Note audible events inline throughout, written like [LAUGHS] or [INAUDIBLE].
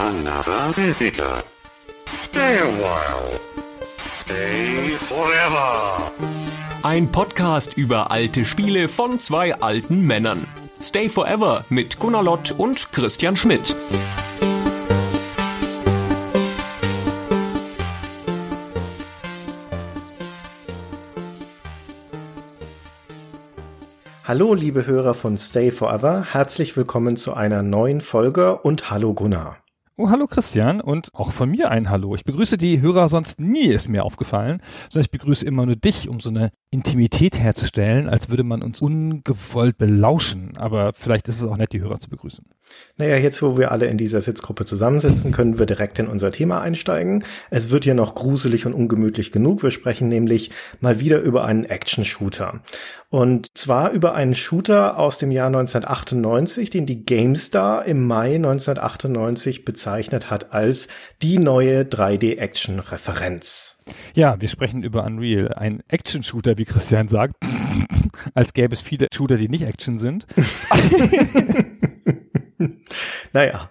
Another visitor. Stay a while. Stay forever. Ein Podcast über alte Spiele von zwei alten Männern. Stay Forever mit Gunnar Lott und Christian Schmidt. Hallo, liebe Hörer von Stay Forever. Herzlich willkommen zu einer neuen Folge und hallo Gunnar. Oh, hallo Christian und auch von mir ein Hallo. Ich begrüße die Hörer sonst nie, ist mir aufgefallen, sondern ich begrüße immer nur dich, um so eine Intimität herzustellen, als würde man uns ungewollt belauschen. Aber vielleicht ist es auch nett, die Hörer zu begrüßen. Naja, jetzt wo wir alle in dieser Sitzgruppe zusammensitzen, können wir direkt in unser Thema einsteigen. Es wird ja noch gruselig und ungemütlich genug. Wir sprechen nämlich mal wieder über einen Action-Shooter. Und zwar über einen Shooter aus dem Jahr 1998, den die GameStar im Mai 1998 bezeichnet hat als die neue 3D-Action-Referenz. Ja, wir sprechen über Unreal, ein Action-Shooter, wie Christian sagt, [CLEARS THROAT] als gäbe es viele Shooter, die nicht Action sind. [LAUGHS] naja,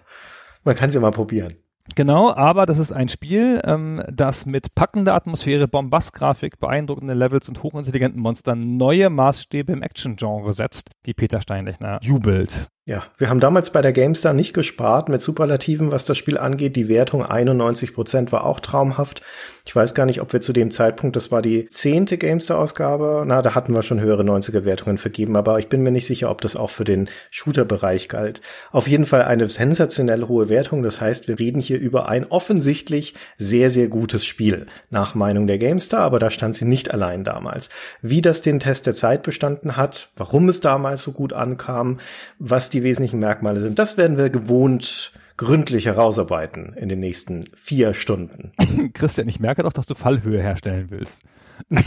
man kann es ja mal probieren. Genau, aber das ist ein Spiel, ähm, das mit packender Atmosphäre, Bombastgrafik, beeindruckenden Levels und hochintelligenten Monstern neue Maßstäbe im Action-Genre setzt, wie Peter Steinlechner jubelt. Ja, wir haben damals bei der GameStar nicht gespart mit Superlativen, was das Spiel angeht. Die Wertung 91 Prozent war auch traumhaft. Ich weiß gar nicht, ob wir zu dem Zeitpunkt, das war die zehnte GameStar-Ausgabe, na, da hatten wir schon höhere 90er-Wertungen vergeben, aber ich bin mir nicht sicher, ob das auch für den Shooter-Bereich galt. Auf jeden Fall eine sensationell hohe Wertung. Das heißt, wir reden hier über ein offensichtlich sehr, sehr gutes Spiel, nach Meinung der GameStar, aber da stand sie nicht allein damals. Wie das den Test der Zeit bestanden hat, warum es damals so gut ankam, was die wesentlichen Merkmale sind, das werden wir gewohnt gründlich herausarbeiten in den nächsten vier Stunden. [LAUGHS] Christian, ich merke doch, dass du Fallhöhe herstellen willst. [LAUGHS]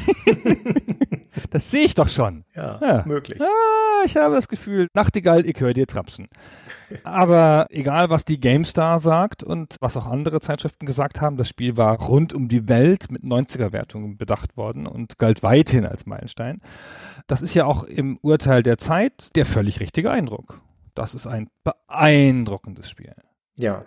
das sehe ich doch schon. Ja, ja. möglich. Ah, ich habe das Gefühl, Nachtigall, ich höre dir trapsen. Aber egal, was die GameStar sagt und was auch andere Zeitschriften gesagt haben, das Spiel war rund um die Welt mit 90er-Wertungen bedacht worden und galt weithin als Meilenstein. Das ist ja auch im Urteil der Zeit der völlig richtige Eindruck. Das ist ein beeindruckendes Spiel. Ja,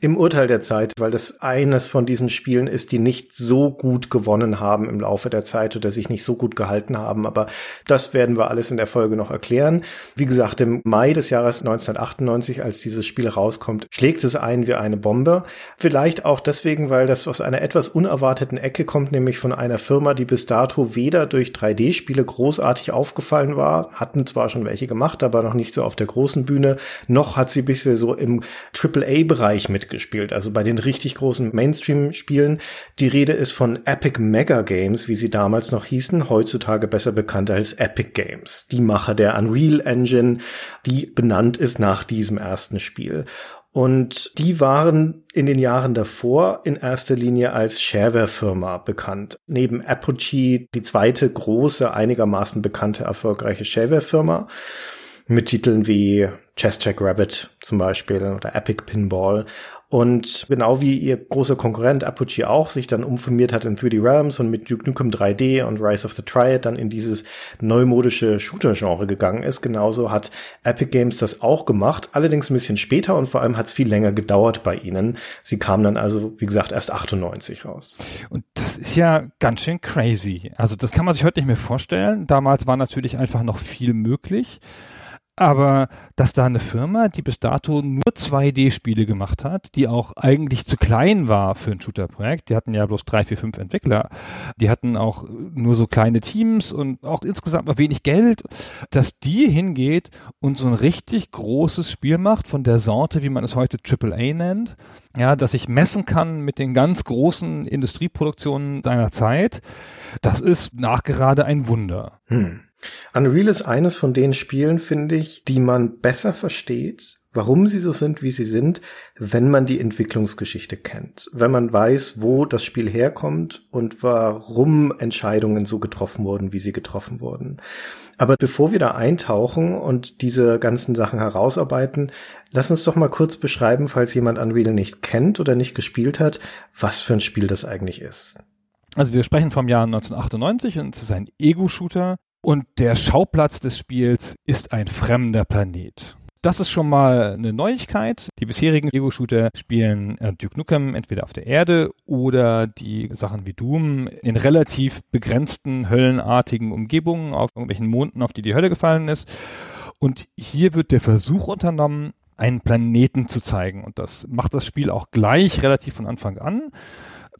im Urteil der Zeit, weil das eines von diesen Spielen ist, die nicht so gut gewonnen haben im Laufe der Zeit oder sich nicht so gut gehalten haben. Aber das werden wir alles in der Folge noch erklären. Wie gesagt, im Mai des Jahres 1998, als dieses Spiel rauskommt, schlägt es ein wie eine Bombe. Vielleicht auch deswegen, weil das aus einer etwas unerwarteten Ecke kommt, nämlich von einer Firma, die bis dato weder durch 3D-Spiele großartig aufgefallen war, hatten zwar schon welche gemacht, aber noch nicht so auf der großen Bühne, noch hat sie bisher so im AAA-Bereich mitgespielt, also bei den richtig großen Mainstream-Spielen. Die Rede ist von Epic Mega Games, wie sie damals noch hießen, heutzutage besser bekannt als Epic Games. Die Macher der Unreal Engine, die benannt ist nach diesem ersten Spiel. Und die waren in den Jahren davor in erster Linie als Shareware-Firma bekannt. Neben Apogee die zweite große, einigermaßen bekannte, erfolgreiche Shareware-Firma mit Titeln wie Chess Check Rabbit zum Beispiel oder Epic Pinball. Und genau wie ihr großer Konkurrent Apogee auch sich dann umformiert hat in 3D Realms und mit Duke Nukem 3D und Rise of the Triad dann in dieses neumodische Shooter-Genre gegangen ist, genauso hat Epic Games das auch gemacht, allerdings ein bisschen später und vor allem hat es viel länger gedauert bei ihnen. Sie kamen dann also, wie gesagt, erst 98 raus. Und das ist ja ganz schön crazy. Also das kann man sich heute nicht mehr vorstellen. Damals war natürlich einfach noch viel möglich. Aber dass da eine Firma, die bis dato nur 2D-Spiele gemacht hat, die auch eigentlich zu klein war für ein Shooter-Projekt, die hatten ja bloß drei, vier, fünf Entwickler, die hatten auch nur so kleine Teams und auch insgesamt noch wenig Geld, dass die hingeht und so ein richtig großes Spiel macht von der Sorte, wie man es heute AAA nennt, ja, dass ich messen kann mit den ganz großen Industrieproduktionen seiner Zeit, das ist nachgerade ein Wunder. Hm. Unreal ist eines von den Spielen, finde ich, die man besser versteht, warum sie so sind, wie sie sind, wenn man die Entwicklungsgeschichte kennt. Wenn man weiß, wo das Spiel herkommt und warum Entscheidungen so getroffen wurden, wie sie getroffen wurden. Aber bevor wir da eintauchen und diese ganzen Sachen herausarbeiten, lass uns doch mal kurz beschreiben, falls jemand Unreal nicht kennt oder nicht gespielt hat, was für ein Spiel das eigentlich ist. Also wir sprechen vom Jahr 1998 und es ist ein Ego-Shooter und der Schauplatz des Spiels ist ein fremder Planet. Das ist schon mal eine Neuigkeit. Die bisherigen Lego-Shooter spielen äh, Duke Nukem entweder auf der Erde oder die Sachen wie Doom in relativ begrenzten, höllenartigen Umgebungen auf irgendwelchen Monden, auf die die Hölle gefallen ist. Und hier wird der Versuch unternommen, einen Planeten zu zeigen. Und das macht das Spiel auch gleich relativ von Anfang an.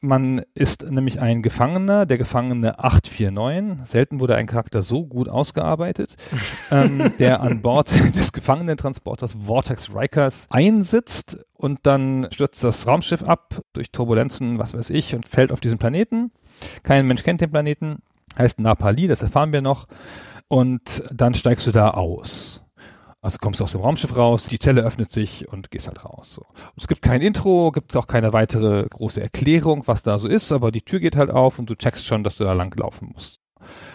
Man ist nämlich ein Gefangener, der Gefangene 849. Selten wurde ein Charakter so gut ausgearbeitet, [LAUGHS] ähm, der an Bord [LAUGHS] des Gefangenentransporters Vortex Rikers einsitzt und dann stürzt das Raumschiff ab durch Turbulenzen, was weiß ich, und fällt auf diesen Planeten. Kein Mensch kennt den Planeten, heißt Napali, das erfahren wir noch. Und dann steigst du da aus. Also kommst du aus dem Raumschiff raus, die Zelle öffnet sich und gehst halt raus. So. Es gibt kein Intro, gibt auch keine weitere große Erklärung, was da so ist, aber die Tür geht halt auf und du checkst schon, dass du da lang laufen musst.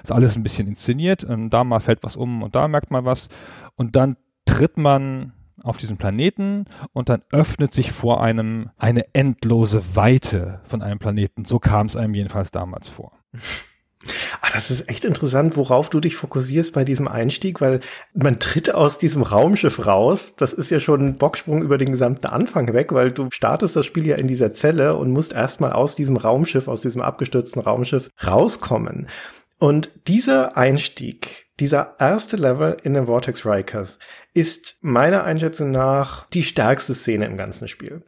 Ist alles ein bisschen inszeniert, und da mal fällt was um und da merkt man was und dann tritt man auf diesen Planeten und dann öffnet sich vor einem eine endlose Weite von einem Planeten. So kam es einem jedenfalls damals vor. [LAUGHS] Ah, das ist echt interessant, worauf du dich fokussierst bei diesem Einstieg, weil man tritt aus diesem Raumschiff raus. Das ist ja schon ein Bocksprung über den gesamten Anfang weg, weil du startest das Spiel ja in dieser Zelle und musst erstmal aus diesem Raumschiff, aus diesem abgestürzten Raumschiff rauskommen. Und dieser Einstieg, dieser erste Level in den Vortex Rikers ist meiner Einschätzung nach die stärkste Szene im ganzen Spiel.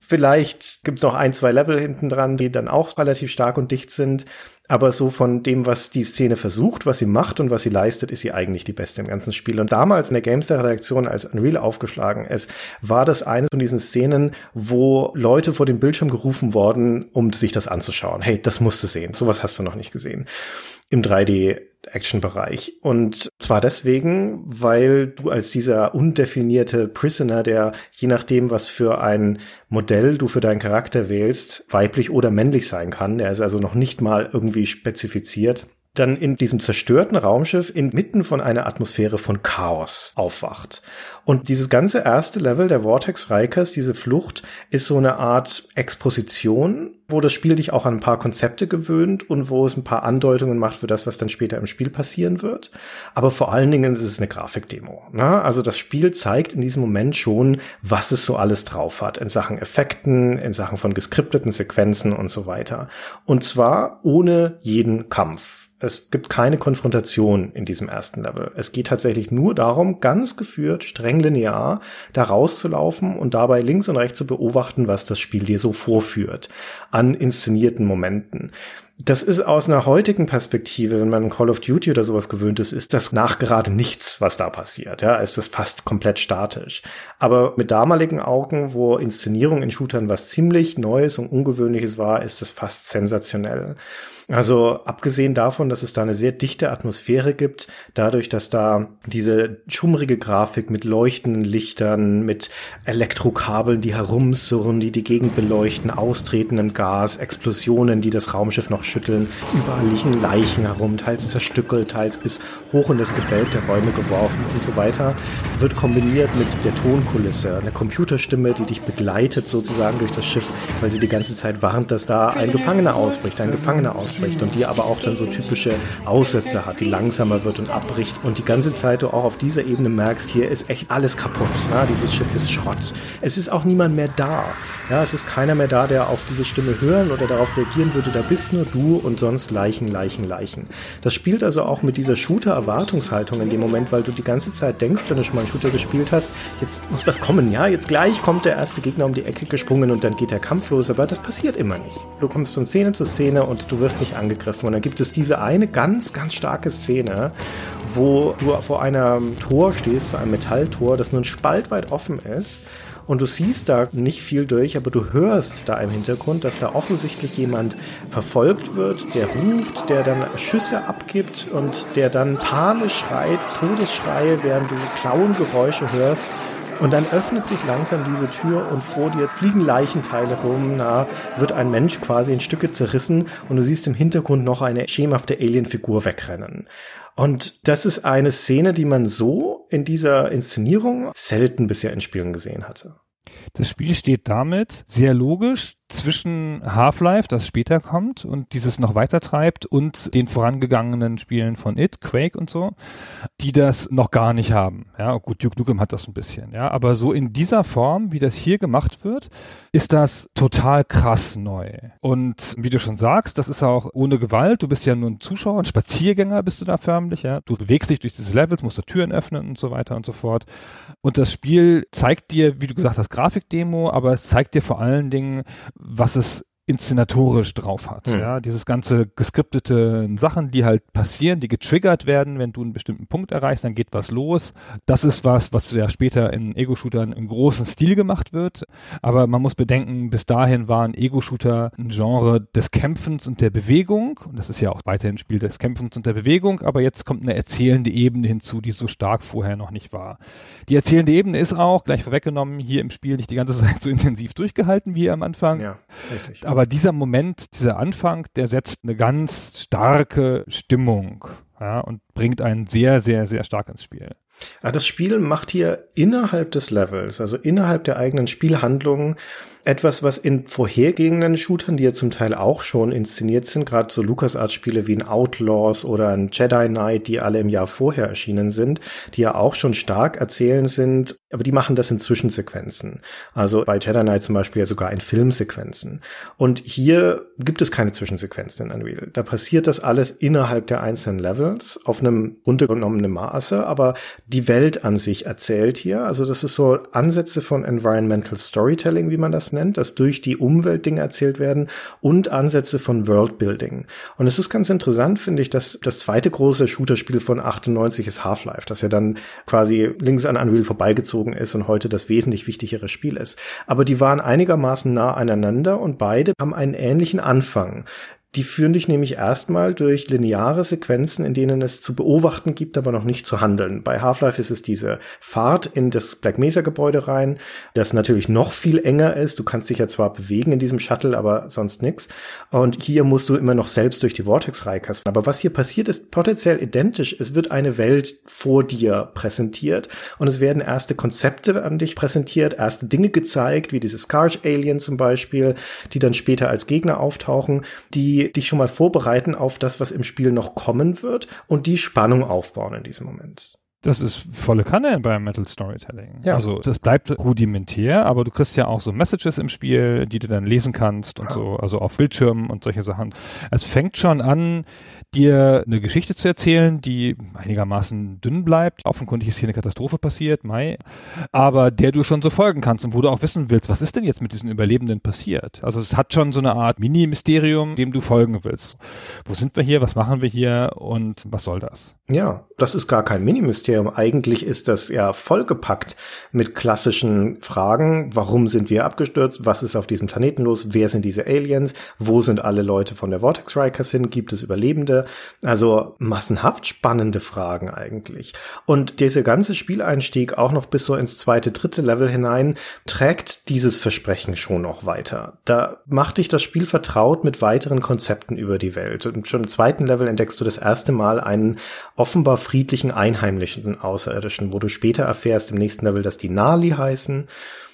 Vielleicht gibt's noch ein, zwei Level hinten dran, die dann auch relativ stark und dicht sind. Aber so von dem, was die Szene versucht, was sie macht und was sie leistet, ist sie eigentlich die beste im ganzen Spiel. Und damals in der Gamestar-Redaktion, als Unreal aufgeschlagen ist, war das eine von diesen Szenen, wo Leute vor dem Bildschirm gerufen worden, um sich das anzuschauen. Hey, das musst du sehen. Sowas hast du noch nicht gesehen. Im 3D Action-Bereich. Und zwar deswegen, weil du als dieser undefinierte Prisoner, der je nachdem, was für ein Modell du für deinen Charakter wählst, weiblich oder männlich sein kann, der ist also noch nicht mal irgendwie spezifiziert, dann in diesem zerstörten Raumschiff inmitten von einer Atmosphäre von Chaos aufwacht. Und dieses ganze erste Level der Vortex Rikers, diese Flucht, ist so eine Art Exposition, wo das Spiel dich auch an ein paar Konzepte gewöhnt und wo es ein paar Andeutungen macht für das, was dann später im Spiel passieren wird. Aber vor allen Dingen ist es eine Grafikdemo. Ne? Also das Spiel zeigt in diesem Moment schon, was es so alles drauf hat in Sachen Effekten, in Sachen von geskripteten Sequenzen und so weiter. Und zwar ohne jeden Kampf. Es gibt keine Konfrontation in diesem ersten Level. Es geht tatsächlich nur darum, ganz geführt, streng linear, da rauszulaufen und dabei links und rechts zu beobachten, was das Spiel dir so vorführt an inszenierten Momenten. Das ist aus einer heutigen Perspektive, wenn man Call of Duty oder sowas gewöhnt ist, ist das nachgerade nichts, was da passiert. Ja, ist das fast komplett statisch. Aber mit damaligen Augen, wo Inszenierung in Shootern was ziemlich Neues und Ungewöhnliches war, ist das fast sensationell. Also abgesehen davon, dass es da eine sehr dichte Atmosphäre gibt, dadurch, dass da diese schummrige Grafik mit leuchtenden Lichtern, mit Elektrokabeln, die herumsurren, die die Gegend beleuchten, austretenden Gas, Explosionen, die das Raumschiff noch schütteln, überall liegen Leichen herum, teils zerstückelt, teils bis hoch in das Gebälk der Räume geworfen und so weiter, wird kombiniert mit der Tonkulisse, eine Computerstimme, die dich begleitet sozusagen durch das Schiff, weil sie die ganze Zeit warnt, dass da ein Gefangener ausbricht, ein Gefangener ausbricht anspricht und die aber auch dann so typische Aussätze hat, die langsamer wird und abbricht und die ganze Zeit du auch auf dieser Ebene merkst, hier ist echt alles kaputt. Ja, dieses Schiff ist Schrott. Es ist auch niemand mehr da. Ja, es ist keiner mehr da, der auf diese Stimme hören oder darauf reagieren würde. Da bist nur du und sonst Leichen, Leichen, Leichen. Das spielt also auch mit dieser Shooter-Erwartungshaltung in dem Moment, weil du die ganze Zeit denkst, wenn du schon mal einen Shooter gespielt hast, jetzt muss was kommen, ja, jetzt gleich kommt der erste Gegner um die Ecke gesprungen und dann geht der Kampf los, aber das passiert immer nicht. Du kommst von Szene zu Szene und du wirst nicht angegriffen und dann gibt es diese eine ganz, ganz starke Szene, wo du vor einem Tor stehst, so einem Metalltor, das nur ein Spalt weit offen ist und du siehst da nicht viel durch, aber du hörst da im Hintergrund, dass da offensichtlich jemand verfolgt wird, der ruft, der dann Schüsse abgibt und der dann panisch schreit, Todesschreie, während du Klauengeräusche hörst. Und dann öffnet sich langsam diese Tür und vor dir fliegen Leichenteile rum, na, wird ein Mensch quasi in Stücke zerrissen und du siehst im Hintergrund noch eine schemhafte Alienfigur wegrennen. Und das ist eine Szene, die man so in dieser Inszenierung selten bisher in Spielen gesehen hatte. Das Spiel steht damit sehr logisch zwischen Half-Life, das später kommt und dieses noch weiter treibt und den vorangegangenen Spielen von It, Quake und so, die das noch gar nicht haben. Ja, gut, Duke Nukem hat das ein bisschen, ja, aber so in dieser Form, wie das hier gemacht wird, ist das total krass neu. Und wie du schon sagst, das ist auch ohne Gewalt. Du bist ja nur ein Zuschauer, ein Spaziergänger bist du da förmlich, ja. Du bewegst dich durch diese Levels, musst du Türen öffnen und so weiter und so fort. Und das Spiel zeigt dir, wie du gesagt hast, Grafikdemo, aber es zeigt dir vor allen Dingen, was es inszenatorisch drauf hat. Mhm. Ja, dieses ganze geskriptete Sachen, die halt passieren, die getriggert werden, wenn du einen bestimmten Punkt erreichst, dann geht was los. Das ist was, was ja später in Ego-Shootern im großen Stil gemacht wird. Aber man muss bedenken, bis dahin waren Ego-Shooter ein Genre des Kämpfens und der Bewegung. Und das ist ja auch weiterhin ein Spiel des Kämpfens und der Bewegung. Aber jetzt kommt eine erzählende Ebene hinzu, die so stark vorher noch nicht war. Die erzählende Ebene ist auch, gleich vorweggenommen, hier im Spiel nicht die ganze [LAUGHS] Zeit so intensiv durchgehalten wie am Anfang. Ja, richtig. Aber aber dieser Moment, dieser Anfang, der setzt eine ganz starke Stimmung ja, und bringt einen sehr, sehr, sehr stark ins Spiel. Ja, das Spiel macht hier innerhalb des Levels, also innerhalb der eigenen Spielhandlung, etwas, was in vorhergehenden Shootern, die ja zum Teil auch schon inszeniert sind, gerade so LucasArts-Spiele wie ein Outlaws oder ein Jedi Knight, die alle im Jahr vorher erschienen sind, die ja auch schon stark erzählend sind, aber die machen das in Zwischensequenzen. Also bei Jedi Knight zum Beispiel ja sogar in Filmsequenzen. Und hier gibt es keine Zwischensequenzen in Unreal. Da passiert das alles innerhalb der einzelnen Levels auf einem runtergenommenen Maße, aber die Welt an sich erzählt hier. Also das ist so Ansätze von Environmental Storytelling, wie man das nennt, dass durch die Umwelt Dinge erzählt werden und Ansätze von Worldbuilding. Und es ist ganz interessant, finde ich, dass das zweite große Shooter-Spiel von 98 ist Half-Life, das ja dann quasi links an Unreal vorbeigezogen ist und heute das wesentlich wichtigere Spiel ist. Aber die waren einigermaßen nah aneinander und beide haben einen ähnlichen Anfang. Die führen dich nämlich erstmal durch lineare Sequenzen, in denen es zu beobachten gibt, aber noch nicht zu handeln. Bei Half-Life ist es diese Fahrt in das Black Mesa Gebäude rein, das natürlich noch viel enger ist. Du kannst dich ja zwar bewegen in diesem Shuttle, aber sonst nix. Und hier musst du immer noch selbst durch die Vortex-Reikasten. Aber was hier passiert, ist potenziell identisch. Es wird eine Welt vor dir präsentiert und es werden erste Konzepte an dich präsentiert, erste Dinge gezeigt, wie diese Scarge Alien zum Beispiel, die dann später als Gegner auftauchen, die dich schon mal vorbereiten auf das, was im Spiel noch kommen wird und die Spannung aufbauen in diesem Moment. Das ist volle Kanne beim Metal Storytelling. Ja. Also das bleibt rudimentär, aber du kriegst ja auch so Messages im Spiel, die du dann lesen kannst und ja. so, also auf Bildschirmen und solche Sachen. Es fängt schon an, dir eine Geschichte zu erzählen, die einigermaßen dünn bleibt. Offenkundig ist hier eine Katastrophe passiert, Mai, aber der du schon so folgen kannst und wo du auch wissen willst, was ist denn jetzt mit diesen Überlebenden passiert? Also es hat schon so eine Art Mini-Mysterium, dem du folgen willst. Wo sind wir hier? Was machen wir hier? Und was soll das? Ja, das ist gar kein Mini-Mysterium. Eigentlich ist das ja vollgepackt mit klassischen Fragen. Warum sind wir abgestürzt? Was ist auf diesem Planeten los? Wer sind diese Aliens? Wo sind alle Leute von der Vortex Rikers hin? Gibt es Überlebende? Also massenhaft spannende Fragen eigentlich. Und dieser ganze Spieleinstieg auch noch bis so ins zweite, dritte Level hinein trägt dieses Versprechen schon noch weiter. Da macht dich das Spiel vertraut mit weiteren Konzepten über die Welt. Und schon im zweiten Level entdeckst du das erste Mal einen offenbar friedlichen Einheimischen Außerirdischen, wo du später erfährst im nächsten Level, dass die Nali heißen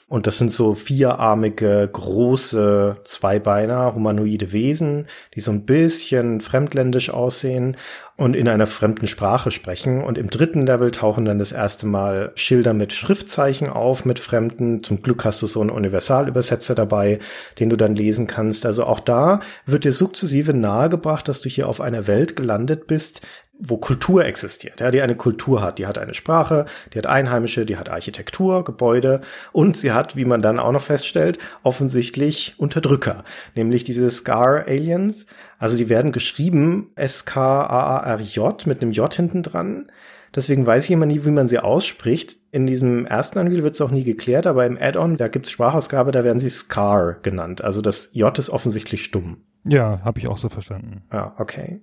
und das sind so vierarmige, große Zweibeiner, humanoide Wesen, die so ein bisschen fremdländisch aussehen und in einer fremden Sprache sprechen. Und im dritten Level tauchen dann das erste Mal Schilder mit Schriftzeichen auf, mit Fremden. Zum Glück hast du so einen Universalübersetzer dabei, den du dann lesen kannst. Also auch da wird dir sukzessive nahegebracht, dass du hier auf einer Welt gelandet bist, wo Kultur existiert, ja, die eine Kultur hat, die hat eine Sprache, die hat Einheimische, die hat Architektur, Gebäude und sie hat, wie man dann auch noch feststellt, offensichtlich Unterdrücker, nämlich diese Scar Aliens. Also die werden geschrieben S-K-A-A-R-J mit einem J hinten dran. Deswegen weiß ich immer nie, wie man sie ausspricht. In diesem ersten Unreal wird es auch nie geklärt, aber im Add-on, da gibt's Sprachausgabe, da werden sie Scar genannt. Also das J ist offensichtlich stumm. Ja, habe ich auch so verstanden. Ja, okay.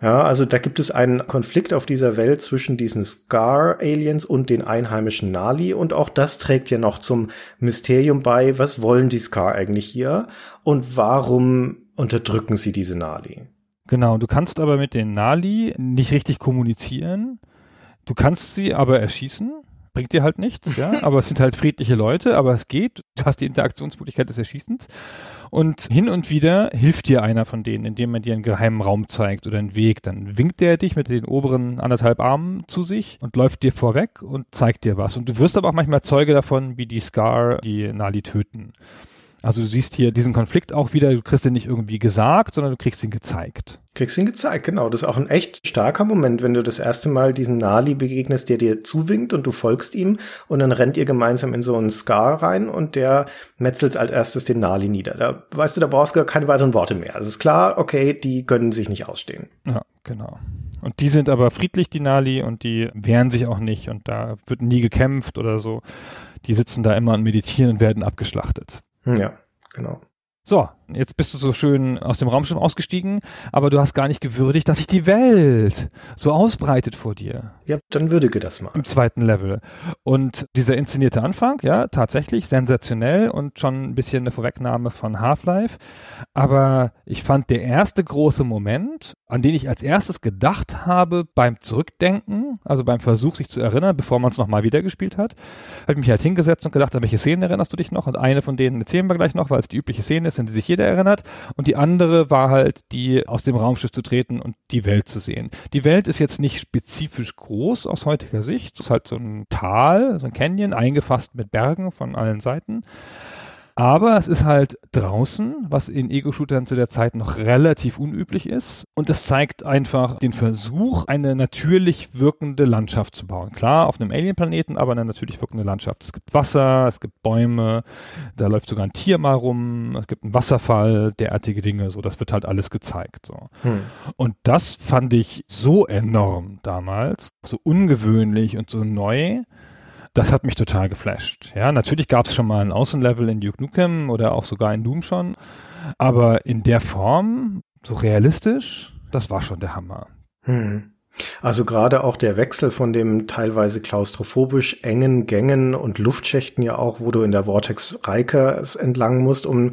Ja, also da gibt es einen Konflikt auf dieser Welt zwischen diesen Scar-Aliens und den einheimischen Nali. Und auch das trägt ja noch zum Mysterium bei, was wollen die Scar eigentlich hier? Und warum unterdrücken sie diese Nali? Genau, du kannst aber mit den Nali nicht richtig kommunizieren. Du kannst sie aber erschießen. Bringt dir halt nichts, ja, [LAUGHS] aber es sind halt friedliche Leute, aber es geht, du hast die Interaktionsmöglichkeit des Erschießens und hin und wieder hilft dir einer von denen, indem er dir einen geheimen Raum zeigt oder einen Weg, dann winkt er dich mit den oberen anderthalb Armen zu sich und läuft dir vorweg und zeigt dir was und du wirst aber auch manchmal Zeuge davon, wie die Scar die Nali töten. Also du siehst hier diesen Konflikt auch wieder, du kriegst ihn nicht irgendwie gesagt, sondern du kriegst ihn gezeigt. Kriegst ihn gezeigt, genau. Das ist auch ein echt starker Moment, wenn du das erste Mal diesen Nali begegnest, der dir zuwinkt und du folgst ihm und dann rennt ihr gemeinsam in so einen Scar rein und der metzelt als erstes den Nali nieder. Da weißt du, da brauchst du gar keine weiteren Worte mehr. Also ist klar, okay, die können sich nicht ausstehen. Ja, genau. Und die sind aber friedlich, die Nali, und die wehren sich auch nicht und da wird nie gekämpft oder so. Die sitzen da immer und meditieren und werden abgeschlachtet. Ja, genau. So, jetzt bist du so schön aus dem Raumschiff ausgestiegen, aber du hast gar nicht gewürdigt, dass sich die Welt so ausbreitet vor dir. Ja, dann würdige das mal. Im zweiten Level. Und dieser inszenierte Anfang, ja, tatsächlich sensationell und schon ein bisschen eine Vorwegnahme von Half-Life. Aber ich fand der erste große Moment, an den ich als erstes gedacht habe beim Zurückdenken, also beim Versuch, sich zu erinnern, bevor man es nochmal wieder gespielt hat, habe ich mich halt hingesetzt und gedacht, an welche Szenen erinnerst du dich noch? Und eine von denen erzählen wir gleich noch, weil es die übliche Szene ist, an die sich jeder erinnert. Und die andere war halt, die aus dem Raumschiff zu treten und die Welt zu sehen. Die Welt ist jetzt nicht spezifisch groß aus heutiger Sicht. Es ist halt so ein Tal, so ein Canyon, eingefasst mit Bergen von allen Seiten. Aber es ist halt draußen, was in Ego-Shootern zu der Zeit noch relativ unüblich ist. Und es zeigt einfach den Versuch, eine natürlich wirkende Landschaft zu bauen. Klar, auf einem Alien-Planeten, aber eine natürlich wirkende Landschaft. Es gibt Wasser, es gibt Bäume, da läuft sogar ein Tier mal rum, es gibt einen Wasserfall, derartige Dinge. So, das wird halt alles gezeigt. So. Hm. Und das fand ich so enorm damals, so ungewöhnlich und so neu das hat mich total geflasht. Ja, natürlich gab es schon mal ein Außenlevel in Duke Nukem oder auch sogar in Doom schon, aber in der Form, so realistisch, das war schon der Hammer. Hm. Also gerade auch der Wechsel von dem teilweise klaustrophobisch engen Gängen und Luftschächten ja auch, wo du in der Vortex Riker entlang musst, um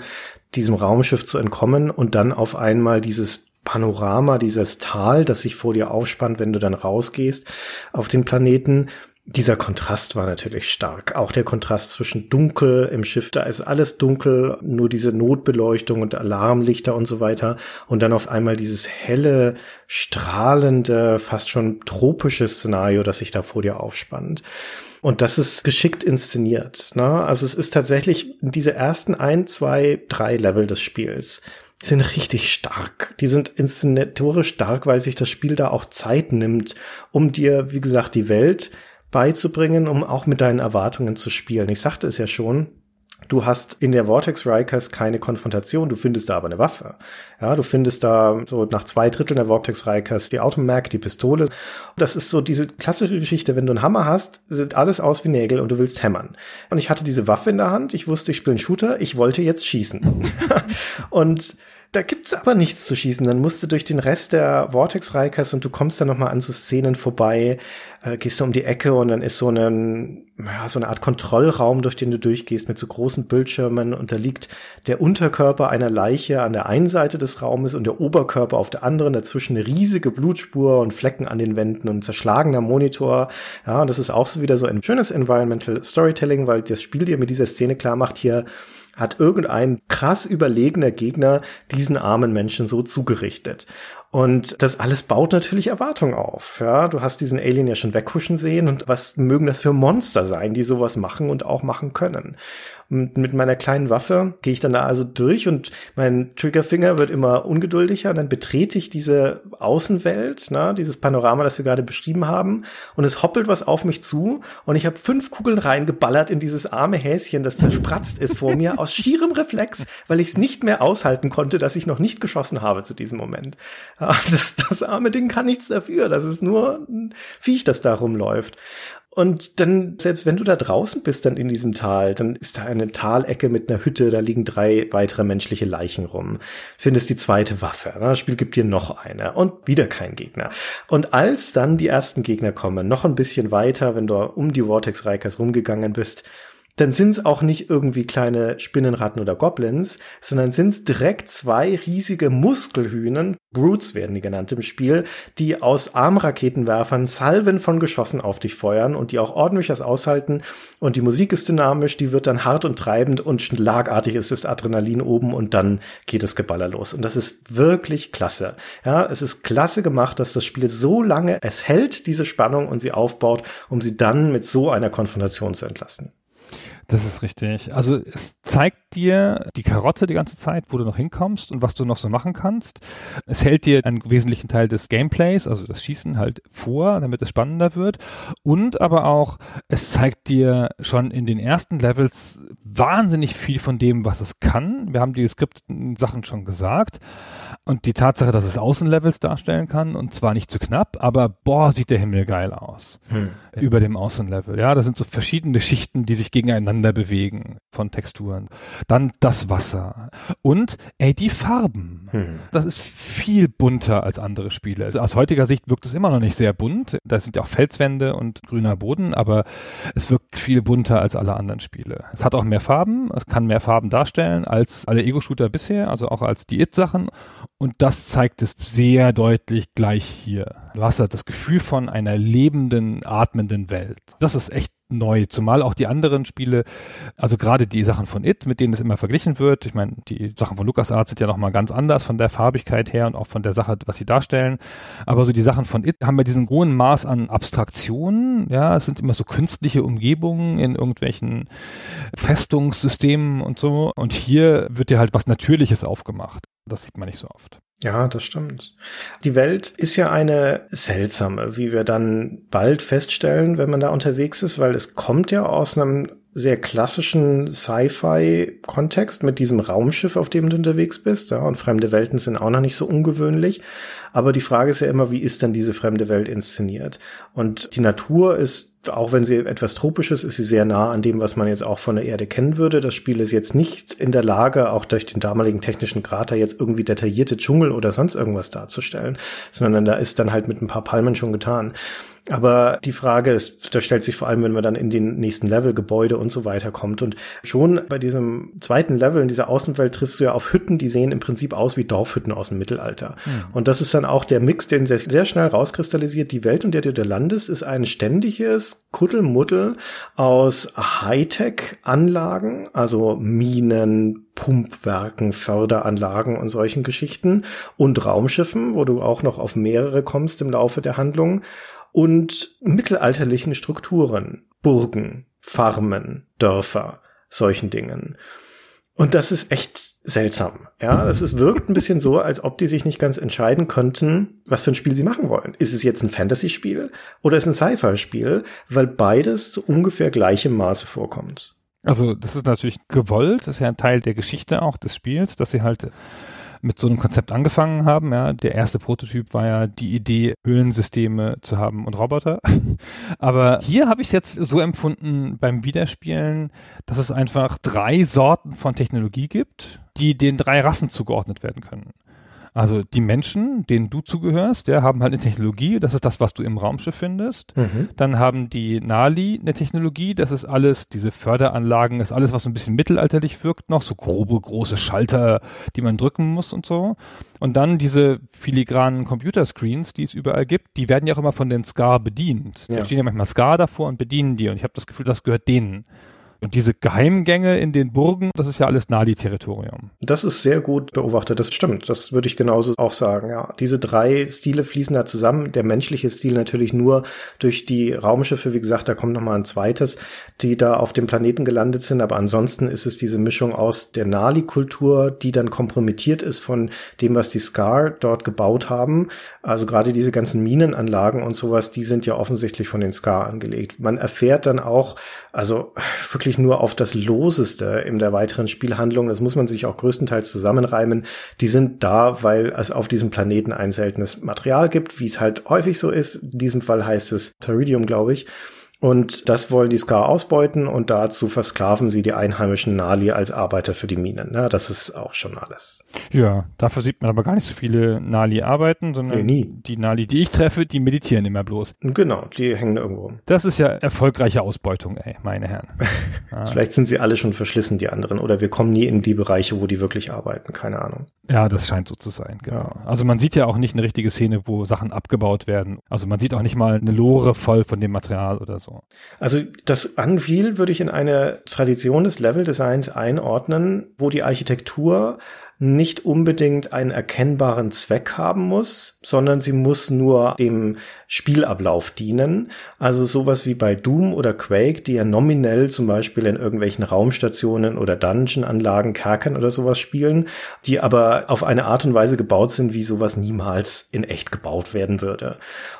diesem Raumschiff zu entkommen und dann auf einmal dieses Panorama, dieses Tal, das sich vor dir aufspannt, wenn du dann rausgehst auf den Planeten, dieser Kontrast war natürlich stark. Auch der Kontrast zwischen dunkel im Schiff, da ist alles dunkel, nur diese Notbeleuchtung und Alarmlichter und so weiter. Und dann auf einmal dieses helle, strahlende, fast schon tropische Szenario, das sich da vor dir aufspannt. Und das ist geschickt inszeniert. Ne? Also es ist tatsächlich diese ersten ein, zwei, drei Level des Spiels sind richtig stark. Die sind inszenatorisch stark, weil sich das Spiel da auch Zeit nimmt, um dir, wie gesagt, die Welt beizubringen, um auch mit deinen Erwartungen zu spielen. Ich sagte es ja schon, Du hast in der Vortex Rikers keine Konfrontation, du findest da aber eine Waffe. Ja, du findest da so nach zwei Dritteln der Vortex Rikers die Automac, die Pistole. Das ist so diese klassische Geschichte, wenn du einen Hammer hast, sieht alles aus wie Nägel und du willst hämmern. Und ich hatte diese Waffe in der Hand, ich wusste, ich spiele einen Shooter, ich wollte jetzt schießen. [LAUGHS] und da gibt's aber nichts zu schießen. Dann musst du durch den Rest der Vortex Rikers und du kommst dann noch mal an so Szenen vorbei, äh, gehst du um die Ecke und dann ist so eine, ja, so eine Art Kontrollraum, durch den du durchgehst mit so großen Bildschirmen und da liegt der Unterkörper einer Leiche an der einen Seite des Raumes und der Oberkörper auf der anderen, dazwischen eine riesige Blutspur und Flecken an den Wänden und ein zerschlagener Monitor. Ja, und das ist auch so wieder so ein schönes Environmental Storytelling, weil das Spiel dir mit dieser Szene klar macht, hier hat irgendein krass überlegener Gegner diesen armen Menschen so zugerichtet. Und das alles baut natürlich Erwartung auf. Ja, du hast diesen Alien ja schon weghuschen sehen und was mögen das für Monster sein, die sowas machen und auch machen können. Und mit meiner kleinen Waffe gehe ich dann da also durch und mein Triggerfinger wird immer ungeduldiger. Und dann betrete ich diese Außenwelt, ne, dieses Panorama, das wir gerade beschrieben haben. Und es hoppelt was auf mich zu. Und ich habe fünf Kugeln reingeballert in dieses arme Häschen, das zerspratzt ist vor mir, aus schierem Reflex, weil ich es nicht mehr aushalten konnte, dass ich noch nicht geschossen habe zu diesem Moment. Das, das arme Ding kann nichts dafür. Das ist nur ein Viech, das da rumläuft. Und dann, selbst wenn du da draußen bist, dann in diesem Tal, dann ist da eine Talecke mit einer Hütte, da liegen drei weitere menschliche Leichen rum. Findest die zweite Waffe. Das Spiel gibt dir noch eine und wieder kein Gegner. Und als dann die ersten Gegner kommen, noch ein bisschen weiter, wenn du um die Vortex Rikers rumgegangen bist, dann sind es auch nicht irgendwie kleine Spinnenratten oder Goblins, sondern sind es direkt zwei riesige Muskelhühnen, Brutes werden die genannt im Spiel, die aus Armraketenwerfern Salven von Geschossen auf dich feuern und die auch ordentlich was aushalten. Und die Musik ist dynamisch, die wird dann hart und treibend und schlagartig ist das Adrenalin oben und dann geht das Geballer los. Und das ist wirklich klasse. Ja, es ist klasse gemacht, dass das Spiel so lange es hält, diese Spannung und sie aufbaut, um sie dann mit so einer Konfrontation zu entlasten. Das ist richtig. Also es zeigt dir die Karotte die ganze Zeit, wo du noch hinkommst und was du noch so machen kannst. Es hält dir einen wesentlichen Teil des Gameplays, also das Schießen halt vor, damit es spannender wird. Und aber auch, es zeigt dir schon in den ersten Levels wahnsinnig viel von dem, was es kann. Wir haben die geskripteten Sachen schon gesagt. Und die Tatsache, dass es Außenlevels darstellen kann und zwar nicht zu knapp, aber boah, sieht der Himmel geil aus. Hm. Über dem Außenlevel. Ja, das sind so verschiedene Schichten, die sich gegeneinander bewegen von Texturen. Dann das Wasser. Und, ey, die Farben. Hm. Das ist viel bunter als andere Spiele. Also aus heutiger Sicht wirkt es immer noch nicht sehr bunt. Da sind ja auch Felswände und grüner Boden, aber es wirkt viel bunter als alle anderen Spiele. Es hat auch mehr Farben. Es kann mehr Farben darstellen als alle Ego-Shooter bisher, also auch als die It-Sachen. Und das zeigt es sehr deutlich gleich hier. Du hast halt das Gefühl von einer lebenden, atmenden Welt. Das ist echt neu, zumal auch die anderen Spiele, also gerade die Sachen von It, mit denen es immer verglichen wird, ich meine, die Sachen von LucasArts sind ja nochmal ganz anders von der Farbigkeit her und auch von der Sache, was sie darstellen, aber so die Sachen von It haben wir diesen hohen Maß an Abstraktionen, ja, es sind immer so künstliche Umgebungen in irgendwelchen Festungssystemen und so und hier wird dir halt was Natürliches aufgemacht. Das sieht man nicht so oft. Ja, das stimmt. Die Welt ist ja eine seltsame, wie wir dann bald feststellen, wenn man da unterwegs ist, weil es kommt ja aus einem sehr klassischen Sci-Fi-Kontext mit diesem Raumschiff, auf dem du unterwegs bist. Ja, und fremde Welten sind auch noch nicht so ungewöhnlich. Aber die Frage ist ja immer, wie ist dann diese fremde Welt inszeniert? Und die Natur ist auch wenn sie etwas tropisches ist, sie sehr nah an dem, was man jetzt auch von der Erde kennen würde. Das Spiel ist jetzt nicht in der Lage, auch durch den damaligen technischen Grad jetzt irgendwie detaillierte Dschungel oder sonst irgendwas darzustellen, sondern da ist dann halt mit ein paar Palmen schon getan. Aber die Frage ist, da stellt sich vor allem, wenn man dann in den nächsten Level, Gebäude und so weiter kommt. Und schon bei diesem zweiten Level in dieser Außenwelt triffst du ja auf Hütten, die sehen im Prinzip aus wie Dorfhütten aus dem Mittelalter. Mhm. Und das ist dann auch der Mix, den sehr, sehr schnell rauskristallisiert. Die Welt, in der du da landest, ist ein ständiges Kuddelmuddel aus Hightech-Anlagen, also Minen, Pumpwerken, Förderanlagen und solchen Geschichten und Raumschiffen, wo du auch noch auf mehrere kommst im Laufe der Handlung und mittelalterlichen Strukturen, Burgen, Farmen, Dörfer, solchen Dingen. Und das ist echt seltsam. Ja, es ist, wirkt ein bisschen so, als ob die sich nicht ganz entscheiden könnten, was für ein Spiel sie machen wollen. Ist es jetzt ein Fantasy-Spiel oder ist es ein Sci-Fi-Spiel? Weil beides zu ungefähr gleichem Maße vorkommt. Also, das ist natürlich gewollt. Das ist ja ein Teil der Geschichte auch des Spiels, dass sie halt mit so einem Konzept angefangen haben. Ja, der erste Prototyp war ja die Idee, Höhlensysteme zu haben und Roboter. [LAUGHS] Aber hier habe ich es jetzt so empfunden beim Wiederspielen, dass es einfach drei Sorten von Technologie gibt, die den drei Rassen zugeordnet werden können. Also die Menschen, denen du zugehörst, ja, haben halt eine Technologie, das ist das, was du im Raumschiff findest. Mhm. Dann haben die Nali eine Technologie, das ist alles, diese Förderanlagen, ist alles, was so ein bisschen mittelalterlich wirkt noch, so grobe, große Schalter, die man drücken muss und so. Und dann diese filigranen Computerscreens, die es überall gibt, die werden ja auch immer von den SCAR bedient. Ja. Da stehen ja manchmal SCAR davor und bedienen die und ich habe das Gefühl, das gehört denen. Und diese Geheimgänge in den Burgen, das ist ja alles Nali-Territorium. Das ist sehr gut beobachtet, das stimmt. Das würde ich genauso auch sagen, ja. Diese drei Stile fließen da zusammen. Der menschliche Stil natürlich nur durch die Raumschiffe, wie gesagt, da kommt nochmal ein zweites, die da auf dem Planeten gelandet sind. Aber ansonsten ist es diese Mischung aus der Nali-Kultur, die dann kompromittiert ist von dem, was die Scar dort gebaut haben. Also gerade diese ganzen Minenanlagen und sowas, die sind ja offensichtlich von den Scar angelegt. Man erfährt dann auch, also wirklich nur auf das Loseste in der weiteren Spielhandlung. Das muss man sich auch größtenteils zusammenreimen. Die sind da, weil es auf diesem Planeten ein seltenes Material gibt, wie es halt häufig so ist. In diesem Fall heißt es Teridium, glaube ich. Und das wollen die Ska ausbeuten und dazu versklaven sie die einheimischen Nali als Arbeiter für die Minen. Ja, das ist auch schon alles. Ja, dafür sieht man aber gar nicht so viele Nali arbeiten, sondern Nee, die Nali, die ich treffe, die meditieren immer bloß. Genau, die hängen irgendwo rum. Das ist ja erfolgreiche Ausbeutung, ey, meine Herren. [LAUGHS] Vielleicht sind sie alle schon verschlissen, die anderen, oder wir kommen nie in die Bereiche, wo die wirklich arbeiten. Keine Ahnung. Ja, das scheint so zu sein, genau. Also man sieht ja auch nicht eine richtige Szene, wo Sachen abgebaut werden. Also man sieht auch nicht mal eine Lore voll von dem Material oder so. Also das Unreal würde ich in eine Tradition des Leveldesigns einordnen, wo die Architektur nicht unbedingt einen erkennbaren Zweck haben muss, sondern sie muss nur dem Spielablauf dienen. Also sowas wie bei Doom oder Quake, die ja nominell zum Beispiel in irgendwelchen Raumstationen oder Dungeon-Anlagen, Kerkern oder sowas spielen, die aber auf eine Art und Weise gebaut sind, wie sowas niemals in echt gebaut werden würde.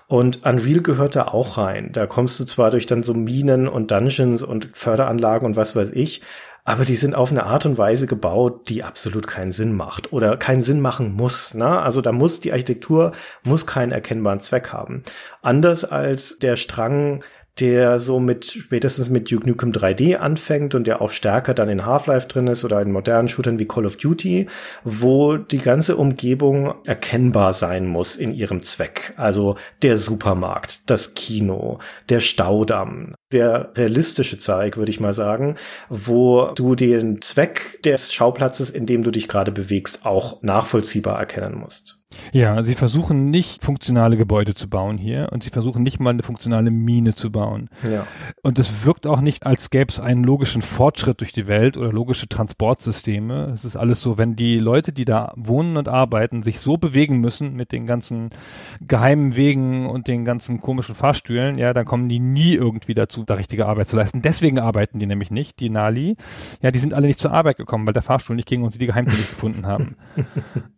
Und Unreal gehört da auch rein. Da kommst du zwar durch dann so Minen und Dungeons und Förderanlagen und was weiß ich, aber die sind auf eine Art und Weise gebaut, die absolut keinen Sinn macht oder keinen Sinn machen muss. Ne? Also da muss die Architektur muss keinen erkennbaren Zweck haben. Anders als der Strang der so mit spätestens mit Duke Nukem 3D anfängt und der auch stärker dann in Half-Life drin ist oder in modernen Shootern wie Call of Duty, wo die ganze Umgebung erkennbar sein muss in ihrem Zweck. Also der Supermarkt, das Kino, der Staudamm, der realistische Zeig, würde ich mal sagen, wo du den Zweck des Schauplatzes, in dem du dich gerade bewegst, auch nachvollziehbar erkennen musst. Ja, sie versuchen nicht funktionale Gebäude zu bauen hier und sie versuchen nicht mal eine funktionale Mine zu bauen. Ja. Und es wirkt auch nicht, als gäbe es einen logischen Fortschritt durch die Welt oder logische Transportsysteme. Es ist alles so, wenn die Leute, die da wohnen und arbeiten, sich so bewegen müssen mit den ganzen geheimen Wegen und den ganzen komischen Fahrstühlen, ja, dann kommen die nie irgendwie dazu, da richtige Arbeit zu leisten. Deswegen arbeiten die nämlich nicht, die Nali. Ja, die sind alle nicht zur Arbeit gekommen, weil der Fahrstuhl nicht ging und sie die Geheimtür nicht gefunden haben. [LAUGHS]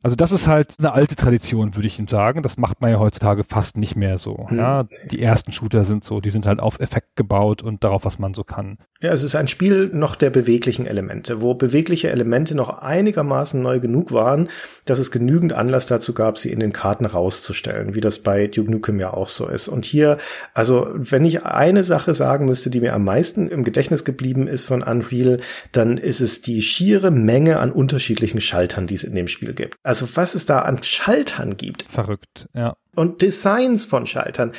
Also das ist halt eine alte Tradition, würde ich ihm sagen. Das macht man ja heutzutage fast nicht mehr so. Hm. Ja, die ersten Shooter sind so, die sind halt auf Effekt gebaut und darauf, was man so kann. Ja, es ist ein Spiel noch der beweglichen Elemente, wo bewegliche Elemente noch einigermaßen neu genug waren, dass es genügend Anlass dazu gab, sie in den Karten rauszustellen, wie das bei Duke Nukem ja auch so ist. Und hier, also wenn ich eine Sache sagen müsste, die mir am meisten im Gedächtnis geblieben ist von Unreal, dann ist es die schiere Menge an unterschiedlichen Schaltern, die es in dem Spiel gibt. Also was es da an Schaltern gibt Verrückt, ja. und Designs von Schaltern.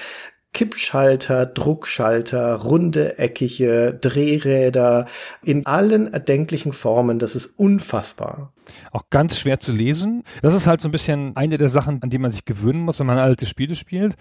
Kippschalter, Druckschalter, runde, eckige, Drehräder in allen erdenklichen Formen. Das ist unfassbar. Auch ganz schwer zu lesen. Das ist halt so ein bisschen eine der Sachen, an die man sich gewöhnen muss, wenn man alte Spiele spielt.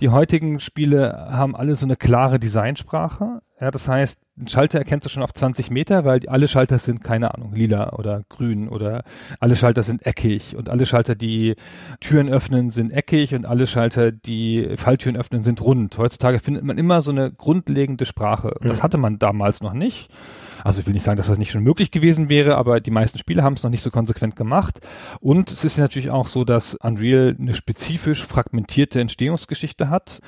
Die heutigen Spiele haben alle so eine klare Designsprache. Ja, das heißt, einen Schalter erkennst du schon auf 20 Meter, weil alle Schalter sind, keine Ahnung, lila oder grün oder alle Schalter sind eckig und alle Schalter, die Türen öffnen, sind eckig und alle Schalter, die Falltüren öffnen, sind rund. Heutzutage findet man immer so eine grundlegende Sprache. Das Mhm. hatte man damals noch nicht. Also ich will nicht sagen, dass das nicht schon möglich gewesen wäre, aber die meisten Spiele haben es noch nicht so konsequent gemacht. Und es ist natürlich auch so, dass Unreal eine spezifisch fragmentierte Entstehungsgeschichte hat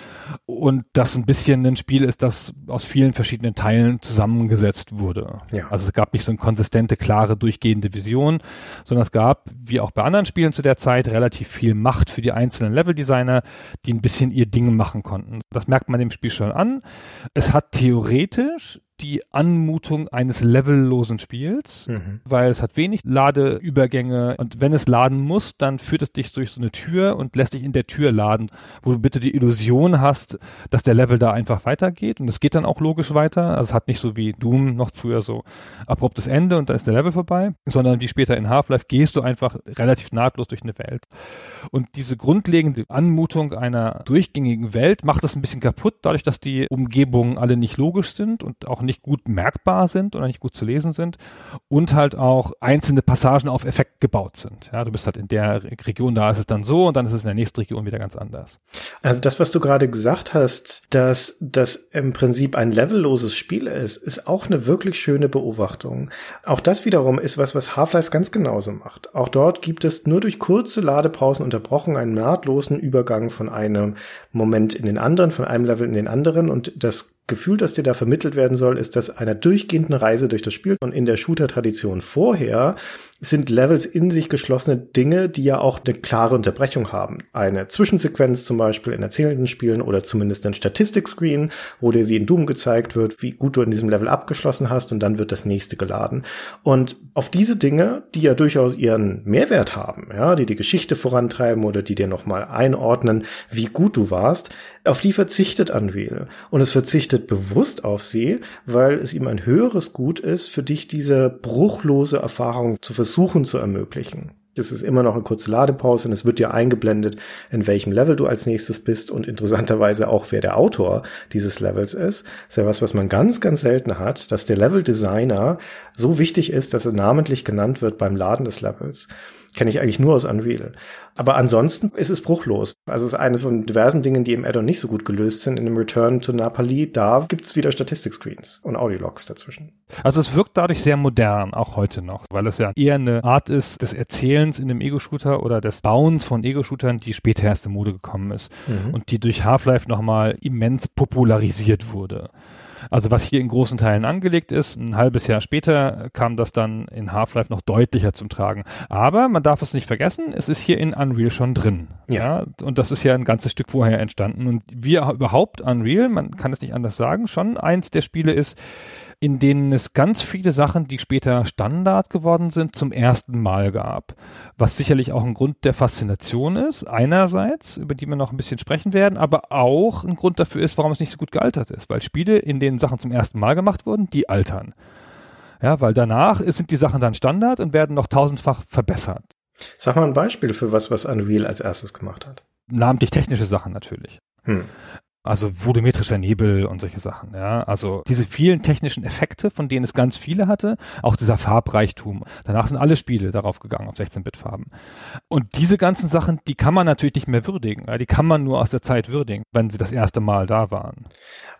und das ein bisschen ein Spiel ist, das aus vielen verschiedenen Teilen zusammengesetzt wurde. Ja. Also es gab nicht so eine konsistente, klare, durchgehende Vision, sondern es gab, wie auch bei anderen Spielen zu der Zeit, relativ viel Macht für die einzelnen Leveldesigner, die ein bisschen ihr Ding machen konnten. Das merkt man dem Spiel schon an. Es hat theoretisch die Anmutung eines levellosen Spiels, Mhm. weil es hat wenig Ladeübergänge und wenn es laden muss, dann führt es dich durch so eine Tür und lässt dich in der Tür laden, wo du bitte die Illusion hast, dass der Level da einfach weitergeht und es geht dann auch logisch weiter. Also es hat nicht so wie Doom noch früher so abruptes Ende und dann ist der Level vorbei, sondern wie später in Half-Life gehst du einfach relativ nahtlos durch eine Welt. Und diese grundlegende Anmutung einer durchgängigen Welt macht das ein bisschen kaputt, dadurch, dass die Umgebungen alle nicht logisch sind und auch nicht gut merkbar sind oder nicht gut zu lesen sind und halt auch einzelne Passagen auf Effekt gebaut sind. Ja, du bist halt in der Re- Region, da ist es dann so und dann ist es in der nächsten Region wieder ganz anders. Also das, was du gerade gesagt hast, dass das im Prinzip ein levelloses Spiel ist, ist auch eine wirklich schöne Beobachtung. Auch das wiederum ist was, was Half-Life ganz genauso macht. Auch dort gibt es nur durch kurze Ladepausen unterbrochen einen nahtlosen Übergang von einem Moment in den anderen, von einem Level in den anderen und das Gefühl, das dir da vermittelt werden soll, ist das einer durchgehenden Reise durch das Spiel. Und in der Shooter-Tradition vorher sind Levels in sich geschlossene Dinge, die ja auch eine klare Unterbrechung haben. Eine Zwischensequenz zum Beispiel in erzählenden Spielen oder zumindest ein Statistikscreen, wo dir wie in Doom gezeigt wird, wie gut du in diesem Level abgeschlossen hast und dann wird das nächste geladen. Und auf diese Dinge, die ja durchaus ihren Mehrwert haben, ja, die die Geschichte vorantreiben oder die dir nochmal einordnen, wie gut du warst, auf die verzichtet Unreal. Und es verzichtet bewusst auf sie, weil es ihm ein höheres Gut ist, für dich diese bruchlose Erfahrung zu versuchen zu ermöglichen. Es ist immer noch eine kurze Ladepause und es wird dir eingeblendet, in welchem Level du als nächstes bist und interessanterweise auch, wer der Autor dieses Levels ist. Das ist ja was, was man ganz, ganz selten hat, dass der Level-Designer so wichtig ist, dass er namentlich genannt wird beim Laden des Levels. Kenne ich eigentlich nur aus Unreal. Aber ansonsten ist es bruchlos. Also es ist eine von diversen Dingen, die im Addon nicht so gut gelöst sind. In dem Return to Napoli, da gibt's wieder Statistik-Screens und Audiologs dazwischen. Also es wirkt dadurch sehr modern, auch heute noch, weil es ja eher eine Art ist des Erzählens in dem Ego-Shooter oder des Bauens von Ego-Shootern, die später erst in Mode gekommen ist mhm. und die durch Half-Life nochmal immens popularisiert wurde. Also was hier in großen Teilen angelegt ist, ein halbes Jahr später kam das dann in Half-Life noch deutlicher zum Tragen. Aber man darf es nicht vergessen, es ist hier in Unreal schon drin. Ja. ja. Und das ist ja ein ganzes Stück vorher entstanden. Und wie überhaupt Unreal, man kann es nicht anders sagen, schon eins der Spiele ist, in denen es ganz viele Sachen, die später Standard geworden sind, zum ersten Mal gab. Was sicherlich auch ein Grund der Faszination ist, einerseits, über die wir noch ein bisschen sprechen werden, aber auch ein Grund dafür ist, warum es nicht so gut gealtert ist. Weil Spiele, in denen Sachen zum ersten Mal gemacht wurden, die altern. Ja, weil danach sind die Sachen dann Standard und werden noch tausendfach verbessert. Sag mal ein Beispiel für was, was Unreal als erstes gemacht hat. Namentlich technische Sachen natürlich. Hm. Also volumetrischer Nebel und solche Sachen, ja. Also diese vielen technischen Effekte, von denen es ganz viele hatte, auch dieser Farbreichtum. Danach sind alle Spiele darauf gegangen, auf 16-Bit-Farben. Und diese ganzen Sachen, die kann man natürlich nicht mehr würdigen. Ja? Die kann man nur aus der Zeit würdigen, wenn sie das erste Mal da waren.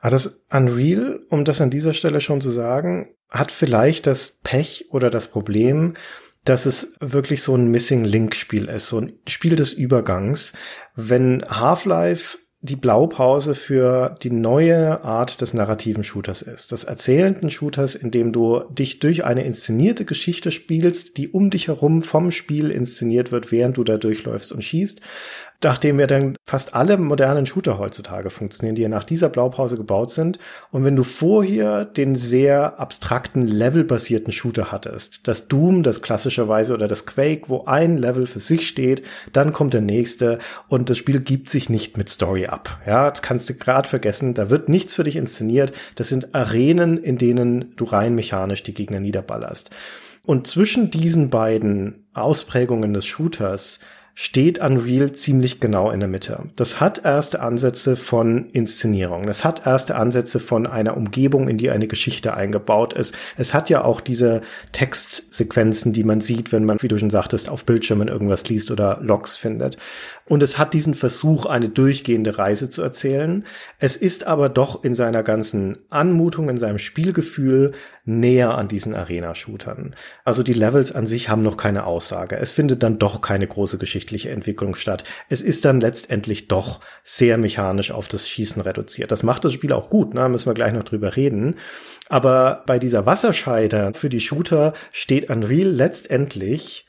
Aber das Unreal, um das an dieser Stelle schon zu sagen, hat vielleicht das Pech oder das Problem, dass es wirklich so ein Missing Link Spiel ist, so ein Spiel des Übergangs. Wenn Half-Life die Blaupause für die neue Art des narrativen Shooters ist. Des erzählenden Shooters, in dem du dich durch eine inszenierte Geschichte spielst, die um dich herum vom Spiel inszeniert wird, während du da durchläufst und schießt nachdem ja dann fast alle modernen Shooter heutzutage funktionieren, die ja nach dieser Blaupause gebaut sind. Und wenn du vorher den sehr abstrakten levelbasierten Shooter hattest, das Doom, das klassischerweise oder das Quake, wo ein Level für sich steht, dann kommt der nächste und das Spiel gibt sich nicht mit Story ab. Ja, das kannst du gerade vergessen. Da wird nichts für dich inszeniert. Das sind Arenen, in denen du rein mechanisch die Gegner niederballerst. Und zwischen diesen beiden Ausprägungen des Shooters steht Unreal ziemlich genau in der Mitte. Das hat erste Ansätze von Inszenierung. Das hat erste Ansätze von einer Umgebung, in die eine Geschichte eingebaut ist. Es hat ja auch diese Textsequenzen, die man sieht, wenn man, wie du schon sagtest, auf Bildschirmen irgendwas liest oder Logs findet. Und es hat diesen Versuch, eine durchgehende Reise zu erzählen. Es ist aber doch in seiner ganzen Anmutung, in seinem Spielgefühl näher an diesen Arena-Shootern. Also die Levels an sich haben noch keine Aussage. Es findet dann doch keine große geschichtliche Entwicklung statt. Es ist dann letztendlich doch sehr mechanisch auf das Schießen reduziert. Das macht das Spiel auch gut, ne? müssen wir gleich noch drüber reden. Aber bei dieser Wasserscheide für die Shooter steht Unreal letztendlich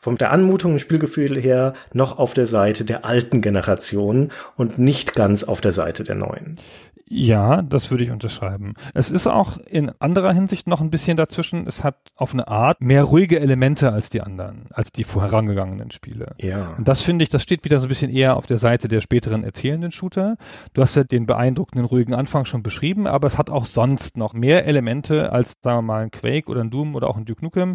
von der Anmutung und Spielgefühl her noch auf der Seite der alten Generation und nicht ganz auf der Seite der neuen. Ja, das würde ich unterschreiben. Es ist auch in anderer Hinsicht noch ein bisschen dazwischen. Es hat auf eine Art mehr ruhige Elemente als die anderen, als die vorherangegangenen Spiele. Ja. Und das finde ich, das steht wieder so ein bisschen eher auf der Seite der späteren erzählenden Shooter. Du hast ja den beeindruckenden ruhigen Anfang schon beschrieben, aber es hat auch sonst noch mehr Elemente als, sagen wir mal, ein Quake oder ein Doom oder auch ein Duke Nukem,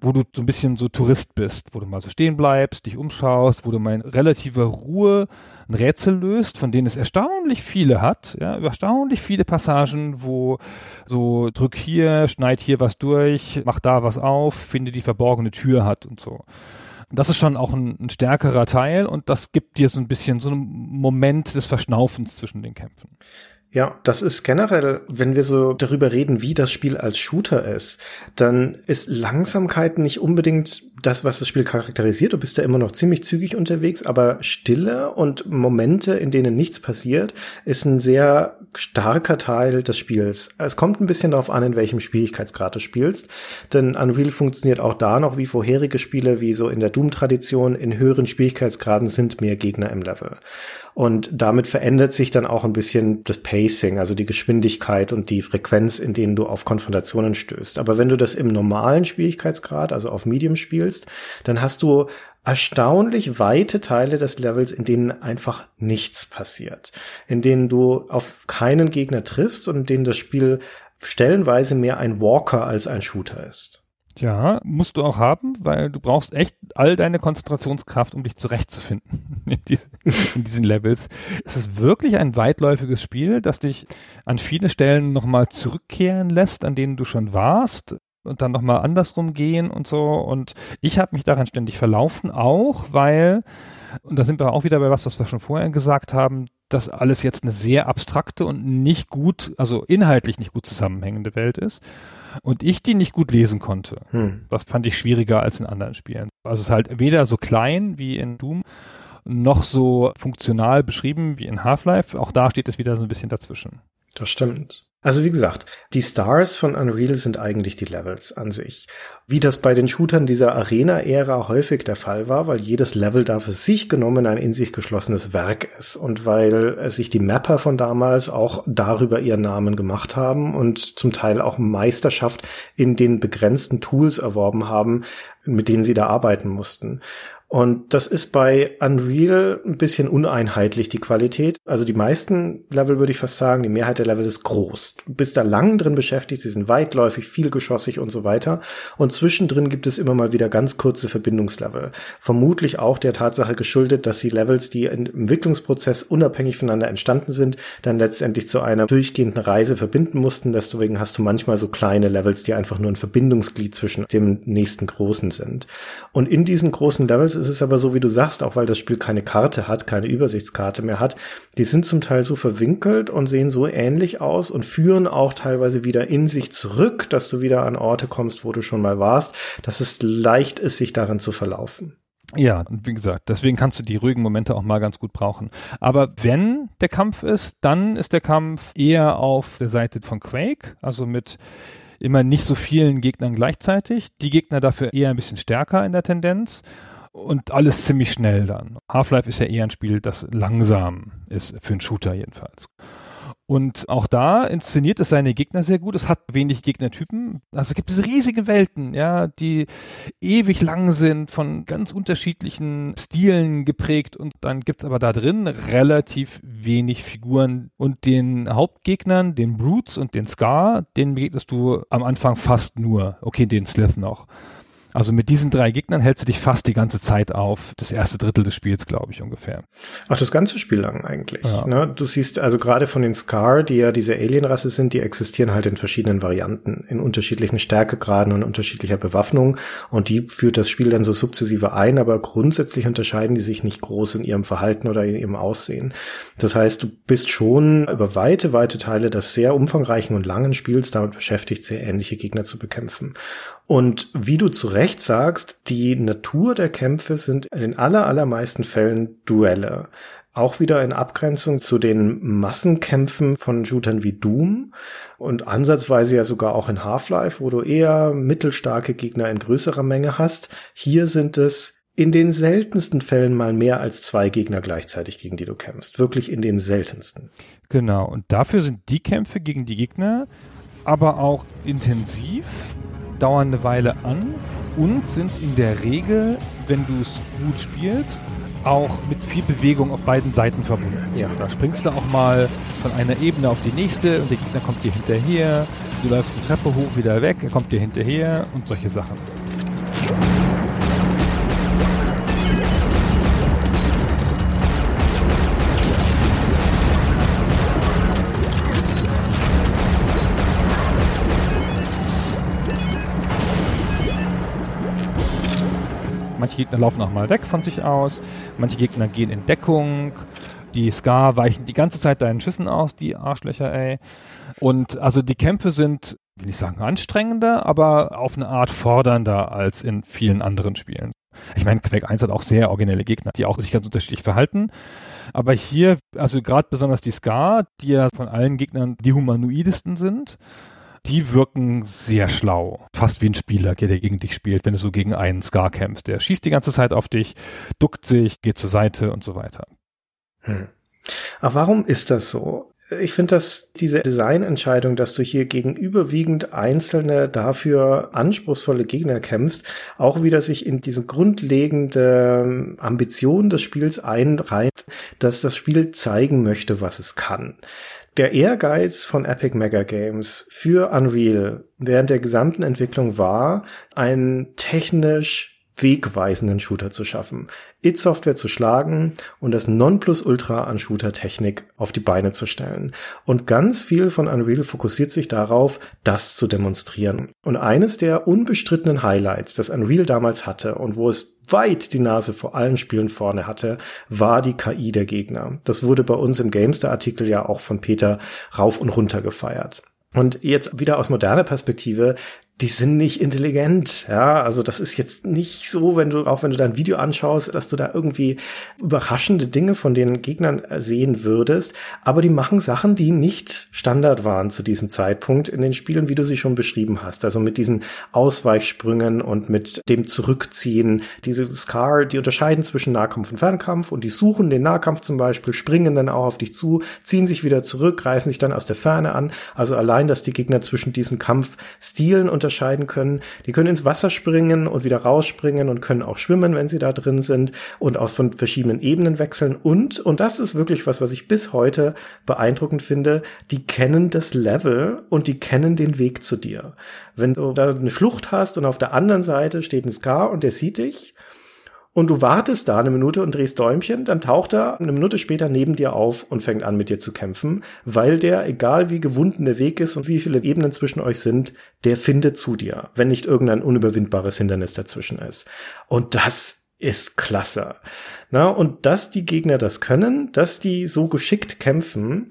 wo du so ein bisschen so Tourist bist, wo du mal so stehen bleibst, dich umschaust, wo du mal in relativer Ruhe ein Rätsel löst, von denen es erstaunlich viele hat, ja, erstaunlich viele Passagen, wo so drück hier, schneid hier was durch, mach da was auf, finde die verborgene Tür hat und so. Das ist schon auch ein, ein stärkerer Teil und das gibt dir so ein bisschen so einen Moment des Verschnaufens zwischen den Kämpfen. Ja, das ist generell, wenn wir so darüber reden, wie das Spiel als Shooter ist, dann ist Langsamkeit nicht unbedingt das, was das Spiel charakterisiert. Du bist ja immer noch ziemlich zügig unterwegs, aber Stille und Momente, in denen nichts passiert, ist ein sehr starker Teil des Spiels. Es kommt ein bisschen darauf an, in welchem Schwierigkeitsgrad du spielst, denn Unreal funktioniert auch da noch wie vorherige Spiele, wie so in der Doom-Tradition. In höheren Schwierigkeitsgraden sind mehr Gegner im Level. Und damit verändert sich dann auch ein bisschen das Pacing, also die Geschwindigkeit und die Frequenz, in denen du auf Konfrontationen stößt. Aber wenn du das im normalen Schwierigkeitsgrad, also auf Medium spielst, dann hast du erstaunlich weite Teile des Levels, in denen einfach nichts passiert, in denen du auf keinen Gegner triffst und in denen das Spiel stellenweise mehr ein Walker als ein Shooter ist. Ja, musst du auch haben, weil du brauchst echt all deine Konzentrationskraft, um dich zurechtzufinden [LAUGHS] in, diese, in diesen Levels. Es ist wirklich ein weitläufiges Spiel, das dich an viele Stellen nochmal zurückkehren lässt, an denen du schon warst und dann nochmal andersrum gehen und so. Und ich habe mich daran ständig verlaufen, auch weil, und da sind wir auch wieder bei was, was wir schon vorher gesagt haben, dass alles jetzt eine sehr abstrakte und nicht gut, also inhaltlich nicht gut zusammenhängende Welt ist und ich die nicht gut lesen konnte. Hm. Das fand ich schwieriger als in anderen Spielen. Also es ist halt weder so klein wie in Doom, noch so funktional beschrieben wie in Half-Life. Auch da steht es wieder so ein bisschen dazwischen. Das stimmt. Also wie gesagt, die Stars von Unreal sind eigentlich die Levels an sich. Wie das bei den Shootern dieser Arena-Ära häufig der Fall war, weil jedes Level da für sich genommen ein in sich geschlossenes Werk ist und weil sich die Mapper von damals auch darüber ihren Namen gemacht haben und zum Teil auch Meisterschaft in den begrenzten Tools erworben haben, mit denen sie da arbeiten mussten. Und das ist bei Unreal ein bisschen uneinheitlich, die Qualität. Also die meisten Level würde ich fast sagen, die Mehrheit der Level ist groß. Du bist da lang drin beschäftigt, sie sind weitläufig, vielgeschossig und so weiter. Und zwischendrin gibt es immer mal wieder ganz kurze Verbindungslevel. Vermutlich auch der Tatsache geschuldet, dass die Levels, die im Entwicklungsprozess unabhängig voneinander entstanden sind, dann letztendlich zu einer durchgehenden Reise verbinden mussten. Deswegen hast du manchmal so kleine Levels, die einfach nur ein Verbindungsglied zwischen dem nächsten großen sind. Und in diesen großen Levels ist es aber so, wie du sagst, auch weil das Spiel keine Karte hat, keine Übersichtskarte mehr hat. Die sind zum Teil so verwinkelt und sehen so ähnlich aus und führen auch teilweise wieder in sich zurück, dass du wieder an Orte kommst, wo du schon mal warst, dass es leicht ist, sich darin zu verlaufen. Ja, und wie gesagt, deswegen kannst du die ruhigen Momente auch mal ganz gut brauchen. Aber wenn der Kampf ist, dann ist der Kampf eher auf der Seite von Quake, also mit immer nicht so vielen Gegnern gleichzeitig. Die Gegner dafür eher ein bisschen stärker in der Tendenz und alles ziemlich schnell dann. Half-Life ist ja eher ein Spiel, das langsam ist, für einen Shooter jedenfalls. Und auch da inszeniert es seine Gegner sehr gut. Es hat wenig Gegnertypen. Also es gibt diese riesige Welten, ja, die ewig lang sind, von ganz unterschiedlichen Stilen geprägt. Und dann gibt's aber da drin relativ wenig Figuren. Und den Hauptgegnern, den Brutes und den Scar, denen begegnest du am Anfang fast nur. Okay, den Slith noch. Also mit diesen drei Gegnern hältst du dich fast die ganze Zeit auf. Das erste Drittel des Spiels, glaube ich, ungefähr. Ach, das ganze Spiel lang eigentlich. Ja. Ne? Du siehst also gerade von den Scar, die ja diese Alienrasse sind, die existieren halt in verschiedenen Varianten, in unterschiedlichen Stärkegraden und unterschiedlicher Bewaffnung. Und die führt das Spiel dann so sukzessive ein, aber grundsätzlich unterscheiden die sich nicht groß in ihrem Verhalten oder in ihrem Aussehen. Das heißt, du bist schon über weite, weite Teile des sehr umfangreichen und langen Spiels damit beschäftigt, sehr ähnliche Gegner zu bekämpfen. Und wie du zu Recht sagst, die Natur der Kämpfe sind in den aller, allermeisten Fällen Duelle. Auch wieder in Abgrenzung zu den Massenkämpfen von Shootern wie Doom und ansatzweise ja sogar auch in Half-Life, wo du eher mittelstarke Gegner in größerer Menge hast. Hier sind es in den seltensten Fällen mal mehr als zwei Gegner gleichzeitig, gegen die du kämpfst. Wirklich in den seltensten. Genau. Und dafür sind die Kämpfe gegen die Gegner aber auch intensiv dauern eine Weile an und sind in der Regel, wenn du es gut spielst, auch mit viel Bewegung auf beiden Seiten verbunden. Ja. Da springst du auch mal von einer Ebene auf die nächste und der Gegner kommt dir hinterher, du läufst die Treppe hoch, wieder weg, er kommt dir hinterher und solche Sachen. Manche Gegner laufen auch mal weg von sich aus. Manche Gegner gehen in Deckung. Die Scar weichen die ganze Zeit deinen Schüssen aus, die Arschlöcher, ey. Und also die Kämpfe sind, will ich sagen, anstrengender, aber auf eine Art fordernder als in vielen anderen Spielen. Ich meine, Quake 1 hat auch sehr originelle Gegner, die auch sich ganz unterschiedlich verhalten. Aber hier, also gerade besonders die Scar, die ja von allen Gegnern die humanoidesten sind, die wirken sehr schlau. Fast wie ein Spieler, der gegen dich spielt, wenn du so gegen einen Scar kämpfst. Der schießt die ganze Zeit auf dich, duckt sich, geht zur Seite und so weiter. Hm. Aber warum ist das so? Ich finde, dass diese Designentscheidung, dass du hier gegen überwiegend einzelne, dafür anspruchsvolle Gegner kämpfst, auch wieder sich in diese grundlegende Ambition des Spiels einreiht, dass das Spiel zeigen möchte, was es kann. Der Ehrgeiz von Epic Mega Games für Unreal während der gesamten Entwicklung war, einen technisch wegweisenden Shooter zu schaffen, id Software zu schlagen und das Nonplusultra an Shooter-Technik auf die Beine zu stellen. Und ganz viel von Unreal fokussiert sich darauf, das zu demonstrieren. Und eines der unbestrittenen Highlights, das Unreal damals hatte und wo es weit die Nase vor allen Spielen vorne hatte, war die KI der Gegner. Das wurde bei uns im Gamester-Artikel ja auch von Peter rauf und runter gefeiert. Und jetzt wieder aus moderner Perspektive, die sind nicht intelligent, ja, also das ist jetzt nicht so, wenn du, auch wenn du dein Video anschaust, dass du da irgendwie überraschende Dinge von den Gegnern sehen würdest, aber die machen Sachen, die nicht Standard waren zu diesem Zeitpunkt in den Spielen, wie du sie schon beschrieben hast, also mit diesen Ausweichsprüngen und mit dem Zurückziehen, diese Scar, die unterscheiden zwischen Nahkampf und Fernkampf und die suchen den Nahkampf zum Beispiel, springen dann auch auf dich zu, ziehen sich wieder zurück, greifen sich dann aus der Ferne an, also allein, dass die Gegner zwischen diesen Kampfstilen unter unterscheiden können. Die können ins Wasser springen und wieder rausspringen und können auch schwimmen, wenn sie da drin sind und auch von verschiedenen Ebenen wechseln. Und, und das ist wirklich was, was ich bis heute beeindruckend finde, die kennen das Level und die kennen den Weg zu dir. Wenn du da eine Schlucht hast und auf der anderen Seite steht ein Scar und der sieht dich, und du wartest da eine Minute und drehst Däumchen, dann taucht er eine Minute später neben dir auf und fängt an mit dir zu kämpfen, weil der, egal wie gewunden der Weg ist und wie viele Ebenen zwischen euch sind, der findet zu dir, wenn nicht irgendein unüberwindbares Hindernis dazwischen ist. Und das ist klasse. Na, und dass die Gegner das können, dass die so geschickt kämpfen,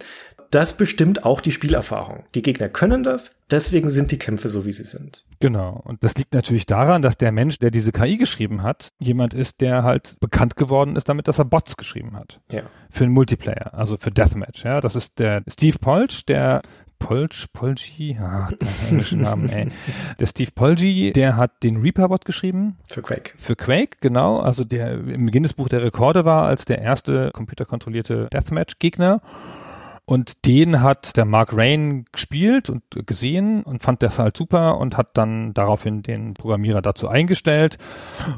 das bestimmt auch die Spielerfahrung. Die Gegner können das, deswegen sind die Kämpfe so, wie sie sind. Genau. Und das liegt natürlich daran, dass der Mensch, der diese KI geschrieben hat, jemand ist, der halt bekannt geworden ist damit, dass er Bots geschrieben hat. Ja. Für einen Multiplayer, also für Deathmatch. Ja, das ist der Steve Polch, der Polch, Polgi, ah, der englische Namen, ey. Der Steve Polgi, der hat den Reaper-Bot geschrieben. Für Quake. Für Quake, genau. Also der im Guinness-Buch der Rekorde war als der erste computerkontrollierte Deathmatch-Gegner. Und den hat der Mark Rain gespielt und gesehen und fand das halt super und hat dann daraufhin den Programmierer dazu eingestellt.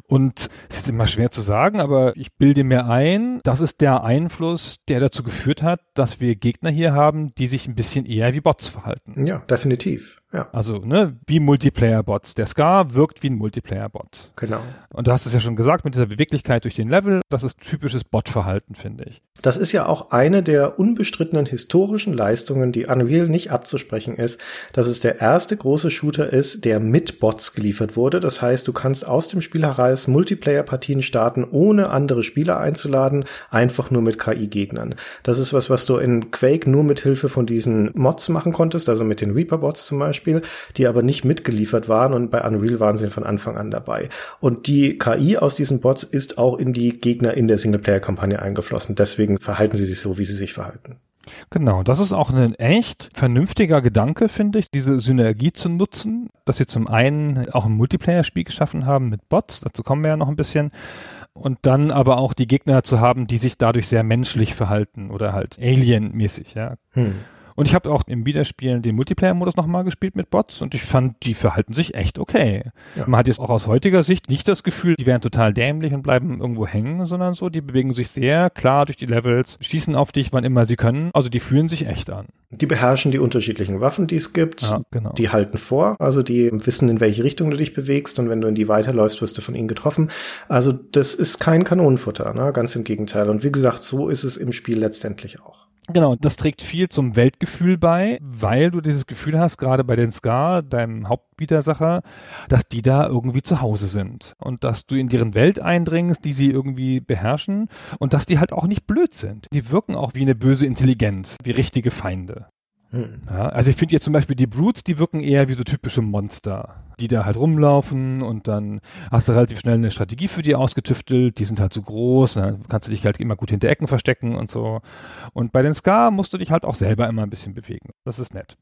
Und es ist immer schwer zu sagen, aber ich bilde mir ein, das ist der Einfluss, der dazu geführt hat, dass wir Gegner hier haben, die sich ein bisschen eher wie Bots verhalten. Ja, definitiv. Ja. Also, ne, wie Multiplayer-Bots. Der Scar wirkt wie ein Multiplayer-Bot. Genau. Und du hast es ja schon gesagt, mit dieser Beweglichkeit durch den Level, das ist typisches Bot-Verhalten, finde ich. Das ist ja auch eine der unbestrittenen historischen Leistungen, die Unreal nicht abzusprechen ist, dass es der erste große Shooter ist, der mit Bots geliefert wurde. Das heißt, du kannst aus dem Spiel heraus Multiplayer-Partien starten, ohne andere Spieler einzuladen, einfach nur mit KI-Gegnern. Das ist was, was du in Quake nur mit Hilfe von diesen Mods machen konntest, also mit den Reaper-Bots zum Beispiel. Beispiel, die aber nicht mitgeliefert waren und bei Unreal waren sie von Anfang an dabei. Und die KI aus diesen Bots ist auch in die Gegner in der Singleplayer-Kampagne eingeflossen. Deswegen verhalten sie sich so, wie sie sich verhalten. Genau, das ist auch ein echt vernünftiger Gedanke, finde ich, diese Synergie zu nutzen, dass sie zum einen auch ein Multiplayer-Spiel geschaffen haben mit Bots, dazu kommen wir ja noch ein bisschen, und dann aber auch die Gegner zu haben, die sich dadurch sehr menschlich verhalten oder halt Alien-mäßig, ja. Hm. Und ich habe auch im Wiederspielen den Multiplayer-Modus nochmal gespielt mit Bots und ich fand, die verhalten sich echt okay. Ja. Man hat jetzt auch aus heutiger Sicht nicht das Gefühl, die wären total dämlich und bleiben irgendwo hängen, sondern so, die bewegen sich sehr klar durch die Levels, schießen auf dich, wann immer sie können. Also die fühlen sich echt an. Die beherrschen die unterschiedlichen Waffen, die es gibt. Ja, genau. Die halten vor, also die wissen, in welche Richtung du dich bewegst und wenn du in die weiterläufst, wirst du von ihnen getroffen. Also das ist kein Kanonenfutter, ne? ganz im Gegenteil. Und wie gesagt, so ist es im Spiel letztendlich auch. Genau, das trägt viel zum Welt Mitgefühl bei, weil du dieses Gefühl hast, gerade bei den Scar, deinem Hauptwidersacher, dass die da irgendwie zu Hause sind und dass du in deren Welt eindringst, die sie irgendwie beherrschen und dass die halt auch nicht blöd sind. Die wirken auch wie eine böse Intelligenz, wie richtige Feinde. Ja, also ich finde jetzt zum Beispiel die Brutes, die wirken eher wie so typische Monster, die da halt rumlaufen und dann hast du relativ schnell eine Strategie für die ausgetüftelt, die sind halt so groß, dann kannst du dich halt immer gut hinter Ecken verstecken und so. Und bei den Scar musst du dich halt auch selber immer ein bisschen bewegen. Das ist nett.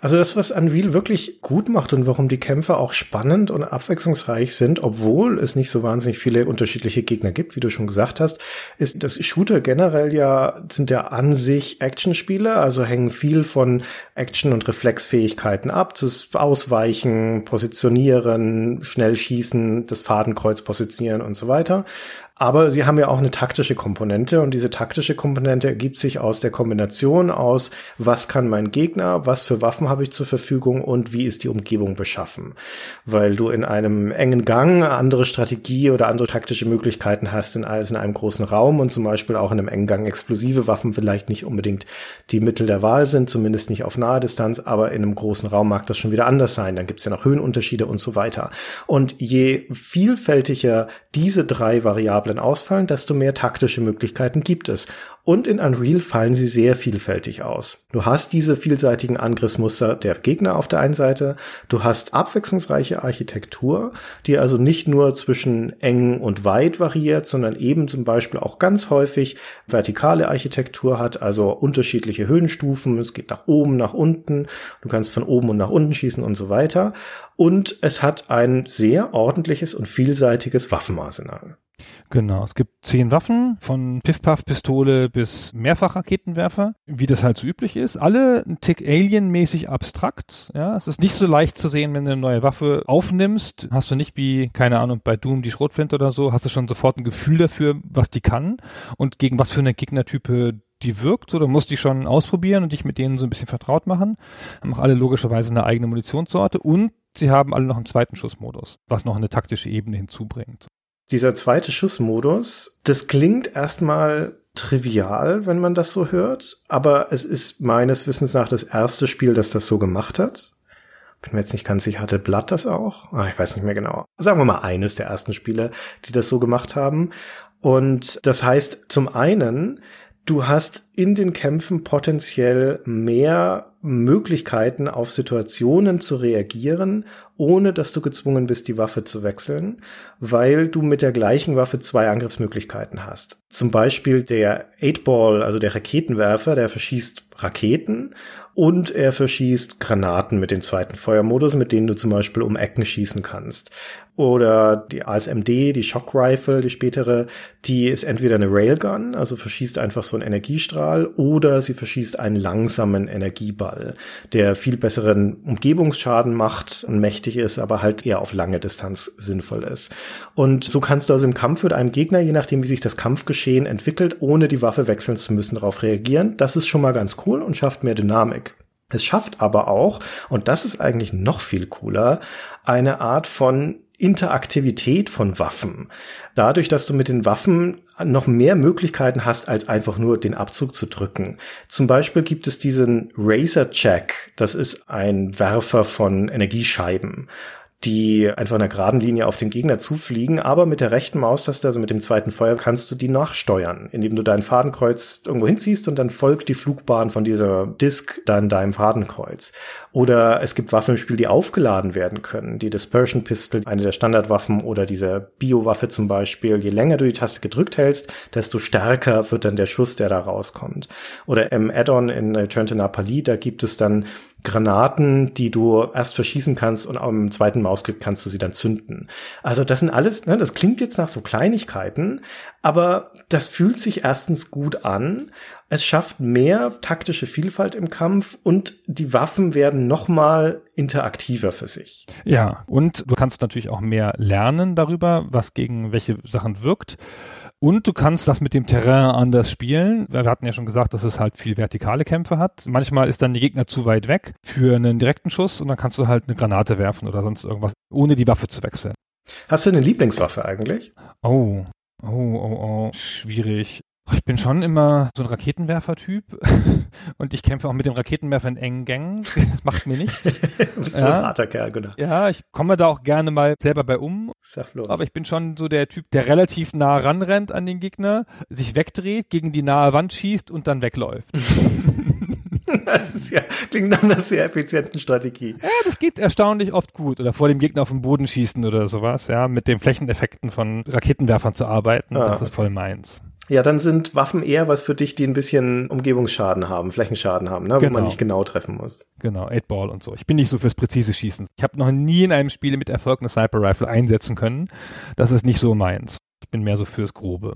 Also das, was Unreal wirklich gut macht und warum die Kämpfe auch spannend und abwechslungsreich sind, obwohl es nicht so wahnsinnig viele unterschiedliche Gegner gibt, wie du schon gesagt hast, ist, dass Shooter generell ja sind ja an sich Actionspiele, also hängen viel von Action- und Reflexfähigkeiten ab, das Ausweichen, Positionieren, schnell schießen, das Fadenkreuz positionieren und so weiter. Aber sie haben ja auch eine taktische Komponente und diese taktische Komponente ergibt sich aus der Kombination aus, was kann mein Gegner, was für Waffen habe ich zur Verfügung und wie ist die Umgebung beschaffen. Weil du in einem engen Gang andere Strategie oder andere taktische Möglichkeiten hast als in einem großen Raum und zum Beispiel auch in einem engen Gang explosive Waffen vielleicht nicht unbedingt die Mittel der Wahl sind, zumindest nicht auf nahe Distanz, aber in einem großen Raum mag das schon wieder anders sein. Dann gibt es ja noch Höhenunterschiede und so weiter. Und je vielfältiger diese drei Variablen Variablen ausfallen, desto mehr taktische Möglichkeiten gibt es. Und in Unreal fallen sie sehr vielfältig aus. Du hast diese vielseitigen Angriffsmuster der Gegner auf der einen Seite, du hast abwechslungsreiche Architektur, die also nicht nur zwischen eng und weit variiert, sondern eben zum Beispiel auch ganz häufig vertikale Architektur hat, also unterschiedliche Höhenstufen, es geht nach oben, nach unten, du kannst von oben und nach unten schießen und so weiter. Und es hat ein sehr ordentliches und vielseitiges Waffenarsenal. Genau, es gibt zehn Waffen, von Piff-Puff-Pistole bis Mehrfachraketenwerfer, wie das halt so üblich ist. Alle ein Tick Alien-mäßig abstrakt. Ja, es ist nicht so leicht zu sehen, wenn du eine neue Waffe aufnimmst. Hast du nicht wie, keine Ahnung, bei Doom die Schrotflinte oder so, hast du schon sofort ein Gefühl dafür, was die kann und gegen was für eine Gegnertype die wirkt, du musst die schon ausprobieren und dich mit denen so ein bisschen vertraut machen. Haben auch alle logischerweise eine eigene Munitionssorte und sie haben alle noch einen zweiten Schussmodus, was noch eine taktische Ebene hinzubringt dieser zweite Schussmodus, das klingt erstmal trivial, wenn man das so hört, aber es ist meines Wissens nach das erste Spiel, das das so gemacht hat. Bin mir jetzt nicht ganz sicher, hatte Blatt das auch? Ah, ich weiß nicht mehr genau. Sagen wir mal eines der ersten Spiele, die das so gemacht haben. Und das heißt, zum einen, du hast in den Kämpfen potenziell mehr Möglichkeiten auf Situationen zu reagieren, ohne dass du gezwungen bist, die Waffe zu wechseln, weil du mit der gleichen Waffe zwei Angriffsmöglichkeiten hast. Zum Beispiel der Eightball, also der Raketenwerfer, der verschießt Raketen und er verschießt Granaten mit dem zweiten Feuermodus, mit denen du zum Beispiel um Ecken schießen kannst. Oder die ASMD, die Shock Rifle, die spätere, die ist entweder eine Railgun, also verschießt einfach so einen Energiestrahl, oder sie verschießt einen langsamen Energieball, der viel besseren Umgebungsschaden macht und mächtig ist, aber halt eher auf lange Distanz sinnvoll ist. Und so kannst du also im Kampf mit einem Gegner, je nachdem wie sich das Kampfgeschehen entwickelt, ohne die Waffe wechseln zu müssen, darauf reagieren. Das ist schon mal ganz cool und schafft mehr Dynamik. Es schafft aber auch, und das ist eigentlich noch viel cooler, eine Art von Interaktivität von Waffen. Dadurch, dass du mit den Waffen noch mehr Möglichkeiten hast, als einfach nur den Abzug zu drücken. Zum Beispiel gibt es diesen Razor Check. Das ist ein Werfer von Energiescheiben die einfach in einer geraden Linie auf den Gegner zufliegen, aber mit der rechten Maustaste, also mit dem zweiten Feuer, kannst du die nachsteuern, indem du dein Fadenkreuz irgendwo hinziehst und dann folgt die Flugbahn von dieser Disk dann deinem Fadenkreuz. Oder es gibt Waffen im Spiel, die aufgeladen werden können. Die Dispersion Pistol, eine der Standardwaffen oder diese Biowaffe zum Beispiel. Je länger du die Taste gedrückt hältst, desto stärker wird dann der Schuss, der da rauskommt. Oder im Add-on in Return to Napoli, da gibt es dann Granaten, die du erst verschießen kannst und am zweiten Mausklick kannst du sie dann zünden. Also das sind alles, ne, das klingt jetzt nach so Kleinigkeiten, aber das fühlt sich erstens gut an. Es schafft mehr taktische Vielfalt im Kampf und die Waffen werden nochmal interaktiver für sich. Ja, und du kannst natürlich auch mehr lernen darüber, was gegen welche Sachen wirkt. Und du kannst das mit dem Terrain anders spielen. Wir hatten ja schon gesagt, dass es halt viel vertikale Kämpfe hat. Manchmal ist dann der Gegner zu weit weg für einen direkten Schuss und dann kannst du halt eine Granate werfen oder sonst irgendwas, ohne die Waffe zu wechseln. Hast du eine Lieblingswaffe eigentlich? Oh, oh, oh, oh, schwierig. Ich bin schon immer so ein Raketenwerfer-Typ [LAUGHS] und ich kämpfe auch mit dem Raketenwerfer in engen Gängen. Das macht mir nichts. [LAUGHS] du bist so ein harter Kerl, genau. Ja, ich komme da auch gerne mal selber bei um. Sag bloß. Aber ich bin schon so der Typ, der relativ nah ranrennt an den Gegner, sich wegdreht, gegen die nahe Wand schießt und dann wegläuft. [LAUGHS] Das ist ja, klingt nach einer sehr effizienten Strategie. Ja, das geht erstaunlich oft gut. Oder vor dem Gegner auf den Boden schießen oder sowas, ja, mit den Flächeneffekten von Raketenwerfern zu arbeiten. Ah. Das ist voll meins. Ja, dann sind Waffen eher was für dich, die ein bisschen Umgebungsschaden haben, Flächenschaden haben, ne? wo Genau. man nicht genau treffen muss. Genau, 8-Ball und so. Ich bin nicht so fürs präzise Schießen. Ich habe noch nie in einem Spiel mit Erfolg eine Sniper-Rifle einsetzen können. Das ist nicht so meins. Ich bin mehr so fürs Grobe.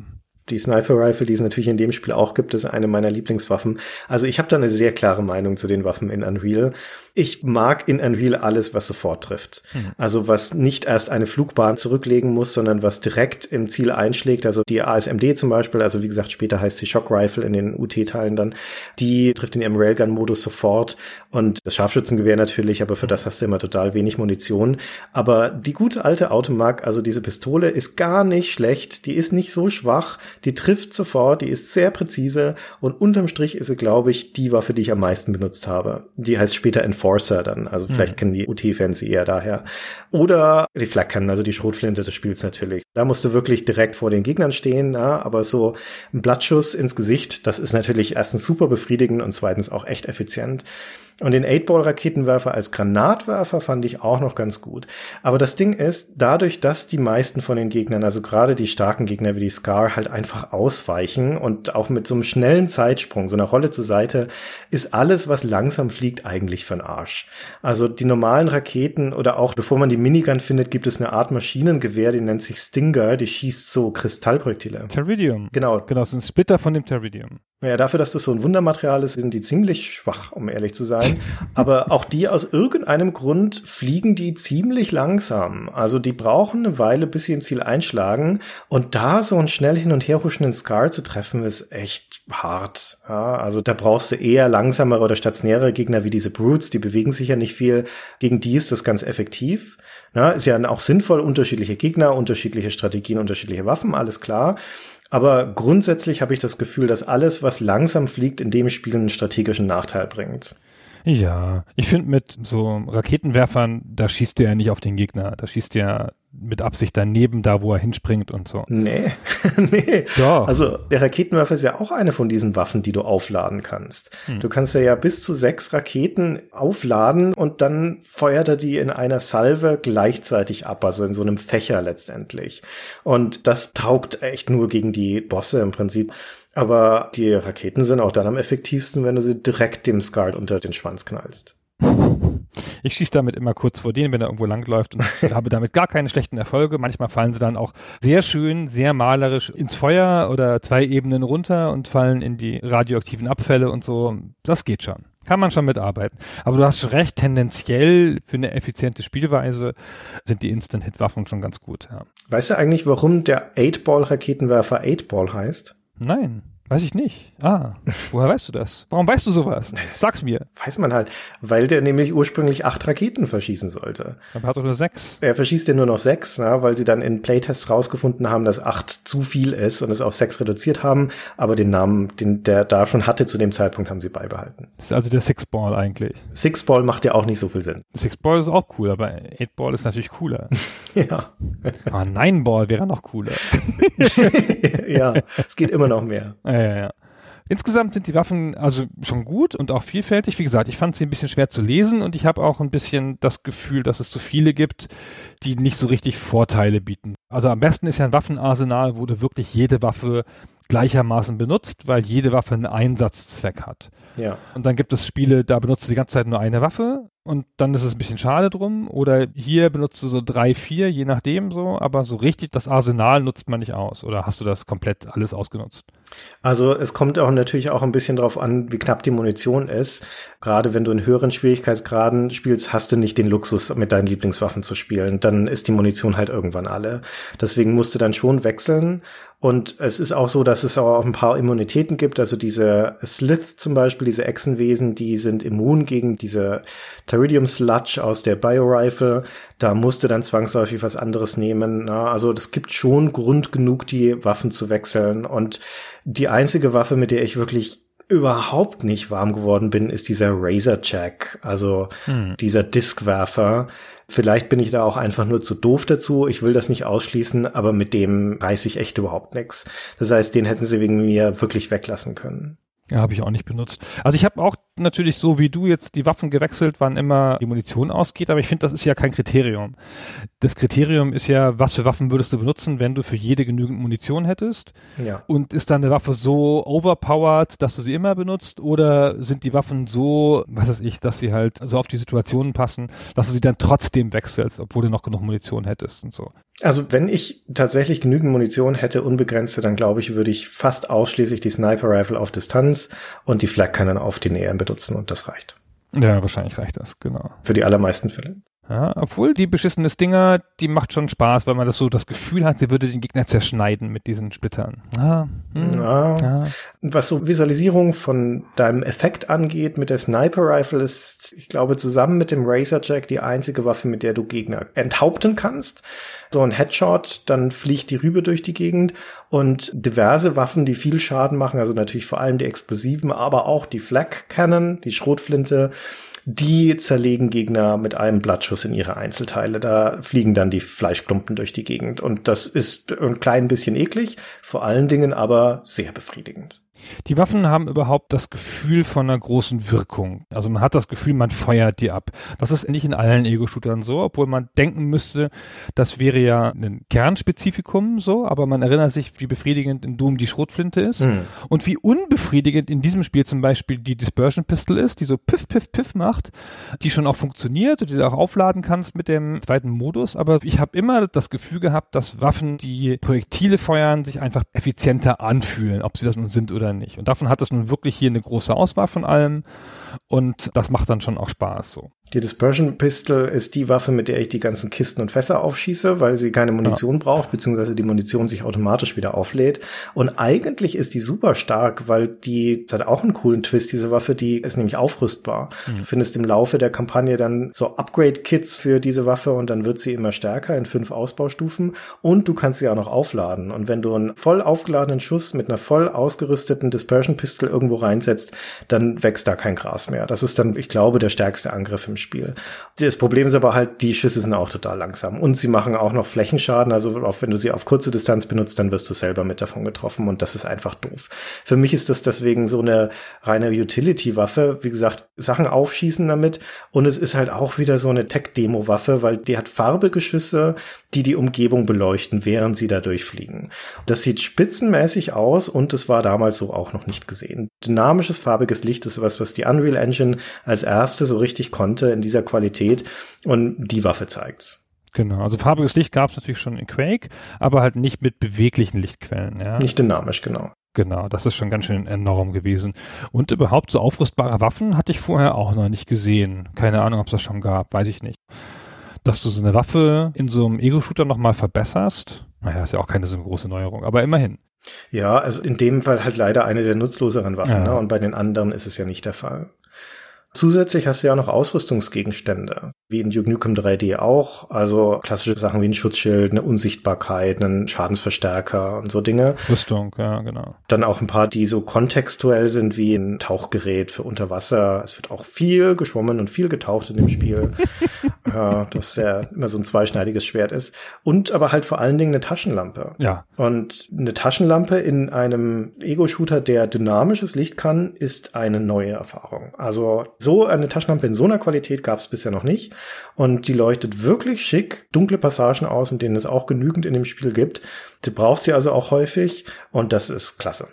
Die Sniper Rifle, die es natürlich in dem Spiel auch gibt, ist eine meiner Lieblingswaffen. Also ich habe da eine sehr klare Meinung zu den Waffen in Unreal. Ich mag in Unreal alles, was sofort trifft. Also was nicht erst eine Flugbahn zurücklegen muss, sondern was direkt im Ziel einschlägt. Also die ASMD zum Beispiel, also wie gesagt, später heißt sie Shock Rifle in den UT-Teilen dann, die trifft in ihrem Railgun-Modus sofort. Und das Scharfschützengewehr natürlich, aber für das hast du immer total wenig Munition. Aber die gute alte Automark, also diese Pistole, ist gar nicht schlecht. Die ist nicht so schwach. Die trifft sofort. Die ist sehr präzise. Und unterm Strich ist sie, glaube ich, die Waffe, die ich am meisten benutzt habe. Die heißt später Enforcer dann. Also vielleicht kennen die UT-Fans sie eher daher. Oder die Flakcan, also die Schrotflinte des Spiels natürlich. Da musst du wirklich direkt vor den Gegnern stehen. Ja, aber so ein Blattschuss ins Gesicht, das ist natürlich erstens super befriedigend und zweitens auch echt effizient. Und den 8-Ball-Raketenwerfer als Granatwerfer fand ich auch noch ganz gut. Aber das Ding ist, dadurch, dass die meisten von den Gegnern, also gerade die starken Gegner wie die Scar, halt einfach ausweichen und auch mit so einem schnellen Zeitsprung, so einer Rolle zur Seite, ist alles, was langsam fliegt, eigentlich für'n Arsch. Also die normalen Raketen oder auch bevor man die Minigun findet, gibt es eine Art Maschinengewehr, die nennt sich Stinger, die schießt so Kristallprojektile. Terridium. Genau, Genau, so ein Splitter von dem Terridium. Ja, dafür, dass das so ein Wundermaterial ist, sind die ziemlich schwach, um ehrlich zu sein. [LAUGHS] Aber auch die aus irgendeinem Grund fliegen die ziemlich langsam. Also die brauchen eine Weile, bis sie im Ziel einschlagen. Und da so einen schnell hin und her huschenden Scar zu treffen, ist echt hart. Ja, also da brauchst du eher langsamere oder stationäre Gegner wie diese Brutes. Die bewegen sich ja nicht viel. Gegen die ist das ganz effektiv. Na, ist ja auch sinnvoll, unterschiedliche Gegner, unterschiedliche Strategien, unterschiedliche Waffen, alles klar. Aber grundsätzlich habe ich das Gefühl, dass alles, was langsam fliegt, in dem Spiel einen strategischen Nachteil bringt. Ja, ich finde mit so Raketenwerfern, da schießt der ja nicht auf den Gegner. Da schießt der mit Absicht daneben, da wo er hinspringt und so. Nee, [LAUGHS] nee. Doch. Also der Raketenwerfer ist ja auch eine von diesen Waffen, die du aufladen kannst. Du kannst ja, ja bis zu sechs Raketen aufladen und dann feuert er die in einer Salve gleichzeitig ab, also in so einem Fächer letztendlich. Und das taugt echt nur gegen die Bosse im Prinzip. Aber die Raketen sind auch dann am effektivsten, wenn du sie direkt dem Scar unter den Schwanz knallst. [LAUGHS] Ich schieße damit immer kurz vor denen, wenn er irgendwo langläuft und [LAUGHS] habe damit gar keine schlechten Erfolge. Manchmal fallen sie dann auch sehr schön, sehr malerisch ins Feuer oder zwei Ebenen runter und fallen in die radioaktiven Abfälle und so. Das geht schon. Kann man schon mitarbeiten. Aber du hast schon recht, tendenziell für eine effiziente Spielweise sind die Instant-Hit-Waffen schon ganz gut. Ja. Weißt du eigentlich, warum der 8-Ball-Raketenwerfer 8-Ball heißt? Nein, weiß ich nicht. Ah, woher weißt du das? Warum weißt du sowas? [LAUGHS] Sag's mir. Weiß man halt, weil der nämlich ursprünglich acht Raketen verschießen sollte. Aber hat doch nur sechs. Er verschießt ja nur noch sechs, na, weil sie dann in Playtests rausgefunden haben, dass acht zu viel ist und es auf sechs reduziert haben, aber den Namen, den der da schon hatte zu dem Zeitpunkt, haben sie beibehalten. Das ist also der Six-Ball eigentlich. Six Ball macht ja auch nicht so viel Sinn. Six-Ball ist auch cool, aber Eight-Ball ist natürlich cooler. [LAUGHS] ja. Aber Nine-Ball wäre noch cooler. [LAUGHS] ja, es geht immer noch mehr. Ja, ja, ja. Insgesamt sind die Waffen also schon gut und auch vielfältig. Wie gesagt, ich fand sie ein bisschen schwer zu lesen und ich habe auch ein bisschen das Gefühl, dass es zu viele gibt, die nicht so richtig Vorteile bieten. Also am besten ist ja ein Waffenarsenal, wo du wirklich jede Waffe gleichermaßen benutzt, weil jede Waffe einen Einsatzzweck hat. Ja. Und dann gibt es Spiele, da benutzt du die ganze Zeit nur eine Waffe und dann ist es ein bisschen schade drum. Oder hier benutzt du so drei, vier, je nachdem so, aber so richtig das Arsenal nutzt man nicht aus. Oder hast du das komplett alles ausgenutzt? Also es kommt auch natürlich auch ein bisschen drauf an, wie knapp die Munition ist. Gerade wenn du in höheren Schwierigkeitsgraden spielst, hast du nicht den Luxus, mit deinen Lieblingswaffen zu spielen. Dann ist die Munition halt irgendwann alle. Deswegen musst du dann schon wechseln. Und es ist auch so, dass es auch ein paar Immunitäten gibt. Also diese Slith zum Beispiel, diese Echsenwesen, die sind immun gegen diese Pteridium Sludge aus der Biorifle. Da musste dann zwangsläufig was anderes nehmen. Na, also es gibt schon Grund genug, die Waffen zu wechseln. Und die einzige Waffe, mit der ich wirklich überhaupt nicht warm geworden bin, ist dieser Razor Jack, also hm. dieser Diskwerfer. Vielleicht bin ich da auch einfach nur zu doof dazu. Ich will das nicht ausschließen, aber mit dem reiß ich echt überhaupt nichts. Das heißt, den hätten sie wegen mir wirklich weglassen können. Ja, habe ich auch nicht benutzt. Also ich habe auch natürlich so wie du jetzt die Waffen gewechselt, wann immer die Munition ausgeht, aber ich finde, das ist ja kein Kriterium. Das Kriterium ist ja, was für Waffen würdest du benutzen, wenn du für jede genügend Munition hättest? Ja. Und ist dann eine Waffe so overpowered, dass du sie immer benutzt? Oder sind die Waffen so, was weiß ich, dass sie halt so auf die Situationen passen, dass du sie dann trotzdem wechselst, obwohl du noch genug Munition hättest und so? Also wenn ich tatsächlich genügend Munition hätte, unbegrenzte, dann glaube ich, würde ich fast ausschließlich die Sniper Rifle auf Distanz und die Flak Cannon auf die Nähe benutzen und das reicht. Ja, wahrscheinlich reicht das, genau. Für die allermeisten Fälle. Ja, obwohl die beschissene Stinger, die macht schon Spaß, weil man das so das Gefühl hat, sie würde den Gegner zerschneiden mit diesen Splittern. Ah, hm, ja. ja. Was so Visualisierung von deinem Effekt angeht mit der Sniper Rifle ist, ich glaube, zusammen mit dem Razor Jack die einzige Waffe, mit der du Gegner enthaupten kannst. So ein Headshot, dann fliegt die Rübe durch die Gegend und diverse Waffen, die viel Schaden machen, also natürlich vor allem die Explosiven, aber auch die Flak Cannon, die Schrotflinte, die zerlegen Gegner mit einem Blattschuss in ihre Einzelteile. Da fliegen dann die Fleischklumpen durch die Gegend. Und das ist ein klein bisschen eklig, vor allen Dingen aber sehr befriedigend. Die Waffen haben überhaupt das Gefühl von einer großen Wirkung. Also man hat das Gefühl, man feuert die ab. Das ist nicht in allen Ego-Shootern so, obwohl man denken müsste, das wäre ja ein Kernspezifikum so, aber man erinnert sich, wie befriedigend in Doom die Schrotflinte ist hm. und wie unbefriedigend in diesem Spiel zum Beispiel die Dispersion Pistol ist, die so piff, piff, piff macht, die schon auch funktioniert und die du auch aufladen kannst mit dem zweiten Modus. Aber ich habe immer das Gefühl gehabt, dass Waffen, die Projektile feuern, sich einfach effizienter anfühlen, ob sie das nun sind oder nicht. Und davon hat es nun wirklich hier eine große Auswahl von allem. Und das macht dann schon auch Spaß so. Die Dispersion Pistol ist die Waffe, mit der ich die ganzen Kisten und Fässer aufschieße, weil sie keine Munition ja. braucht, beziehungsweise die Munition sich automatisch wieder auflädt. Und eigentlich ist die super stark, weil die das hat auch einen coolen Twist, diese Waffe, die ist nämlich aufrüstbar. Mhm. Du findest im Laufe der Kampagne dann so Upgrade-Kits für diese Waffe und dann wird sie immer stärker in fünf Ausbaustufen und du kannst sie auch noch aufladen. Und wenn du einen voll aufgeladenen Schuss mit einer voll ausgerüsteten Dispersion Pistol irgendwo reinsetzt, dann wächst da kein Gras mehr. Das ist dann, ich glaube, der stärkste Angriff im im Spiel. Das Problem ist aber halt, die Schüsse sind auch total langsam und sie machen auch noch Flächenschaden. Also auch wenn du sie auf kurze Distanz benutzt, dann wirst du selber mit davon getroffen und das ist einfach doof. Für mich ist das deswegen so eine reine Utility-Waffe. Wie gesagt, Sachen aufschießen damit und es ist halt auch wieder so eine Tech-Demo-Waffe, weil die hat farbige Schüsse, die die Umgebung beleuchten, während sie da durchfliegen. Das sieht spitzenmäßig aus und es war damals so auch noch nicht gesehen. Dynamisches farbiges Licht ist was, was die Unreal Engine als erste so richtig konnte in dieser Qualität und die Waffe zeigt's. Genau, also farbiges Licht gab es natürlich schon in Quake, aber halt nicht mit beweglichen Lichtquellen. Ja? Nicht dynamisch, genau. Genau, das ist schon ganz schön enorm gewesen. Und überhaupt so aufrüstbare Waffen hatte ich vorher auch noch nicht gesehen. Keine Ahnung, ob es das schon gab, weiß ich nicht dass du so eine Waffe in so einem Ego-Shooter nochmal verbesserst. Naja, ist ja auch keine so große Neuerung, aber immerhin. Ja, also in dem Fall halt leider eine der nutzloseren Waffen, ja. ne? und bei den anderen ist es ja nicht der Fall. Zusätzlich hast du ja noch Ausrüstungsgegenstände, wie in Duke Nukem 3D auch. Also klassische Sachen wie ein Schutzschild, eine Unsichtbarkeit, einen Schadensverstärker und so Dinge. Rüstung, ja, genau. Dann auch ein paar, die so kontextuell sind, wie ein Tauchgerät für Unterwasser. Es wird auch viel geschwommen und viel getaucht in dem Spiel. [LAUGHS] ja, das ja immer so ein zweischneidiges Schwert ist. Und aber halt vor allen Dingen eine Taschenlampe. Ja. Und eine Taschenlampe in einem Ego-Shooter, der dynamisches Licht kann, ist eine neue Erfahrung. Also so eine Taschenlampe in so einer Qualität gab es bisher noch nicht. Und die leuchtet wirklich schick, dunkle Passagen aus, in denen es auch genügend in dem Spiel gibt. Du brauchst sie also auch häufig und das ist klasse.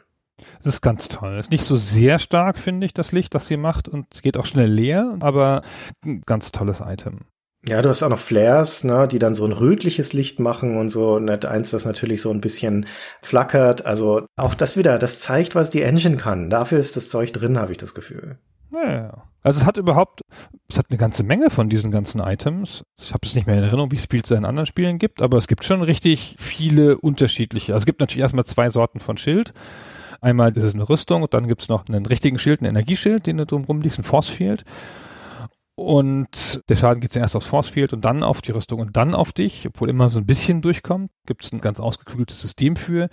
Das ist ganz toll. Ist nicht so sehr stark, finde ich, das Licht, das sie macht und geht auch schnell leer, aber ein ganz tolles Item. Ja, du hast auch noch Flares, ne, die dann so ein rötliches Licht machen und so. Net 1, das natürlich so ein bisschen flackert. Also auch das wieder, das zeigt, was die Engine kann. Dafür ist das Zeug drin, habe ich das Gefühl. Ja. Also es hat überhaupt, es hat eine ganze Menge von diesen ganzen Items. Ich habe es nicht mehr in Erinnerung, wie viel es in anderen Spielen gibt, aber es gibt schon richtig viele unterschiedliche. Also es gibt natürlich erstmal zwei Sorten von Schild. Einmal ist es eine Rüstung und dann gibt es noch einen richtigen Schild, einen Energieschild, den da drumherum liegt, ein Force Field. Und der Schaden geht zuerst aufs Force Field und dann auf die Rüstung und dann auf dich, obwohl immer so ein bisschen durchkommt. Gibt es ein ganz ausgeklügeltes System für.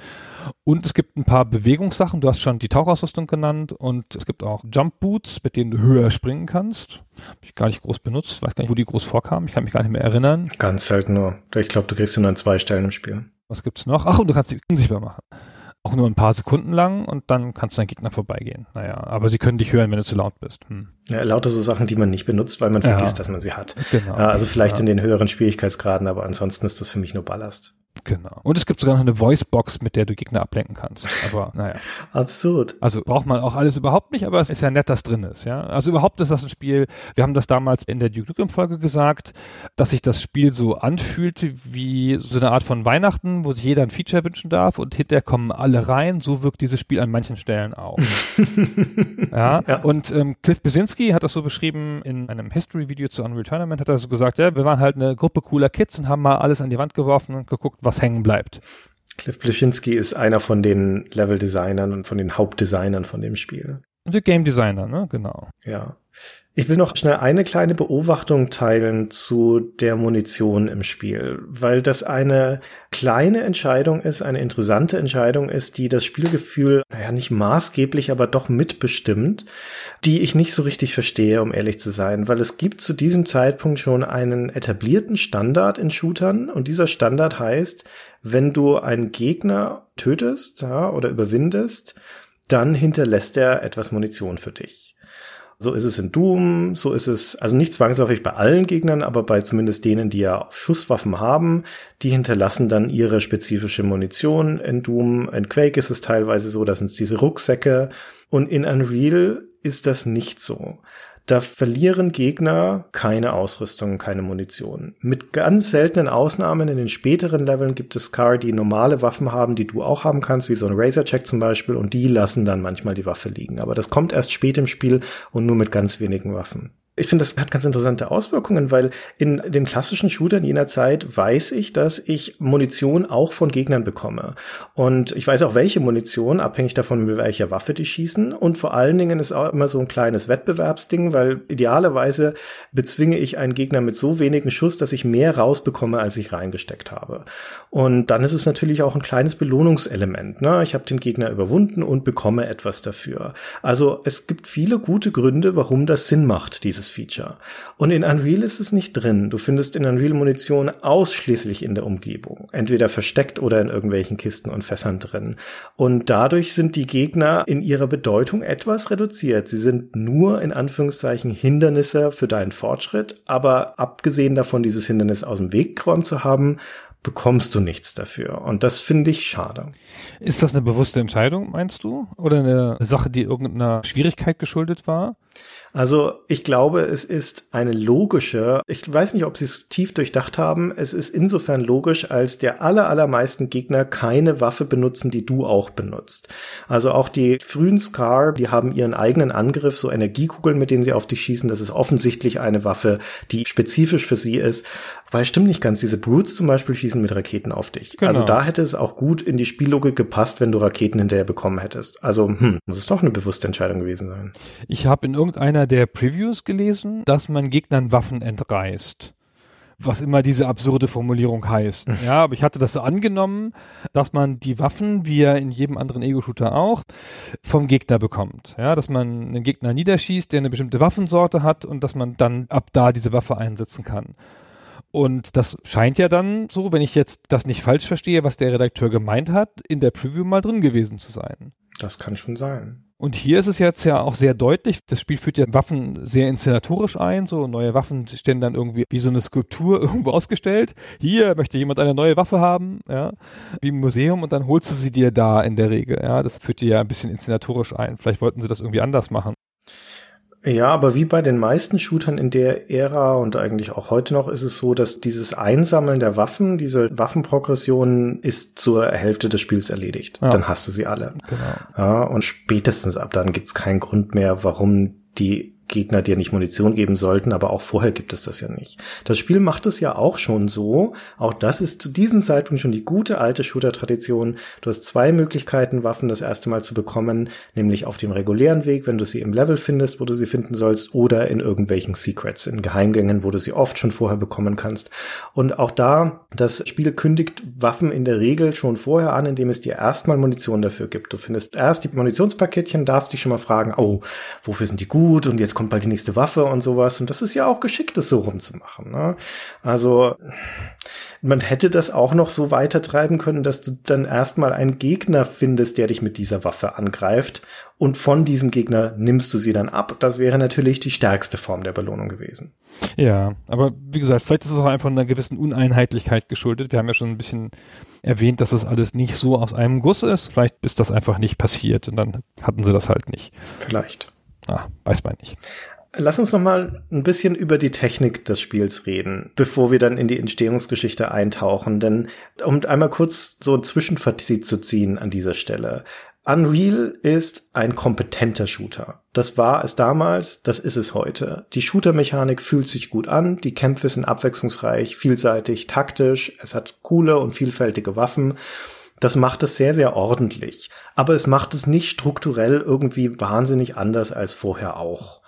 Und es gibt ein paar Bewegungssachen. Du hast schon die Tauchausrüstung genannt und es gibt auch Jump Boots, mit denen du höher springen kannst. Habe ich gar nicht groß benutzt. Weiß gar nicht, wo die groß vorkamen. Ich kann mich gar nicht mehr erinnern. Ganz selten nur. Ich glaube, du kriegst sie nur an zwei Stellen im Spiel. Was gibt's noch? Ach, und du kannst sie unsichtbar machen auch nur ein paar Sekunden lang und dann kannst du deinen Gegner vorbeigehen. Naja, aber sie können dich hören, wenn du zu laut bist. Hm. Ja, lauter so Sachen, die man nicht benutzt, weil man vergisst, ja. dass man sie hat. Genau. Also vielleicht ja. in den höheren Schwierigkeitsgraden, aber ansonsten ist das für mich nur Ballast. Genau. Und es gibt sogar noch eine Voicebox, mit der du Gegner ablenken kannst. Aber naja. [LAUGHS] Absurd. Also braucht man auch alles überhaupt nicht, aber es ist ja nett, dass drin ist, ja. Also überhaupt ist das ein Spiel, wir haben das damals in der Duke Nukem Folge gesagt, dass sich das Spiel so anfühlte wie so eine Art von Weihnachten, wo sich jeder ein Feature wünschen darf und hinterher kommen alle rein. So wirkt dieses Spiel an manchen Stellen auch. [LAUGHS] ja? ja. Und ähm, Cliff Besinski hat das so beschrieben in einem History-Video zu Unreal Tournament, hat er so gesagt, ja, wir waren halt eine Gruppe cooler Kids und haben mal alles an die Wand geworfen und geguckt, was hängen bleibt. Cliff Bleschinski ist einer von den Level-Designern und von den Hauptdesignern von dem Spiel. Und der Game Designer, ne? Genau. Ja. Ich will noch schnell eine kleine Beobachtung teilen zu der Munition im Spiel, weil das eine kleine Entscheidung ist, eine interessante Entscheidung ist, die das Spielgefühl, naja, nicht maßgeblich, aber doch mitbestimmt, die ich nicht so richtig verstehe, um ehrlich zu sein, weil es gibt zu diesem Zeitpunkt schon einen etablierten Standard in Shootern und dieser Standard heißt, wenn du einen Gegner tötest ja, oder überwindest, dann hinterlässt er etwas Munition für dich. So ist es in Doom, so ist es, also nicht zwangsläufig bei allen Gegnern, aber bei zumindest denen, die ja Schusswaffen haben, die hinterlassen dann ihre spezifische Munition. In Doom, in Quake ist es teilweise so, das sind diese Rucksäcke. Und in Unreal ist das nicht so. Da verlieren Gegner keine Ausrüstung, keine Munition. Mit ganz seltenen Ausnahmen in den späteren Leveln gibt es Car, die normale Waffen haben, die du auch haben kannst, wie so ein Razor-Check zum Beispiel, und die lassen dann manchmal die Waffe liegen. Aber das kommt erst spät im Spiel und nur mit ganz wenigen Waffen ich finde, das hat ganz interessante Auswirkungen, weil in den klassischen Shootern jener Zeit weiß ich, dass ich Munition auch von Gegnern bekomme. Und ich weiß auch, welche Munition, abhängig davon, mit welcher Waffe die schießen. Und vor allen Dingen ist auch immer so ein kleines Wettbewerbsding, weil idealerweise bezwinge ich einen Gegner mit so wenigen Schuss, dass ich mehr rausbekomme, als ich reingesteckt habe. Und dann ist es natürlich auch ein kleines Belohnungselement. Ne? Ich habe den Gegner überwunden und bekomme etwas dafür. Also es gibt viele gute Gründe, warum das Sinn macht, dieses Feature. Und in Unreal ist es nicht drin. Du findest in Unreal Munition ausschließlich in der Umgebung. Entweder versteckt oder in irgendwelchen Kisten und Fässern drin. Und dadurch sind die Gegner in ihrer Bedeutung etwas reduziert. Sie sind nur in Anführungszeichen Hindernisse für deinen Fortschritt. Aber abgesehen davon, dieses Hindernis aus dem Weg geräumt zu haben, bekommst du nichts dafür. Und das finde ich schade. Ist das eine bewusste Entscheidung, meinst du? Oder eine Sache, die irgendeiner Schwierigkeit geschuldet war? Also ich glaube, es ist eine logische, ich weiß nicht, ob sie es tief durchdacht haben, es ist insofern logisch, als der aller, allermeisten Gegner keine Waffe benutzen, die du auch benutzt. Also auch die frühen Scar, die haben ihren eigenen Angriff, so Energiekugeln, mit denen sie auf dich schießen, das ist offensichtlich eine Waffe, die spezifisch für sie ist. Weil stimmt nicht ganz, diese Brutes zum Beispiel schießen mit Raketen auf dich. Genau. Also da hätte es auch gut in die Spiellogik gepasst, wenn du Raketen hinterher bekommen hättest. Also hm, muss es doch eine bewusste Entscheidung gewesen sein. Ich habe in irgendeiner der Previews gelesen, dass man Gegnern Waffen entreißt was immer diese absurde Formulierung heißt. Ja, aber ich hatte das so angenommen, dass man die Waffen, wie ja in jedem anderen Ego-Shooter auch, vom Gegner bekommt. Ja, dass man einen Gegner niederschießt, der eine bestimmte Waffensorte hat und dass man dann ab da diese Waffe einsetzen kann. Und das scheint ja dann so, wenn ich jetzt das nicht falsch verstehe, was der Redakteur gemeint hat, in der Preview mal drin gewesen zu sein. Das kann schon sein. Und hier ist es jetzt ja auch sehr deutlich, das Spiel führt ja Waffen sehr inszenatorisch ein, so neue Waffen stehen dann irgendwie wie so eine Skulptur [LAUGHS] irgendwo ausgestellt. Hier möchte jemand eine neue Waffe haben, ja, wie im Museum und dann holst du sie dir da in der Regel, ja, das führt dir ja ein bisschen inszenatorisch ein. Vielleicht wollten sie das irgendwie anders machen. Ja, aber wie bei den meisten Shootern in der Ära und eigentlich auch heute noch ist es so, dass dieses Einsammeln der Waffen, diese Waffenprogression ist zur Hälfte des Spiels erledigt. Ja. Dann hast du sie alle. Genau. Ja, und spätestens ab dann gibt's keinen Grund mehr, warum die Gegner dir nicht Munition geben sollten, aber auch vorher gibt es das ja nicht. Das Spiel macht es ja auch schon so. Auch das ist zu diesem Zeitpunkt schon die gute alte Shooter-Tradition. Du hast zwei Möglichkeiten, Waffen das erste Mal zu bekommen, nämlich auf dem regulären Weg, wenn du sie im Level findest, wo du sie finden sollst, oder in irgendwelchen Secrets, in Geheimgängen, wo du sie oft schon vorher bekommen kannst. Und auch da, das Spiel kündigt Waffen in der Regel schon vorher an, indem es dir erstmal Munition dafür gibt. Du findest erst die Munitionspaketchen, darfst dich schon mal fragen, oh, wofür sind die gut? Und jetzt kommt bald die nächste Waffe und sowas. Und das ist ja auch geschickt, das so rumzumachen. Ne? Also man hätte das auch noch so weiter treiben können, dass du dann erstmal einen Gegner findest, der dich mit dieser Waffe angreift. Und von diesem Gegner nimmst du sie dann ab. Das wäre natürlich die stärkste Form der Belohnung gewesen. Ja, aber wie gesagt, vielleicht ist es auch einfach einer gewissen Uneinheitlichkeit geschuldet. Wir haben ja schon ein bisschen erwähnt, dass das alles nicht so aus einem Guss ist. Vielleicht ist das einfach nicht passiert und dann hatten sie das halt nicht. Vielleicht. Ah, weiß man nicht. Lass uns noch mal ein bisschen über die Technik des Spiels reden, bevor wir dann in die Entstehungsgeschichte eintauchen. Denn um einmal kurz so ein Zwischenfazit zu ziehen an dieser Stelle. Unreal ist ein kompetenter Shooter. Das war es damals, das ist es heute. Die Shooter-Mechanik fühlt sich gut an, die Kämpfe sind abwechslungsreich, vielseitig, taktisch, es hat coole und vielfältige Waffen das macht es sehr, sehr ordentlich. Aber es macht es nicht strukturell irgendwie wahnsinnig anders als vorher auch.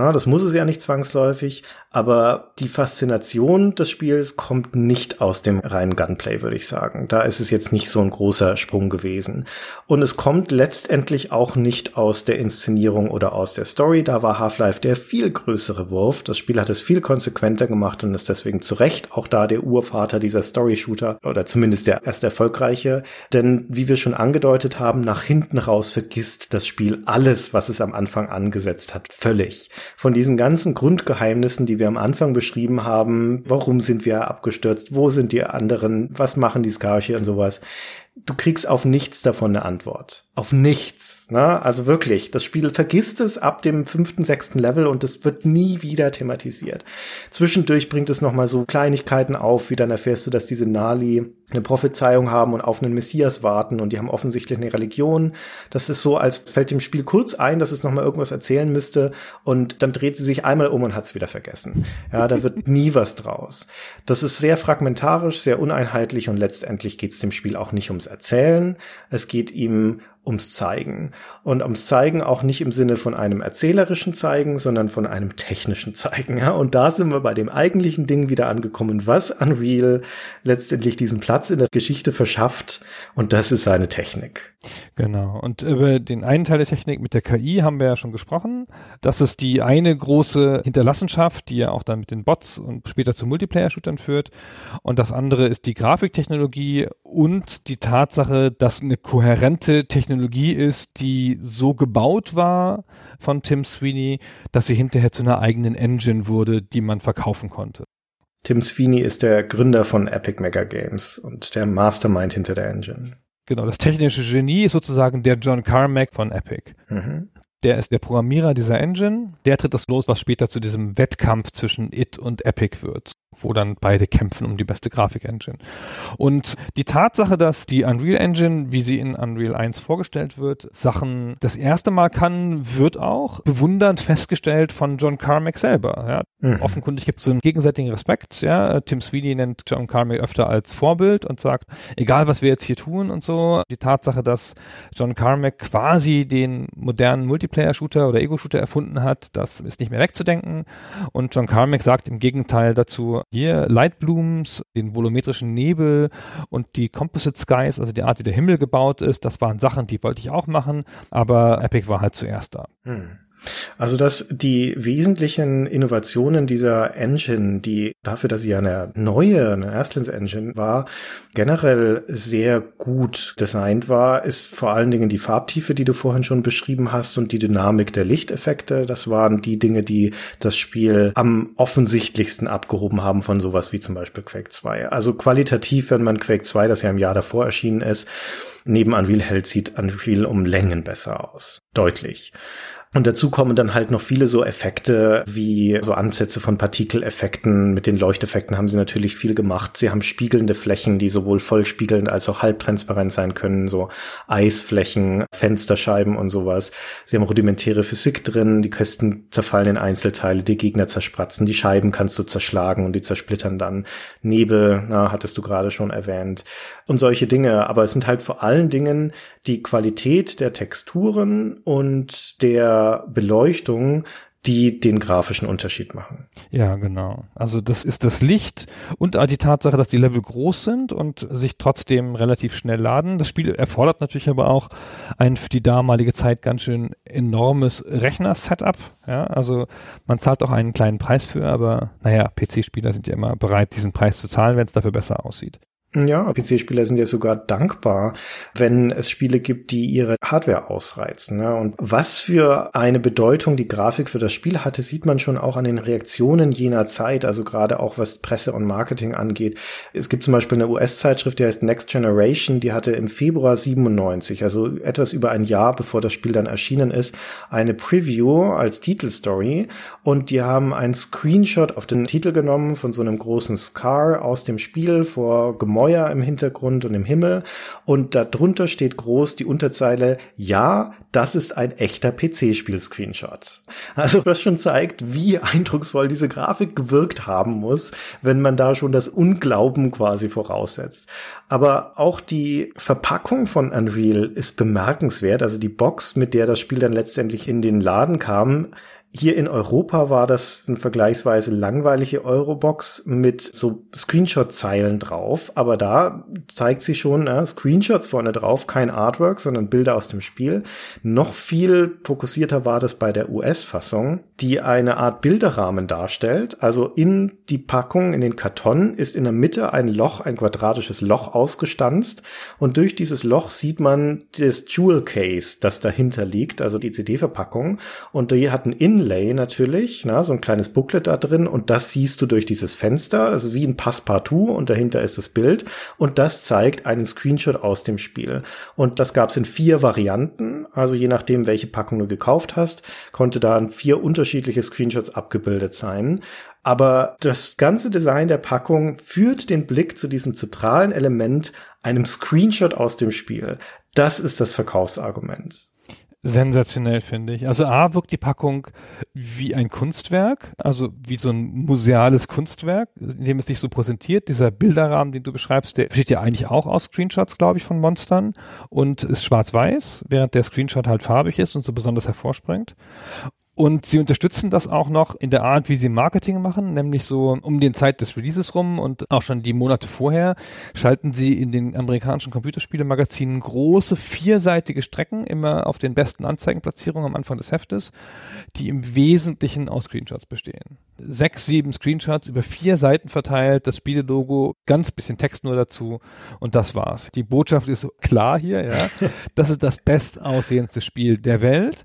Na, das muss es ja nicht zwangsläufig, aber die Faszination des Spiels kommt nicht aus dem reinen Gunplay, würde ich sagen. Da ist es jetzt nicht so ein großer Sprung gewesen. Und es kommt letztendlich auch nicht aus der Inszenierung oder aus der Story. Da war Half-Life der viel größere Wurf. Das Spiel hat es viel konsequenter gemacht und ist deswegen zu Recht auch da der Urvater dieser Story-Shooter oder zumindest der erste erfolgreiche. Denn wie wir schon angedeutet haben, nach hinten raus vergisst das Spiel alles, was es am Anfang angesetzt hat, völlig. Von diesen ganzen Grundgeheimnissen, die wir am Anfang beschrieben haben, warum sind wir abgestürzt, wo sind die anderen, was machen die Skarche und sowas. Du kriegst auf nichts davon eine Antwort. Auf nichts. Ne? Also wirklich, das Spiel vergisst es ab dem fünften, sechsten Level und es wird nie wieder thematisiert. Zwischendurch bringt es nochmal so Kleinigkeiten auf, wie dann erfährst du, dass diese Nali eine Prophezeiung haben und auf einen Messias warten und die haben offensichtlich eine Religion. Das ist so, als fällt dem Spiel kurz ein, dass es nochmal irgendwas erzählen müsste und dann dreht sie sich einmal um und hat es wieder vergessen. Ja, da wird nie [LAUGHS] was draus. Das ist sehr fragmentarisch, sehr uneinheitlich und letztendlich geht es dem Spiel auch nicht ums Erzählen. Es geht ihm ums Zeigen. Und ums Zeigen auch nicht im Sinne von einem erzählerischen Zeigen, sondern von einem technischen Zeigen. Ja? Und da sind wir bei dem eigentlichen Ding wieder angekommen, was Unreal letztendlich diesen Platz in der Geschichte verschafft. Und das ist seine Technik. Genau. Und über den einen Teil der Technik mit der KI haben wir ja schon gesprochen. Das ist die eine große Hinterlassenschaft, die ja auch dann mit den Bots und später zu Multiplayer-Shootern führt. Und das andere ist die Grafiktechnologie und die Tatsache, dass eine kohärente Technologie ist, die so gebaut war von Tim Sweeney, dass sie hinterher zu einer eigenen Engine wurde, die man verkaufen konnte. Tim Sweeney ist der Gründer von Epic Mega Games und der Mastermind hinter der Engine. Genau, das technische Genie ist sozusagen der John Carmack von Epic. Mhm. Der ist der Programmierer dieser Engine. Der tritt das los, was später zu diesem Wettkampf zwischen It und Epic wird wo dann beide kämpfen um die beste Grafik-Engine. Und die Tatsache, dass die Unreal Engine, wie sie in Unreal 1 vorgestellt wird, Sachen das erste Mal kann, wird auch bewundernd festgestellt von John Carmack selber. Ja. Mhm. Offenkundig gibt es so einen gegenseitigen Respekt. Ja. Tim Sweeney nennt John Carmack öfter als Vorbild und sagt, egal was wir jetzt hier tun und so, die Tatsache, dass John Carmack quasi den modernen Multiplayer-Shooter oder Ego-Shooter erfunden hat, das ist nicht mehr wegzudenken. Und John Carmack sagt im Gegenteil dazu, hier Lightblooms, den volumetrischen Nebel und die Composite Skies, also die Art, wie der Himmel gebaut ist, das waren Sachen, die wollte ich auch machen, aber Epic war halt zuerst da. Hm. Also, dass die wesentlichen Innovationen dieser Engine, die dafür, dass sie ja eine neue, eine Erstlings-Engine war, generell sehr gut designt war, ist vor allen Dingen die Farbtiefe, die du vorhin schon beschrieben hast und die Dynamik der Lichteffekte. Das waren die Dinge, die das Spiel am offensichtlichsten abgehoben haben von sowas wie zum Beispiel Quake 2. Also qualitativ, wenn man Quake 2, das ja im Jahr davor erschienen ist, neben Unreal hält, sieht Unreal um Längen besser aus. Deutlich. Und dazu kommen dann halt noch viele so Effekte wie so Ansätze von Partikeleffekten. Mit den Leuchteffekten haben sie natürlich viel gemacht. Sie haben spiegelnde Flächen, die sowohl vollspiegelnd als auch halbtransparent sein können, so Eisflächen, Fensterscheiben und sowas. Sie haben rudimentäre Physik drin, die Kästen zerfallen in Einzelteile, die Gegner zerspratzen, die Scheiben kannst du zerschlagen und die zersplittern dann. Nebel, na, hattest du gerade schon erwähnt. Und solche Dinge. Aber es sind halt vor allen Dingen die Qualität der Texturen und der Beleuchtung, die den grafischen Unterschied machen. Ja, genau. Also das ist das Licht und die Tatsache, dass die Level groß sind und sich trotzdem relativ schnell laden. Das Spiel erfordert natürlich aber auch ein für die damalige Zeit ganz schön enormes Rechner-Setup. Ja, also man zahlt auch einen kleinen Preis für, aber naja, PC-Spieler sind ja immer bereit, diesen Preis zu zahlen, wenn es dafür besser aussieht. Ja, PC-Spieler sind ja sogar dankbar, wenn es Spiele gibt, die ihre Hardware ausreizen. Ne? Und was für eine Bedeutung die Grafik für das Spiel hatte, sieht man schon auch an den Reaktionen jener Zeit, also gerade auch was Presse und Marketing angeht. Es gibt zum Beispiel eine US-Zeitschrift, die heißt Next Generation, die hatte im Februar 97, also etwas über ein Jahr bevor das Spiel dann erschienen ist, eine Preview als Titelstory und die haben einen Screenshot auf den Titel genommen von so einem großen Scar aus dem Spiel vor Gemäuer im Hintergrund und im Himmel. Und darunter steht groß die Unterzeile, ja, das ist ein echter PC-Spiel-Screenshot. Also was schon zeigt, wie eindrucksvoll diese Grafik gewirkt haben muss, wenn man da schon das Unglauben quasi voraussetzt. Aber auch die Verpackung von Unreal ist bemerkenswert. Also die Box, mit der das Spiel dann letztendlich in den Laden kam, hier in Europa war das eine vergleichsweise langweilige Eurobox mit so Screenshot-Zeilen drauf, aber da zeigt sich schon äh, Screenshots vorne drauf, kein Artwork, sondern Bilder aus dem Spiel. Noch viel fokussierter war das bei der US-Fassung, die eine Art Bilderrahmen darstellt. Also in die Packung, in den Karton ist in der Mitte ein Loch, ein quadratisches Loch ausgestanzt und durch dieses Loch sieht man das Jewel Case, das dahinter liegt, also die CD-Verpackung und die hat ein Inlay natürlich, na, so ein kleines Booklet da drin und das siehst du durch dieses Fenster, also wie ein Passepartout und dahinter ist das Bild und das zeigt einen Screenshot aus dem Spiel. Und das gab es in vier Varianten, also je nachdem, welche Packung du gekauft hast, konnte da vier unterschiedliche Screenshots abgebildet sein. Aber das ganze Design der Packung führt den Blick zu diesem zentralen Element, einem Screenshot aus dem Spiel. Das ist das Verkaufsargument sensationell, finde ich. Also A wirkt die Packung wie ein Kunstwerk, also wie so ein museales Kunstwerk, in dem es sich so präsentiert. Dieser Bilderrahmen, den du beschreibst, der besteht ja eigentlich auch aus Screenshots, glaube ich, von Monstern und ist schwarz-weiß, während der Screenshot halt farbig ist und so besonders hervorspringt. Und sie unterstützen das auch noch in der Art, wie sie Marketing machen, nämlich so um den Zeit des Releases rum und auch schon die Monate vorher schalten sie in den amerikanischen Computerspielemagazinen große vierseitige Strecken immer auf den besten Anzeigenplatzierungen am Anfang des Heftes, die im Wesentlichen aus Screenshots bestehen. Sechs, sieben Screenshots über vier Seiten verteilt, das Spielelogo, ganz bisschen Text nur dazu und das war's. Die Botschaft ist klar hier, ja. [LAUGHS] Das ist das bestaussehendste Spiel der Welt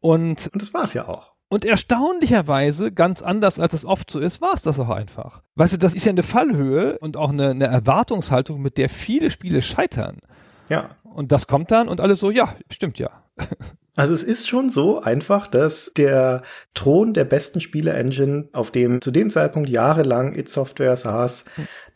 und, und das war's ja auch. Und erstaunlicherweise, ganz anders als es oft so ist, war es das auch einfach. Weißt du, das ist ja eine Fallhöhe und auch eine, eine Erwartungshaltung, mit der viele Spiele scheitern. Ja. Und das kommt dann und alle so, ja, stimmt ja. [LAUGHS] Also es ist schon so einfach, dass der Thron der besten Spiele-Engine, auf dem zu dem Zeitpunkt jahrelang It Software saß,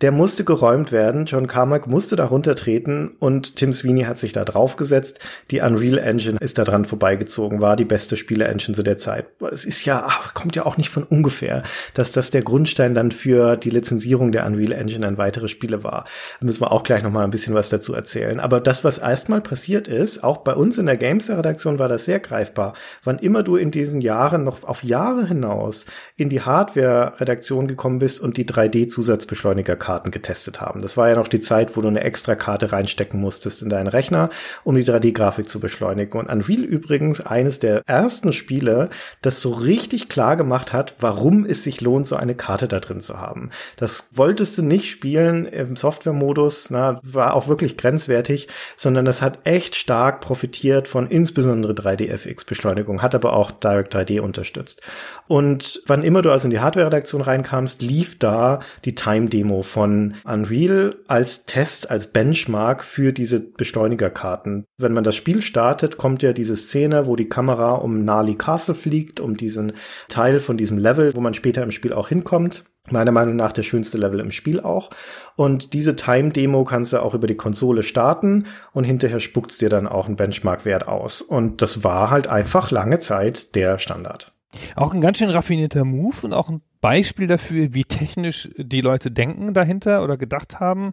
der musste geräumt werden. John Carmack musste darunter treten und Tim Sweeney hat sich da draufgesetzt. Die Unreal Engine ist da dran vorbeigezogen, war die beste Spiele-Engine zu der Zeit. Es ist ja, ach, kommt ja auch nicht von ungefähr, dass das der Grundstein dann für die Lizenzierung der Unreal Engine an weitere Spiele war. Da müssen wir auch gleich noch mal ein bisschen was dazu erzählen. Aber das, was erstmal passiert ist, auch bei uns in der Games-Redaktion war das sehr greifbar. Wann immer du in diesen Jahren noch auf Jahre hinaus in die Hardware-Redaktion gekommen bist und die 3D-Zusatzbeschleuniger Karten getestet haben. Das war ja noch die Zeit, wo du eine extra Karte reinstecken musstest in deinen Rechner, um die 3D-Grafik zu beschleunigen. Und Unreal übrigens eines der ersten Spiele, das so richtig klar gemacht hat, warum es sich lohnt, so eine Karte da drin zu haben. Das wolltest du nicht spielen im Software-Modus, na, war auch wirklich grenzwertig, sondern das hat echt stark profitiert von insbesondere 3D-FX-Beschleunigung, hat aber auch Direct 3D unterstützt. Und wann immer du also in die Hardware-Redaktion reinkamst, lief da die Time-Demo von Unreal als Test, als Benchmark für diese Beschleunigerkarten. Wenn man das Spiel startet, kommt ja diese Szene, wo die Kamera um Nali Castle fliegt, um diesen Teil von diesem Level, wo man später im Spiel auch hinkommt. Meiner Meinung nach der schönste Level im Spiel auch. Und diese Time-Demo kannst du auch über die Konsole starten und hinterher spuckt's dir dann auch einen Benchmark-Wert aus. Und das war halt einfach lange Zeit der Standard. Auch ein ganz schön raffinierter Move und auch ein Beispiel dafür, wie technisch die Leute denken dahinter oder gedacht haben,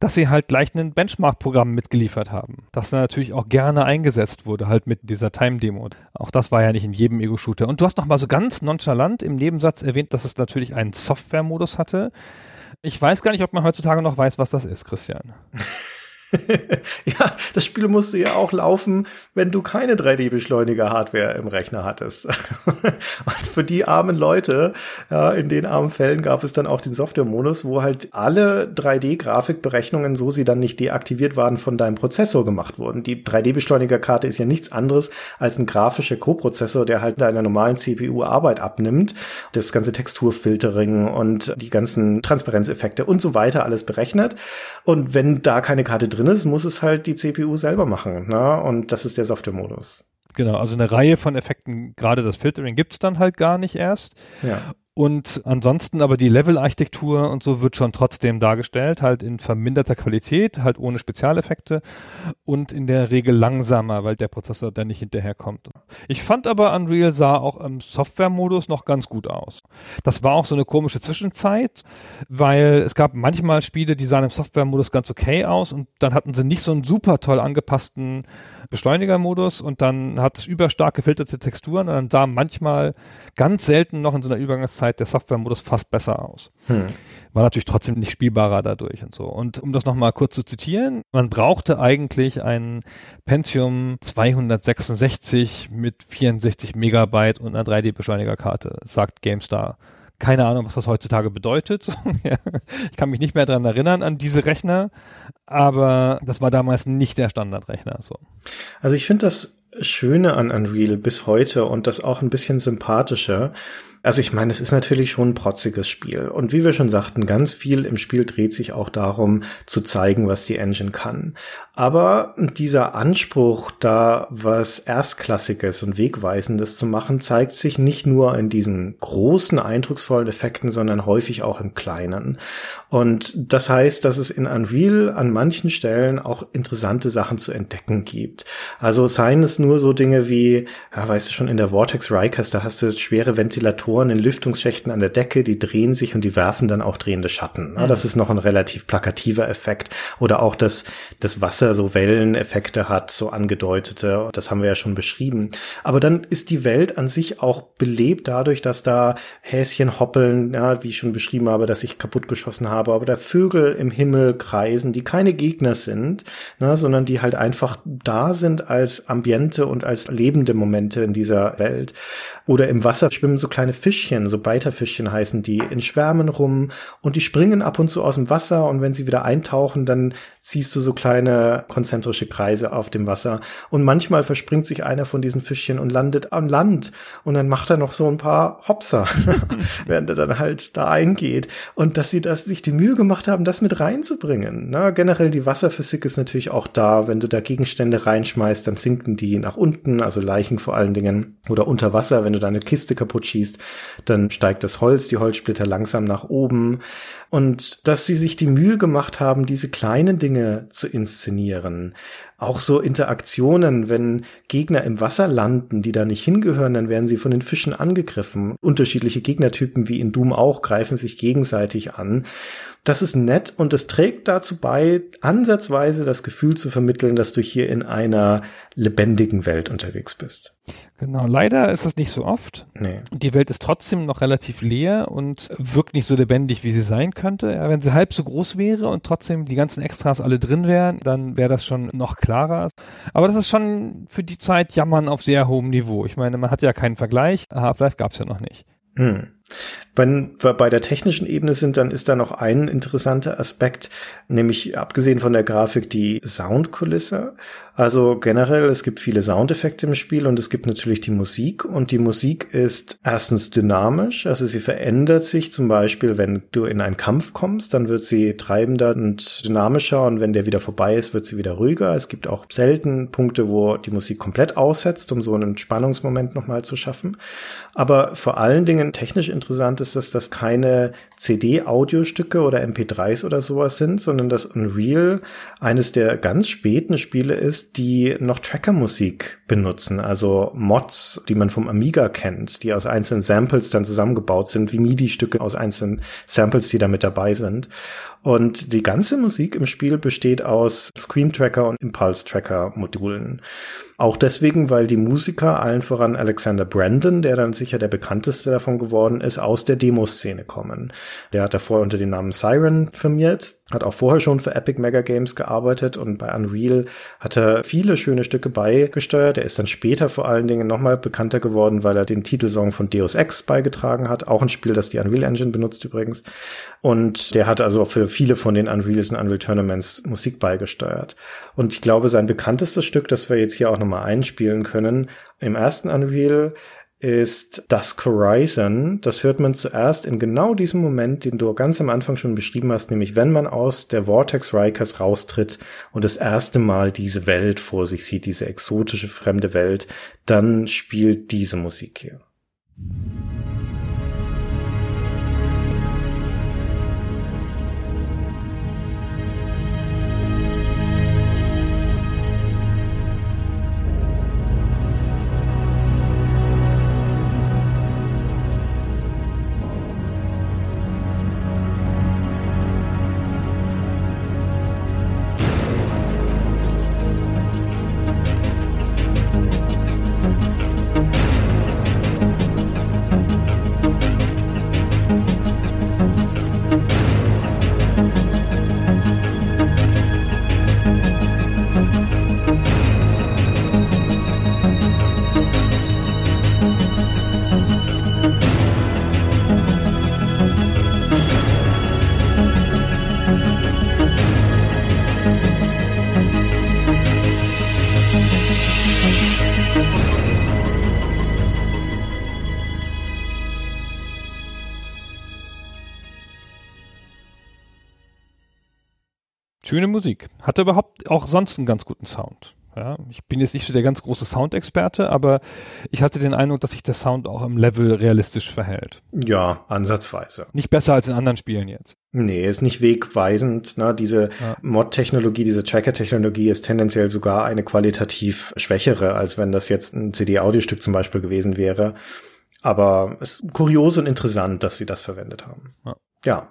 dass sie halt gleich ein Benchmark-Programm mitgeliefert haben. Das dann natürlich auch gerne eingesetzt wurde, halt mit dieser Time-Demo. Auch das war ja nicht in jedem Ego-Shooter. Und du hast noch mal so ganz nonchalant im Nebensatz erwähnt, dass es natürlich einen Software-Modus hatte. Ich weiß gar nicht, ob man heutzutage noch weiß, was das ist, Christian. [LAUGHS] [LAUGHS] ja, das Spiel musste ja auch laufen, wenn du keine 3D-Beschleuniger-Hardware im Rechner hattest. [LAUGHS] und für die armen Leute, ja, in den armen Fällen gab es dann auch den Software-Modus, wo halt alle 3D-Grafikberechnungen, so sie dann nicht deaktiviert waren, von deinem Prozessor gemacht wurden. Die 3D-Beschleuniger-Karte ist ja nichts anderes als ein grafischer Co-Prozessor, der halt deiner normalen CPU Arbeit abnimmt. Das ganze Texturfiltering und die ganzen Transparenzeffekte und so weiter alles berechnet. Und wenn da keine Karte drin ist, muss es halt die CPU selber machen. Ne? Und das ist der Software-Modus. Genau, also eine Reihe von Effekten, gerade das Filtering gibt's dann halt gar nicht erst. Ja. Und ansonsten aber die Level-Architektur und so wird schon trotzdem dargestellt, halt in verminderter Qualität, halt ohne Spezialeffekte und in der Regel langsamer, weil der Prozessor dann nicht hinterherkommt. Ich fand aber Unreal sah auch im Software-Modus noch ganz gut aus. Das war auch so eine komische Zwischenzeit, weil es gab manchmal Spiele, die sahen im Software-Modus ganz okay aus und dann hatten sie nicht so einen super toll angepassten Beschleunigermodus und dann hat es überstark gefilterte Texturen und dann sah manchmal ganz selten noch in so einer Übergangszeit der Softwaremodus fast besser aus. Hm. War natürlich trotzdem nicht spielbarer dadurch und so. Und um das nochmal kurz zu zitieren, man brauchte eigentlich ein Pentium 266 mit 64 Megabyte und einer 3D-Beschleunigerkarte, sagt GameStar. Keine Ahnung, was das heutzutage bedeutet. [LAUGHS] ich kann mich nicht mehr daran erinnern, an diese Rechner, aber das war damals nicht der Standardrechner. So. Also ich finde das Schöne an Unreal bis heute und das auch ein bisschen sympathischer, also ich meine, es ist natürlich schon ein protziges Spiel. Und wie wir schon sagten, ganz viel im Spiel dreht sich auch darum, zu zeigen, was die Engine kann. Aber dieser Anspruch, da was Erstklassiges und Wegweisendes zu machen, zeigt sich nicht nur in diesen großen, eindrucksvollen Effekten, sondern häufig auch im Kleinen. Und das heißt, dass es in Unreal an manchen Stellen auch interessante Sachen zu entdecken gibt. Also seien es nur so Dinge wie, ja, weißt du schon, in der Vortex Rikers, da hast du schwere Ventilatoren in Lüftungsschächten an der Decke, die drehen sich und die werfen dann auch drehende Schatten. Mhm. Das ist noch ein relativ plakativer Effekt. Oder auch, dass das Wasser so Welleneffekte hat, so angedeutete. Das haben wir ja schon beschrieben. Aber dann ist die Welt an sich auch belebt dadurch, dass da Häschen hoppeln, ja, wie ich schon beschrieben habe, dass ich kaputtgeschossen habe habe, aber da Vögel im Himmel kreisen, die keine Gegner sind, ne, sondern die halt einfach da sind als Ambiente und als lebende Momente in dieser Welt. Oder im Wasser schwimmen so kleine Fischchen, so Beiterfischchen heißen die, in Schwärmen rum und die springen ab und zu aus dem Wasser und wenn sie wieder eintauchen, dann siehst du so kleine konzentrische Kreise auf dem Wasser. Und manchmal verspringt sich einer von diesen Fischchen und landet am Land und dann macht er noch so ein paar Hopser, [LAUGHS] während er dann halt da eingeht. Und dass sie das, sich die Mühe gemacht haben, das mit reinzubringen. Na, generell die Wasserphysik ist natürlich auch da. Wenn du da Gegenstände reinschmeißt, dann sinken die nach unten, also Leichen vor allen Dingen. Oder unter Wasser, wenn du deine Kiste kaputt schießt, dann steigt das Holz, die Holzsplitter langsam nach oben. Und dass sie sich die Mühe gemacht haben, diese kleinen Dinge zu inszenieren. Auch so Interaktionen, wenn Gegner im Wasser landen, die da nicht hingehören, dann werden sie von den Fischen angegriffen. Unterschiedliche Gegnertypen wie in Doom auch greifen sich gegenseitig an. Das ist nett und es trägt dazu bei, ansatzweise das Gefühl zu vermitteln, dass du hier in einer lebendigen Welt unterwegs bist. Genau, leider ist das nicht so oft. Nee. Die Welt ist trotzdem noch relativ leer und wirkt nicht so lebendig, wie sie sein könnte. Ja, wenn sie halb so groß wäre und trotzdem die ganzen Extras alle drin wären, dann wäre das schon noch klarer. Aber das ist schon für die Zeit Jammern auf sehr hohem Niveau. Ich meine, man hat ja keinen Vergleich. Half-Life gab es ja noch nicht. Hm. Wenn wir bei der technischen Ebene sind, dann ist da noch ein interessanter Aspekt, nämlich abgesehen von der Grafik die Soundkulisse. Also generell, es gibt viele Soundeffekte im Spiel und es gibt natürlich die Musik und die Musik ist erstens dynamisch, also sie verändert sich zum Beispiel, wenn du in einen Kampf kommst, dann wird sie treibender und dynamischer und wenn der wieder vorbei ist, wird sie wieder ruhiger. Es gibt auch selten Punkte, wo die Musik komplett aussetzt, um so einen Spannungsmoment nochmal zu schaffen. Aber vor allen Dingen technisch interessant dass das keine CD-Audiostücke oder MP3s oder sowas sind, sondern dass Unreal eines der ganz späten Spiele ist, die noch Tracker-Musik benutzen, also Mods, die man vom Amiga kennt, die aus einzelnen Samples dann zusammengebaut sind, wie MIDI-Stücke aus einzelnen Samples, die da mit dabei sind. Und die ganze Musik im Spiel besteht aus Scream Tracker und Impulse Tracker Modulen. Auch deswegen, weil die Musiker, allen voran Alexander Brandon, der dann sicher der bekannteste davon geworden ist, aus der Demoszene kommen. Der hat davor unter dem Namen Siren firmiert, hat auch vorher schon für Epic Mega Games gearbeitet und bei Unreal hat er viele schöne Stücke beigesteuert. Er ist dann später vor allen Dingen nochmal bekannter geworden, weil er den Titelsong von Deus Ex beigetragen hat. Auch ein Spiel, das die Unreal Engine benutzt übrigens. Und der hat also für viele von den Unreals und Unreal Tournaments Musik beigesteuert. Und ich glaube, sein bekanntestes Stück, das wir jetzt hier auch nochmal einspielen können, im ersten Unreal ist Dusk Horizon. Das hört man zuerst in genau diesem Moment, den du ganz am Anfang schon beschrieben hast, nämlich wenn man aus der Vortex Rikers raustritt und das erste Mal diese Welt vor sich sieht, diese exotische fremde Welt, dann spielt diese Musik hier. Schöne Musik. Hatte überhaupt auch sonst einen ganz guten Sound. Ja, ich bin jetzt nicht so der ganz große Soundexperte, aber ich hatte den Eindruck, dass sich der Sound auch im Level realistisch verhält. Ja, ansatzweise. Nicht besser als in anderen Spielen jetzt. Nee, ist nicht wegweisend. Ne? Diese ja. Mod-Technologie, diese Tracker-Technologie ist tendenziell sogar eine qualitativ schwächere, als wenn das jetzt ein CD-Audiostück zum Beispiel gewesen wäre. Aber es ist kurios und interessant, dass sie das verwendet haben. Ja. ja.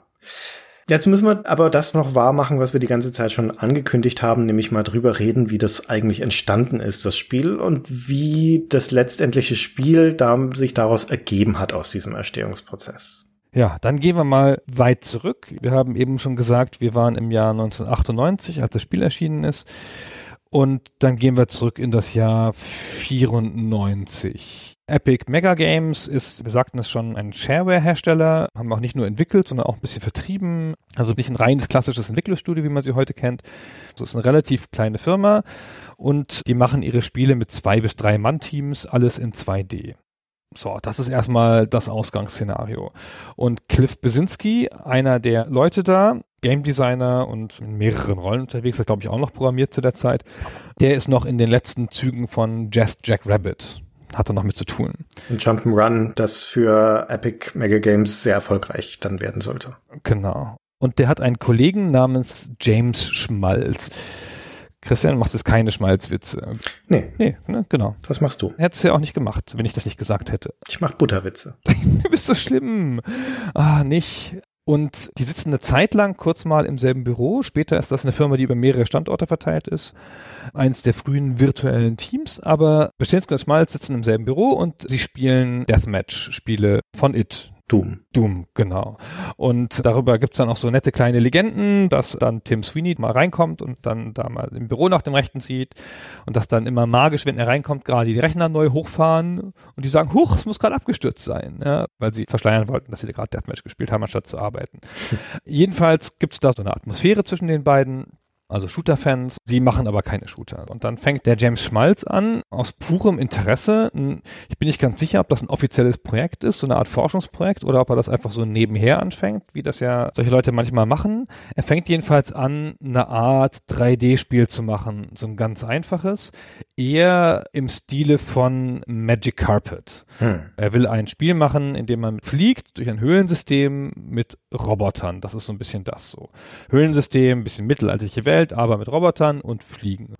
Jetzt müssen wir aber das noch wahr machen, was wir die ganze Zeit schon angekündigt haben, nämlich mal drüber reden, wie das eigentlich entstanden ist, das Spiel, und wie das letztendliche Spiel da, sich daraus ergeben hat aus diesem Erstehungsprozess. Ja, dann gehen wir mal weit zurück. Wir haben eben schon gesagt, wir waren im Jahr 1998, als das Spiel erschienen ist. Und dann gehen wir zurück in das Jahr 94. Epic Mega Games ist, wir sagten es schon, ein Shareware-Hersteller, haben auch nicht nur entwickelt, sondern auch ein bisschen vertrieben. Also nicht ein reines klassisches Entwicklungsstudio, wie man sie heute kennt. So ist eine relativ kleine Firma und die machen ihre Spiele mit zwei bis drei Mann-Teams, alles in 2D. So, das ist erstmal das Ausgangsszenario. Und Cliff Besinski, einer der Leute da, Game Designer und in mehreren Rollen unterwegs, hat glaube ich auch noch programmiert zu der Zeit, der ist noch in den letzten Zügen von Just Jack Rabbit hat er noch mit zu tun. Ein Jump'n'Run, das für Epic Mega Games sehr erfolgreich dann werden sollte. Genau. Und der hat einen Kollegen namens James Schmalz. Christian, machst jetzt keine Schmalzwitze. Nee. Nee, ne, genau. Das machst du. Hättest du ja auch nicht gemacht, wenn ich das nicht gesagt hätte. Ich mach Butterwitze. [LAUGHS] du bist so schlimm. Ah, nicht. Und die sitzen eine Zeit lang kurz mal im selben Büro. Später ist das eine Firma, die über mehrere Standorte verteilt ist. Eins der frühen virtuellen Teams. Aber Bestensko und Schmalz sitzen im selben Büro und sie spielen Deathmatch-Spiele von It. Doom. Doom, genau. Und darüber gibt's dann auch so nette kleine Legenden, dass dann Tim Sweeney mal reinkommt und dann da mal im Büro nach dem Rechten sieht und dass dann immer magisch, wenn er reinkommt, gerade die Rechner neu hochfahren und die sagen, huch, es muss gerade abgestürzt sein, ja, weil sie verschleiern wollten, dass sie da gerade Deathmatch gespielt haben, anstatt zu arbeiten. [LAUGHS] Jedenfalls gibt's da so eine Atmosphäre zwischen den beiden also Shooter-Fans. Sie machen aber keine Shooter. Und dann fängt der James Schmalz an, aus purem Interesse. Ich bin nicht ganz sicher, ob das ein offizielles Projekt ist, so eine Art Forschungsprojekt, oder ob er das einfach so nebenher anfängt, wie das ja solche Leute manchmal machen. Er fängt jedenfalls an, eine Art 3D-Spiel zu machen, so ein ganz einfaches, eher im Stile von Magic Carpet. Hm. Er will ein Spiel machen, in dem man fliegt durch ein Höhlensystem mit Robotern. Das ist so ein bisschen das so. Höhlensystem, bisschen mittelalterliche Welt, Welt, aber mit Robotern und Fliegen.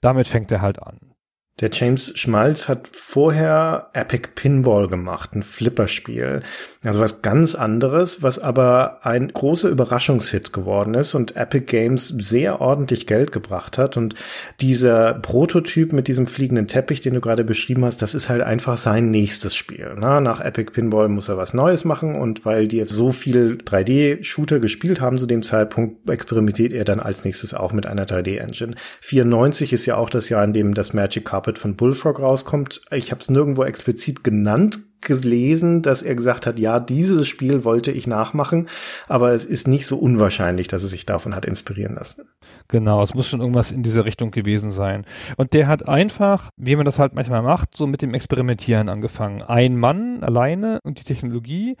Damit fängt er halt an. Der James Schmalz hat vorher Epic Pinball gemacht, ein Flipperspiel. Also was ganz anderes, was aber ein großer Überraschungshit geworden ist und Epic Games sehr ordentlich Geld gebracht hat. Und dieser Prototyp mit diesem fliegenden Teppich, den du gerade beschrieben hast, das ist halt einfach sein nächstes Spiel. Na, nach Epic Pinball muss er was Neues machen und weil die so viel 3D-Shooter gespielt haben zu dem Zeitpunkt, experimentiert er dann als nächstes auch mit einer 3D-Engine. 94 ist ja auch das Jahr, in dem das Magic Carpet Puppet von Bullfrog rauskommt. Ich habe es nirgendwo explizit genannt, gelesen, dass er gesagt hat, ja, dieses Spiel wollte ich nachmachen, aber es ist nicht so unwahrscheinlich, dass er sich davon hat inspirieren lassen. Genau, es muss schon irgendwas in diese Richtung gewesen sein. Und der hat einfach, wie man das halt manchmal macht, so mit dem Experimentieren angefangen. Ein Mann alleine und die Technologie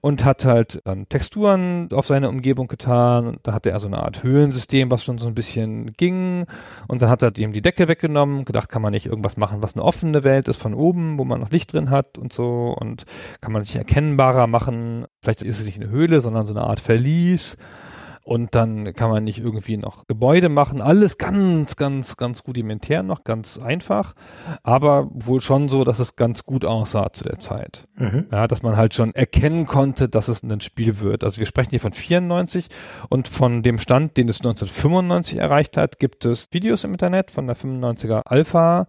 und hat halt dann Texturen auf seine Umgebung getan da hatte er so eine Art Höhlensystem, was schon so ein bisschen ging und dann hat er ihm die Decke weggenommen, gedacht, kann man nicht irgendwas machen, was eine offene Welt ist von oben, wo man noch Licht drin hat und so und kann man sich erkennbarer machen. Vielleicht ist es nicht eine Höhle, sondern so eine Art Verlies und dann kann man nicht irgendwie noch Gebäude machen. Alles ganz, ganz, ganz rudimentär noch, ganz einfach, aber wohl schon so, dass es ganz gut aussah zu der Zeit. Mhm. Ja, dass man halt schon erkennen konnte, dass es ein Spiel wird. Also wir sprechen hier von 94 und von dem Stand, den es 1995 erreicht hat, gibt es Videos im Internet von der 95er Alpha.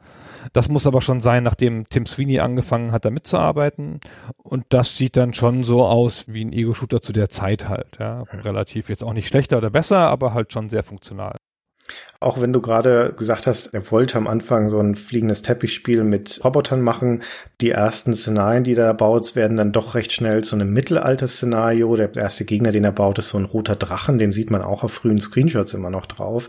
Das muss aber schon sein, nachdem Tim Sweeney angefangen hat, da mitzuarbeiten. Und das sieht dann schon so aus wie ein Ego-Shooter zu der Zeit halt. Ja, mhm. relativ jetzt auch nicht schlechter oder besser, aber halt schon sehr funktional. Auch wenn du gerade gesagt hast, er wollte am Anfang so ein fliegendes Teppichspiel mit Robotern machen, die ersten Szenarien, die er baut, werden dann doch recht schnell zu einem Mittelalter-Szenario. Der erste Gegner, den er baut, ist so ein roter Drachen, den sieht man auch auf frühen Screenshots immer noch drauf.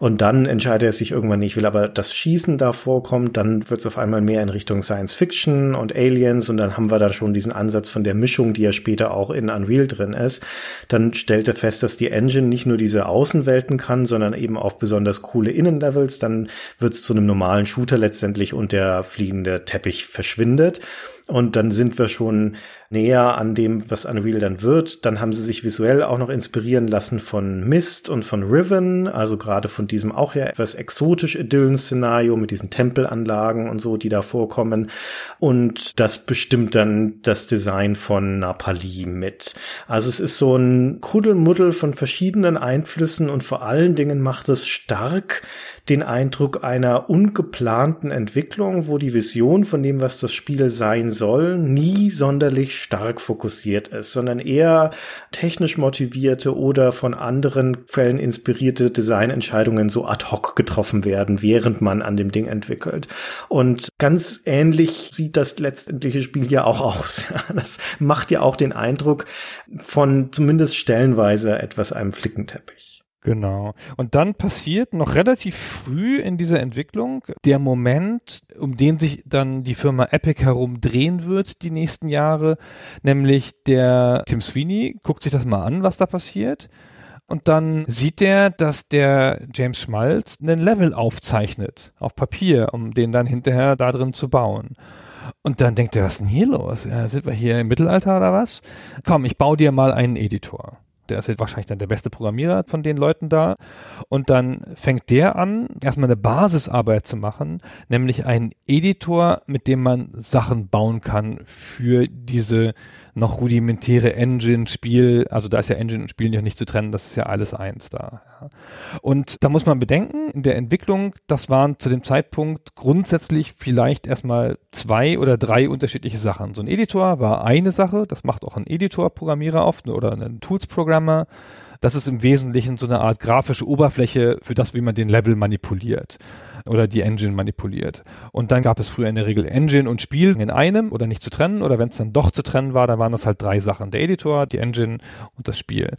Und dann entscheidet er sich irgendwann nicht, will aber das Schießen da vorkommt, dann wird es auf einmal mehr in Richtung Science Fiction und Aliens und dann haben wir da schon diesen Ansatz von der Mischung, die ja später auch in Unreal drin ist. Dann stellt er fest, dass die Engine nicht nur diese Außenwelten kann, sondern eben auch besonders coole Innenlevels, dann wird es zu einem normalen Shooter letztendlich und der fliegende Teppich verschwindet. Und dann sind wir schon näher an dem, was Unreal dann wird. Dann haben sie sich visuell auch noch inspirieren lassen von Mist und von Riven, also gerade von diesem auch ja etwas exotisch Idyllen-Szenario mit diesen Tempelanlagen und so, die da vorkommen. Und das bestimmt dann das Design von Napali mit. Also es ist so ein Kuddelmuddel von verschiedenen Einflüssen und vor allen Dingen macht es stark den Eindruck einer ungeplanten Entwicklung, wo die Vision von dem, was das Spiel sein soll, nie sonderlich stark fokussiert ist, sondern eher technisch motivierte oder von anderen Quellen inspirierte Designentscheidungen so ad hoc getroffen werden, während man an dem Ding entwickelt. Und ganz ähnlich sieht das letztendliche Spiel ja auch aus. [LAUGHS] Das macht ja auch den Eindruck von zumindest stellenweise etwas einem Flickenteppich. Genau. Und dann passiert noch relativ früh in dieser Entwicklung der Moment, um den sich dann die Firma Epic herum drehen wird die nächsten Jahre, nämlich der Tim Sweeney guckt sich das mal an, was da passiert. Und dann sieht er, dass der James Schmalz einen Level aufzeichnet auf Papier, um den dann hinterher da drin zu bauen. Und dann denkt er, was ist denn hier los? Ja, sind wir hier im Mittelalter oder was? Komm, ich baue dir mal einen Editor der ist wahrscheinlich dann der beste Programmierer von den Leuten da. Und dann fängt der an, erstmal eine Basisarbeit zu machen, nämlich einen Editor, mit dem man Sachen bauen kann für diese noch rudimentäre Engine-Spiel, also da ist ja Engine und Spiel nicht zu trennen, das ist ja alles eins da. Ja. Und da muss man bedenken, in der Entwicklung, das waren zu dem Zeitpunkt grundsätzlich vielleicht erstmal zwei oder drei unterschiedliche Sachen. So ein Editor war eine Sache, das macht auch ein Editor-Programmierer oft oder ein Tools-Programmer. Das ist im Wesentlichen so eine Art grafische Oberfläche für das, wie man den Level manipuliert oder die Engine manipuliert. Und dann gab es früher in der Regel Engine und Spiel in einem oder nicht zu trennen oder wenn es dann doch zu trennen war, dann waren das halt drei Sachen. Der Editor, die Engine und das Spiel.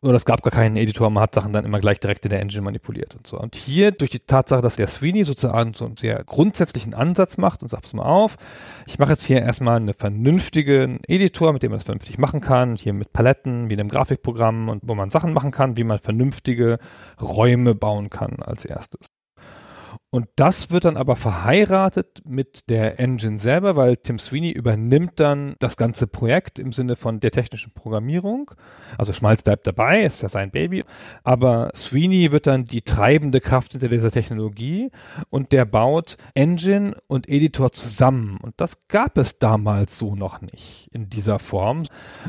Oder es gab gar keinen Editor, man hat Sachen dann immer gleich direkt in der Engine manipuliert und so. Und hier durch die Tatsache, dass der Sweeney sozusagen so einen sehr grundsätzlichen Ansatz macht und sagt, pass mal auf, ich mache jetzt hier erstmal einen vernünftigen Editor, mit dem man das vernünftig machen kann, hier mit Paletten, wie in einem Grafikprogramm und wo man Sachen machen kann, wie man vernünftige Räume bauen kann als erstes. Und das wird dann aber verheiratet mit der Engine selber, weil Tim Sweeney übernimmt dann das ganze Projekt im Sinne von der technischen Programmierung. Also Schmalz bleibt dabei, ist ja sein Baby. Aber Sweeney wird dann die treibende Kraft hinter dieser Technologie und der baut Engine und Editor zusammen. Und das gab es damals so noch nicht in dieser Form.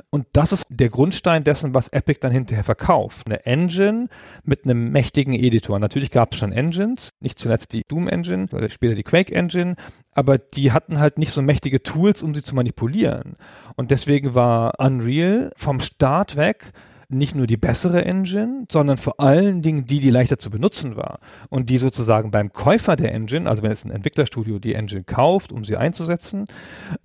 Und das ist der Grundstein dessen, was Epic dann hinterher verkauft. Eine Engine mit einem mächtigen Editor. Natürlich gab es schon Engines, nicht zuletzt die Doom Engine oder später die Quake Engine, aber die hatten halt nicht so mächtige Tools, um sie zu manipulieren. Und deswegen war Unreal vom Start weg nicht nur die bessere Engine, sondern vor allen Dingen die, die leichter zu benutzen war und die sozusagen beim Käufer der Engine, also wenn jetzt ein Entwicklerstudio die Engine kauft, um sie einzusetzen,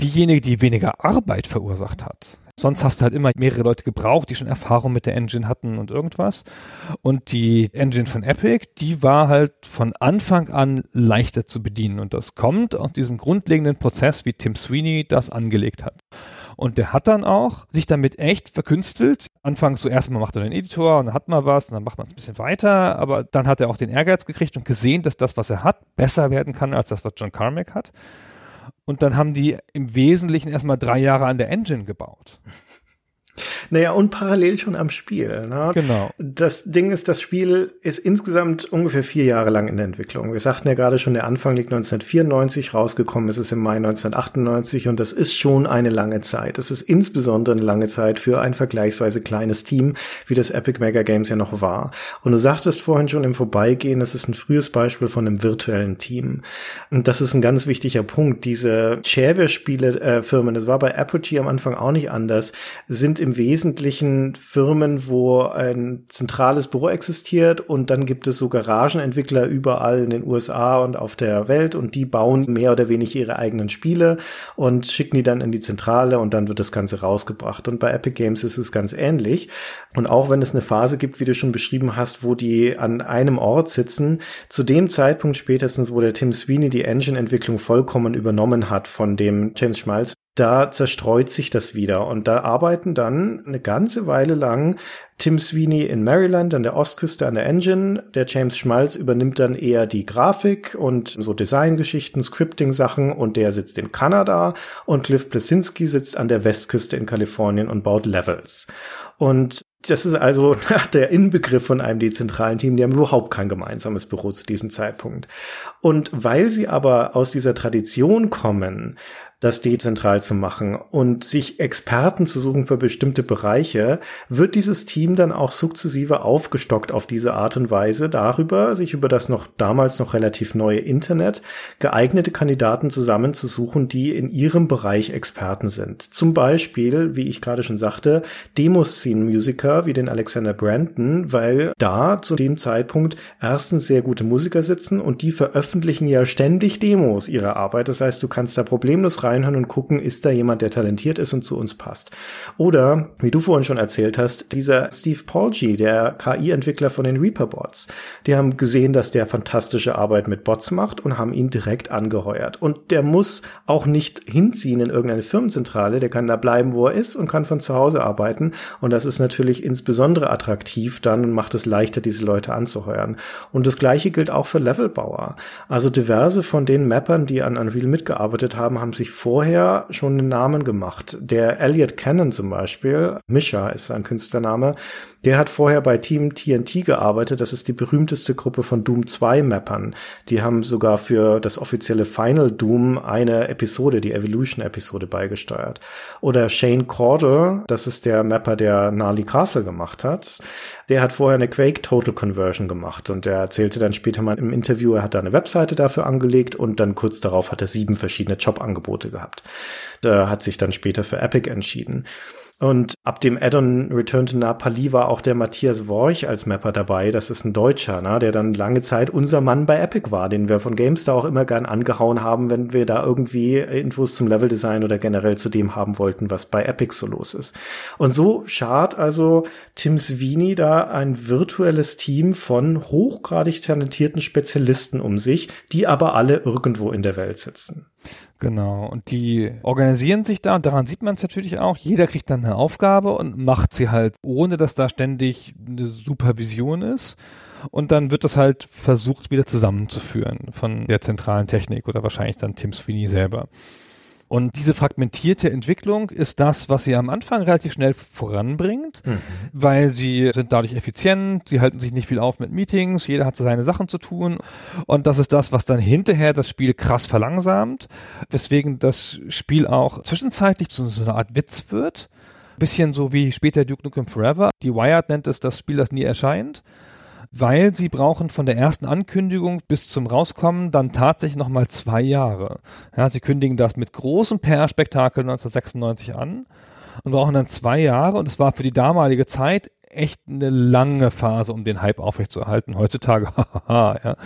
diejenige, die weniger Arbeit verursacht hat. Sonst hast du halt immer mehrere Leute gebraucht, die schon Erfahrung mit der Engine hatten und irgendwas. Und die Engine von Epic, die war halt von Anfang an leichter zu bedienen. Und das kommt aus diesem grundlegenden Prozess, wie Tim Sweeney das angelegt hat. Und der hat dann auch sich damit echt verkünstelt. Anfangs so erstmal macht er den Editor und dann hat man was und dann macht man es ein bisschen weiter. Aber dann hat er auch den Ehrgeiz gekriegt und gesehen, dass das, was er hat, besser werden kann als das, was John Carmack hat. Und dann haben die im Wesentlichen erstmal drei Jahre an der Engine gebaut. Naja, und parallel schon am Spiel. Ne? Genau. Das Ding ist, das Spiel ist insgesamt ungefähr vier Jahre lang in der Entwicklung. Wir sagten ja gerade schon, der Anfang liegt 1994, rausgekommen ist es im Mai 1998 und das ist schon eine lange Zeit. Es ist insbesondere eine lange Zeit für ein vergleichsweise kleines Team, wie das Epic Mega Games ja noch war. Und du sagtest vorhin schon im Vorbeigehen, das ist ein frühes Beispiel von einem virtuellen Team. Und das ist ein ganz wichtiger Punkt. Diese Shareware-Spiele-Firmen, äh, das war bei Apogee am Anfang auch nicht anders, sind im Wesentlichen Firmen, wo ein zentrales Büro existiert und dann gibt es so Garagenentwickler überall in den USA und auf der Welt und die bauen mehr oder weniger ihre eigenen Spiele und schicken die dann in die Zentrale und dann wird das Ganze rausgebracht. Und bei Epic Games ist es ganz ähnlich. Und auch wenn es eine Phase gibt, wie du schon beschrieben hast, wo die an einem Ort sitzen, zu dem Zeitpunkt spätestens, wo der Tim Sweeney die Engine-Entwicklung vollkommen übernommen hat von dem James Schmalz, da zerstreut sich das wieder. Und da arbeiten dann eine ganze Weile lang Tim Sweeney in Maryland an der Ostküste an der Engine. Der James Schmalz übernimmt dann eher die Grafik und so Designgeschichten, Scripting-Sachen und der sitzt in Kanada und Cliff Plesinski sitzt an der Westküste in Kalifornien und baut Levels. Und das ist also [LAUGHS] der Inbegriff von einem dezentralen Team. Die haben überhaupt kein gemeinsames Büro zu diesem Zeitpunkt. Und weil sie aber aus dieser Tradition kommen, das dezentral zu machen und sich Experten zu suchen für bestimmte Bereiche, wird dieses Team dann auch sukzessive aufgestockt auf diese Art und Weise darüber, sich über das noch damals noch relativ neue Internet geeignete Kandidaten zusammenzusuchen, die in ihrem Bereich Experten sind. Zum Beispiel, wie ich gerade schon sagte, Demoscene-Musiker wie den Alexander Brandon, weil da zu dem Zeitpunkt erstens sehr gute Musiker sitzen und die veröffentlichen ja ständig Demos ihrer Arbeit. Das heißt, du kannst da problemlos reinhören und gucken, ist da jemand, der talentiert ist und zu uns passt. Oder, wie du vorhin schon erzählt hast, dieser Steve Polgy, der KI-Entwickler von den Reaper-Bots, die haben gesehen, dass der fantastische Arbeit mit Bots macht und haben ihn direkt angeheuert. Und der muss auch nicht hinziehen in irgendeine Firmenzentrale, der kann da bleiben, wo er ist und kann von zu Hause arbeiten. Und das ist natürlich insbesondere attraktiv dann und macht es leichter, diese Leute anzuheuern. Und das gleiche gilt auch für Levelbauer. Also diverse von den Mappern, die an Unreal mitgearbeitet haben, haben sich vorher schon einen Namen gemacht. Der Elliot Cannon zum Beispiel, Misha ist sein Künstlername, der hat vorher bei Team TNT gearbeitet. Das ist die berühmteste Gruppe von Doom 2 Mappern. Die haben sogar für das offizielle Final Doom eine Episode, die Evolution Episode beigesteuert. Oder Shane Cordell, das ist der Mapper, der Gnarly Castle gemacht hat. Der hat vorher eine Quake Total Conversion gemacht und er erzählte dann später mal im Interview, er hat da eine Webseite dafür angelegt und dann kurz darauf hat er sieben verschiedene Jobangebote gehabt. Da hat sich dann später für Epic entschieden. Und ab dem Addon Return to Napali war auch der Matthias Worch als Mapper dabei. Das ist ein Deutscher, ne, der dann lange Zeit unser Mann bei Epic war, den wir von GameStar auch immer gern angehauen haben, wenn wir da irgendwie Infos zum Leveldesign oder generell zu dem haben wollten, was bei Epic so los ist. Und so schart also Tim Sweeney da ein virtuelles Team von hochgradig talentierten Spezialisten um sich, die aber alle irgendwo in der Welt sitzen. Genau. Und die organisieren sich da und daran sieht man es natürlich auch. Jeder kriegt dann eine Aufgabe und macht sie halt, ohne dass da ständig eine Supervision ist. Und dann wird das halt versucht, wieder zusammenzuführen von der zentralen Technik oder wahrscheinlich dann Tim Sweeney selber. Und diese fragmentierte Entwicklung ist das, was sie am Anfang relativ schnell voranbringt, mhm. weil sie sind dadurch effizient, sie halten sich nicht viel auf mit Meetings, jeder hat seine Sachen zu tun. Und das ist das, was dann hinterher das Spiel krass verlangsamt, weswegen das Spiel auch zwischenzeitlich zu so einer Art Witz wird. Bisschen so wie später Duke Nukem Forever. Die Wired nennt es das Spiel, das nie erscheint weil sie brauchen von der ersten Ankündigung bis zum Rauskommen dann tatsächlich nochmal zwei Jahre. Ja, sie kündigen das mit großem PR-Spektakel 1996 an und brauchen dann zwei Jahre und es war für die damalige Zeit echt eine lange Phase, um den Hype aufrechtzuerhalten. Heutzutage, [LAUGHS] ja,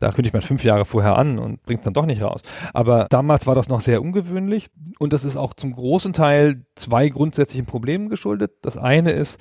da kündigt man fünf Jahre vorher an und bringt es dann doch nicht raus. Aber damals war das noch sehr ungewöhnlich und das ist auch zum großen Teil zwei grundsätzlichen Problemen geschuldet. Das eine ist,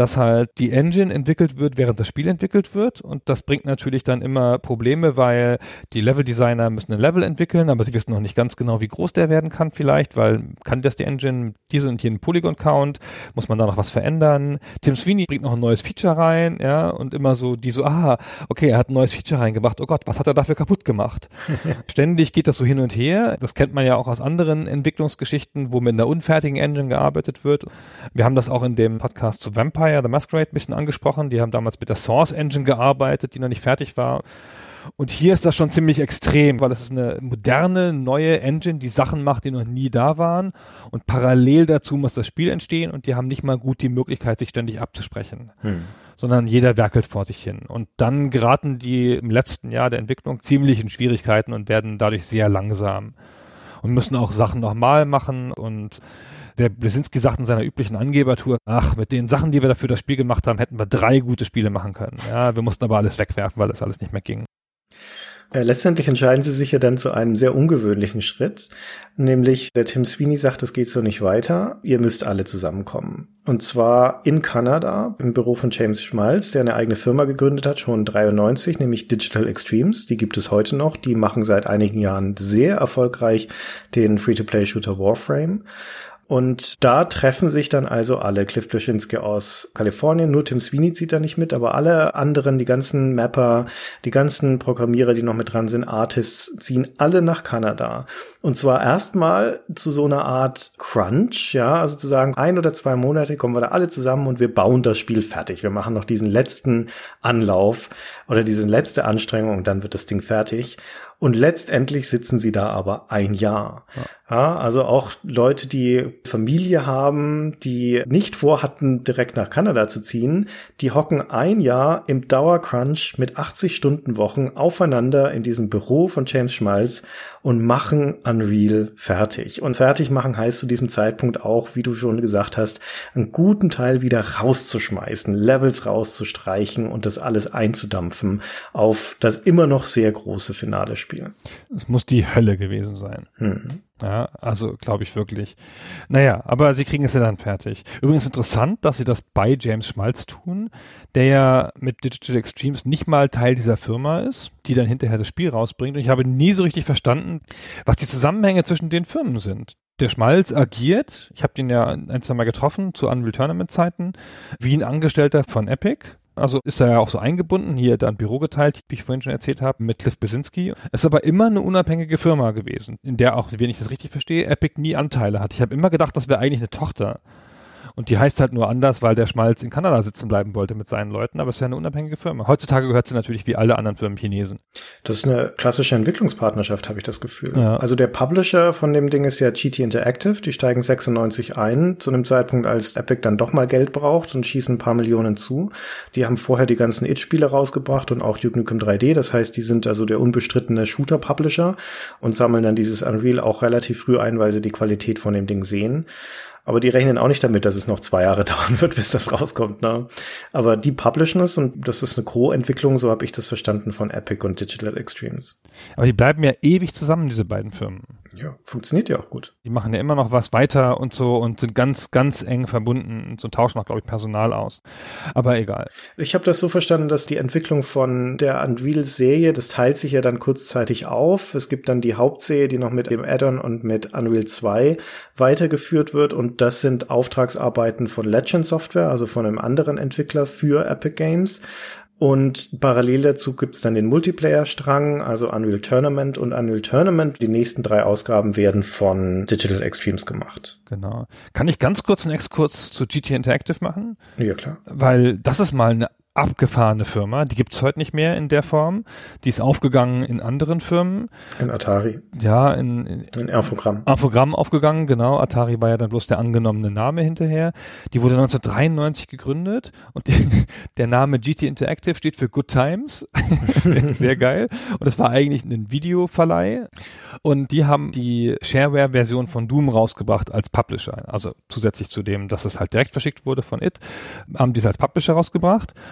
dass halt die Engine entwickelt wird, während das Spiel entwickelt wird. Und das bringt natürlich dann immer Probleme, weil die Level-Designer müssen ein Level entwickeln, aber sie wissen noch nicht ganz genau, wie groß der werden kann vielleicht, weil kann das die Engine diese und jenen Polygon-Count, muss man da noch was verändern. Tim Sweeney bringt noch ein neues Feature rein, ja, und immer so, die so, ah, okay, er hat ein neues Feature reingebracht, oh Gott, was hat er dafür kaputt gemacht? [LAUGHS] Ständig geht das so hin und her. Das kennt man ja auch aus anderen Entwicklungsgeschichten, wo mit einer unfertigen Engine gearbeitet wird. Wir haben das auch in dem Podcast zu Vampire Vampire, The Masquerade ein bisschen angesprochen. Die haben damals mit der Source Engine gearbeitet, die noch nicht fertig war. Und hier ist das schon ziemlich extrem, weil es ist eine moderne, neue Engine, die Sachen macht, die noch nie da waren. Und parallel dazu muss das Spiel entstehen und die haben nicht mal gut die Möglichkeit, sich ständig abzusprechen. Hm. Sondern jeder werkelt vor sich hin. Und dann geraten die im letzten Jahr der Entwicklung ziemlich in Schwierigkeiten und werden dadurch sehr langsam. Und müssen auch Sachen nochmal machen und der Blesinski sagt in seiner üblichen Angebertour, ach, mit den Sachen, die wir dafür das Spiel gemacht haben, hätten wir drei gute Spiele machen können. Ja, wir mussten aber alles wegwerfen, weil das alles nicht mehr ging. Äh, letztendlich entscheiden sie sich ja dann zu einem sehr ungewöhnlichen Schritt, nämlich der Tim Sweeney sagt, es geht so nicht weiter, ihr müsst alle zusammenkommen. Und zwar in Kanada, im Büro von James Schmalz, der eine eigene Firma gegründet hat, schon 93, nämlich Digital Extremes, die gibt es heute noch, die machen seit einigen Jahren sehr erfolgreich den Free-to-Play-Shooter Warframe. Und da treffen sich dann also alle. Cliff Bleszinski aus Kalifornien, nur Tim Sweeney zieht da nicht mit, aber alle anderen, die ganzen Mapper, die ganzen Programmierer, die noch mit dran sind, Artists, ziehen alle nach Kanada. Und zwar erstmal zu so einer Art Crunch, ja, also zu sagen, ein oder zwei Monate kommen wir da alle zusammen und wir bauen das Spiel fertig. Wir machen noch diesen letzten Anlauf oder diese letzte Anstrengung und dann wird das Ding fertig. Und letztendlich sitzen sie da aber ein Jahr. Ja. Ja. also auch Leute, die Familie haben, die nicht vorhatten, direkt nach Kanada zu ziehen, die hocken ein Jahr im Dauercrunch mit 80 Stunden Wochen aufeinander in diesem Büro von James Schmalz und machen Unreal fertig. Und fertig machen heißt zu diesem Zeitpunkt auch, wie du schon gesagt hast, einen guten Teil wieder rauszuschmeißen, Levels rauszustreichen und das alles einzudampfen auf das immer noch sehr große Finale spielen. Es muss die Hölle gewesen sein. Mhm. Ja, also glaube ich wirklich. Naja, aber sie kriegen es ja dann fertig. Übrigens interessant, dass sie das bei James Schmalz tun, der ja mit Digital Extremes nicht mal Teil dieser Firma ist, die dann hinterher das Spiel rausbringt. Und ich habe nie so richtig verstanden, was die Zusammenhänge zwischen den Firmen sind. Der Schmalz agiert, ich habe den ja ein, zwei Mal getroffen zu Unreal Tournament Zeiten, wie ein Angestellter von Epic Also ist er ja auch so eingebunden, hier dann Büro geteilt, wie ich vorhin schon erzählt habe, mit Cliff Besinski. Ist aber immer eine unabhängige Firma gewesen, in der auch, wenn ich das richtig verstehe, Epic nie Anteile hat. Ich habe immer gedacht, das wäre eigentlich eine Tochter. Und die heißt halt nur anders, weil der Schmalz in Kanada sitzen bleiben wollte mit seinen Leuten, aber es ist ja eine unabhängige Firma. Heutzutage gehört sie natürlich wie alle anderen Firmen Chinesen. Das ist eine klassische Entwicklungspartnerschaft, habe ich das Gefühl. Ja. Also der Publisher von dem Ding ist ja GT Interactive, die steigen 96 ein, zu einem Zeitpunkt, als Epic dann doch mal Geld braucht und schießen ein paar Millionen zu. Die haben vorher die ganzen It-Spiele rausgebracht und auch Duke Nukem 3D, das heißt, die sind also der unbestrittene Shooter-Publisher und sammeln dann dieses Unreal auch relativ früh ein, weil sie die Qualität von dem Ding sehen. Aber die rechnen auch nicht damit, dass es noch zwei Jahre [LAUGHS] dauern wird, bis das rauskommt. Ne? Aber die publishen es und das ist eine Co-Entwicklung, so habe ich das verstanden von Epic und Digital Extremes. Aber die bleiben ja ewig zusammen, diese beiden Firmen. Ja, funktioniert ja auch gut. Die machen ja immer noch was weiter und so und sind ganz, ganz eng verbunden und so tauschen auch, glaube ich, Personal aus. Aber egal. Ich habe das so verstanden, dass die Entwicklung von der Unreal-Serie, das teilt sich ja dann kurzzeitig auf. Es gibt dann die Hauptserie, die noch mit dem Add-on und mit Unreal 2 weitergeführt wird und das sind Auftragsarbeiten von Legend Software, also von einem anderen Entwickler für Epic Games. Und parallel dazu gibt's dann den Multiplayer-Strang, also Unreal Tournament und Unreal Tournament. Die nächsten drei Ausgaben werden von Digital Extremes gemacht. Genau. Kann ich ganz kurz einen Exkurs zu GT Interactive machen? Ja, klar. Weil das ist mal eine abgefahrene Firma. Die gibt's heute nicht mehr in der Form. Die ist aufgegangen in anderen Firmen. In Atari. Ja, in, in, in Infogramm. Infogramm aufgegangen, genau. Atari war ja dann bloß der angenommene Name hinterher. Die wurde 1993 gegründet und die, [LAUGHS] der Name GT Interactive steht für Good Times. [LAUGHS] Sehr geil. Und es war eigentlich ein Videoverleih. Und die haben die Shareware-Version von Doom rausgebracht als Publisher. Also zusätzlich zu dem, dass es halt direkt verschickt wurde von It, haben die es als Publisher rausgebracht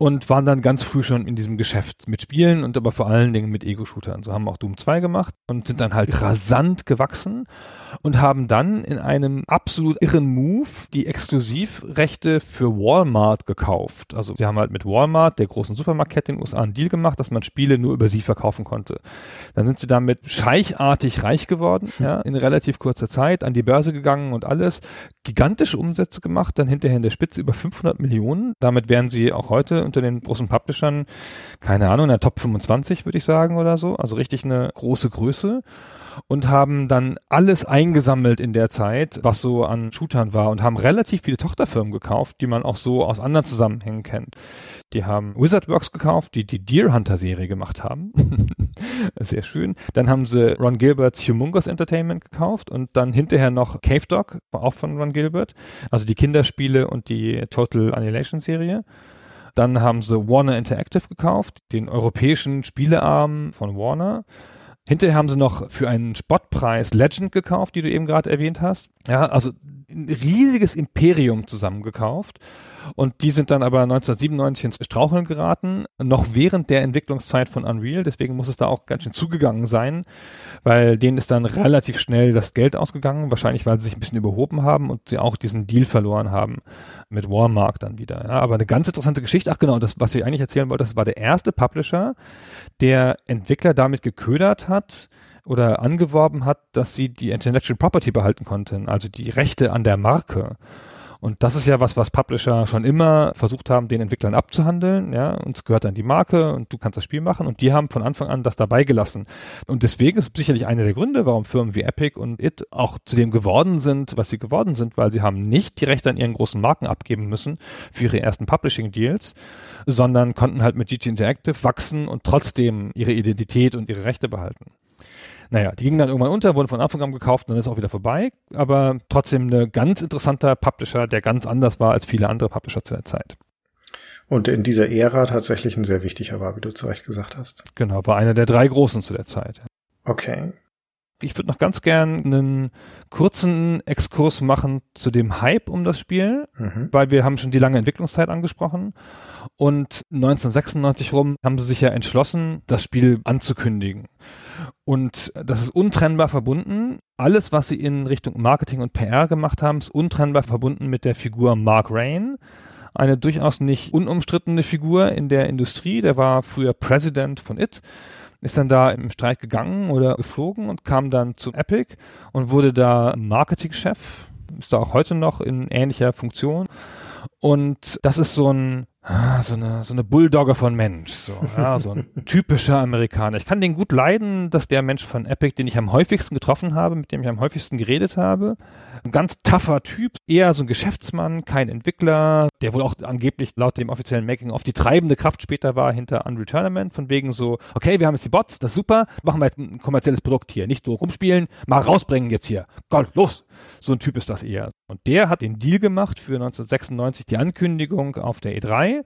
und waren dann ganz früh schon in diesem Geschäft mit Spielen und aber vor allen Dingen mit Ego-Shootern. So haben auch Doom 2 gemacht und sind dann halt rasant gewachsen und haben dann in einem absolut irren Move die Exklusivrechte für Walmart gekauft. Also sie haben halt mit Walmart, der großen Supermarktkette in den USA, einen Deal gemacht, dass man Spiele nur über sie verkaufen konnte. Dann sind sie damit scheichartig reich geworden, ja, in relativ kurzer Zeit, an die Börse gegangen und alles. Gigantische Umsätze gemacht, dann hinterher in der Spitze über 500 Millionen. Damit wären sie auch heute unter den großen Publishern, keine Ahnung, in der Top 25 würde ich sagen oder so. Also richtig eine große Größe und haben dann alles eingesammelt in der Zeit, was so an Shootern war und haben relativ viele Tochterfirmen gekauft, die man auch so aus anderen Zusammenhängen kennt. Die haben Wizardworks gekauft, die die Deer Hunter Serie gemacht haben. [LAUGHS] Sehr schön. Dann haben sie Ron Gilberts Humongous Entertainment gekauft und dann hinterher noch Cave Dog, auch von Ron Gilbert. Also die Kinderspiele und die Total Annihilation Serie. Dann haben sie Warner Interactive gekauft, den europäischen Spielearm von Warner. Hinterher haben sie noch für einen Spottpreis Legend gekauft, die du eben gerade erwähnt hast. Ja, also ein riesiges Imperium zusammengekauft. Und die sind dann aber 1997 ins Straucheln geraten, noch während der Entwicklungszeit von Unreal. Deswegen muss es da auch ganz schön zugegangen sein, weil denen ist dann relativ schnell das Geld ausgegangen. Wahrscheinlich, weil sie sich ein bisschen überhoben haben und sie auch diesen Deal verloren haben mit Walmart dann wieder. Ja, aber eine ganz interessante Geschichte. Ach genau, das, was ich eigentlich erzählen wollte, das war der erste Publisher, der Entwickler damit geködert hat, oder angeworben hat, dass sie die Intellectual Property behalten konnten, also die Rechte an der Marke. Und das ist ja was, was Publisher schon immer versucht haben, den Entwicklern abzuhandeln. Ja, uns gehört dann die Marke und du kannst das Spiel machen. Und die haben von Anfang an das dabei gelassen. Und deswegen ist sicherlich einer der Gründe, warum Firmen wie Epic und It auch zu dem geworden sind, was sie geworden sind, weil sie haben nicht die Rechte an ihren großen Marken abgeben müssen für ihre ersten Publishing Deals, sondern konnten halt mit GT Interactive wachsen und trotzdem ihre Identität und ihre Rechte behalten. Naja, die gingen dann irgendwann unter, wurden von Anfang an gekauft und dann ist auch wieder vorbei. Aber trotzdem ein ganz interessanter Publisher, der ganz anders war als viele andere Publisher zu der Zeit. Und in dieser Ära tatsächlich ein sehr wichtiger war, wie du zu Recht gesagt hast. Genau, war einer der drei großen zu der Zeit. Okay. Ich würde noch ganz gern einen kurzen Exkurs machen zu dem Hype um das Spiel, mhm. weil wir haben schon die lange Entwicklungszeit angesprochen. Und 1996 rum haben sie sich ja entschlossen, das Spiel anzukündigen. Und das ist untrennbar verbunden. Alles, was sie in Richtung Marketing und PR gemacht haben, ist untrennbar verbunden mit der Figur Mark Rain. Eine durchaus nicht unumstrittene Figur in der Industrie. Der war früher President von IT ist dann da im Streit gegangen oder geflogen und kam dann zu Epic und wurde da Marketingchef, ist da auch heute noch in ähnlicher Funktion. Und das ist so ein ah, so eine, so eine Bulldogge von Mensch, so, ja, so ein [LAUGHS] typischer Amerikaner. Ich kann den gut leiden, dass der Mensch von Epic, den ich am häufigsten getroffen habe, mit dem ich am häufigsten geredet habe, ein ganz tougher Typ, eher so ein Geschäftsmann, kein Entwickler, der wohl auch angeblich laut dem offiziellen Making-of die treibende Kraft später war hinter Unreal Tournament, von wegen so, okay, wir haben jetzt die Bots, das ist super, machen wir jetzt ein kommerzielles Produkt hier, nicht so rumspielen, mal rausbringen jetzt hier. Gott, los! So ein Typ ist das eher. Und der hat den Deal gemacht für 1996 die Ankündigung auf der E3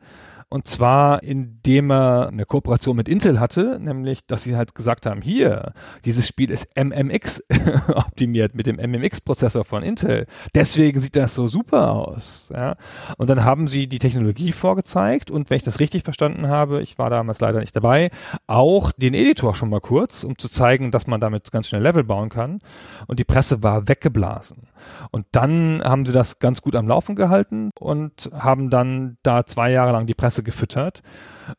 und zwar, indem er eine Kooperation mit Intel hatte, nämlich, dass sie halt gesagt haben, hier, dieses Spiel ist MMX [LAUGHS] optimiert mit dem MMX-Prozessor von Intel. Deswegen sieht das so super aus. Ja? Und dann haben sie die Technologie vorgezeigt und wenn ich das richtig verstanden habe, ich war damals leider nicht dabei, auch den Editor schon mal kurz, um zu zeigen, dass man damit ganz schnell Level bauen kann. Und die Presse war weggeblasen. Und dann haben sie das ganz gut am Laufen gehalten und haben dann da zwei Jahre lang die Presse gefüttert.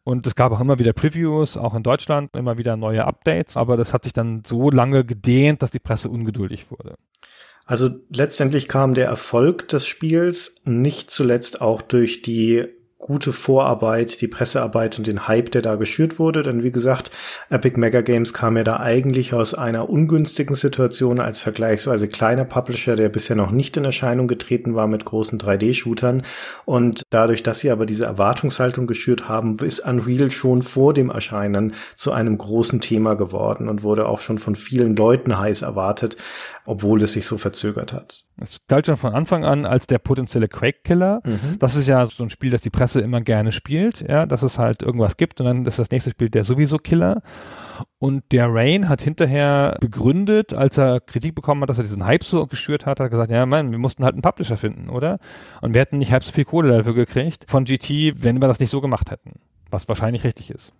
Und es gab auch immer wieder Previews, auch in Deutschland, immer wieder neue Updates. Aber das hat sich dann so lange gedehnt, dass die Presse ungeduldig wurde. Also letztendlich kam der Erfolg des Spiels nicht zuletzt auch durch die gute Vorarbeit, die Pressearbeit und den Hype, der da geschürt wurde. Denn wie gesagt, Epic Mega Games kam ja da eigentlich aus einer ungünstigen Situation als vergleichsweise kleiner Publisher, der bisher noch nicht in Erscheinung getreten war mit großen 3D-Shootern. Und dadurch, dass sie aber diese Erwartungshaltung geschürt haben, ist Unreal schon vor dem Erscheinen zu einem großen Thema geworden und wurde auch schon von vielen Leuten heiß erwartet obwohl es sich so verzögert hat. Es galt schon von Anfang an als der potenzielle Quake-Killer. Mhm. Das ist ja so ein Spiel, das die Presse immer gerne spielt, ja, dass es halt irgendwas gibt und dann ist das nächste Spiel der sowieso Killer. Und der Rain hat hinterher begründet, als er Kritik bekommen hat, dass er diesen Hype so geschürt hat, hat gesagt, ja, Mann, wir mussten halt einen Publisher finden, oder? Und wir hätten nicht halb so viel Kohle dafür gekriegt von GT, wenn wir das nicht so gemacht hätten was wahrscheinlich richtig ist.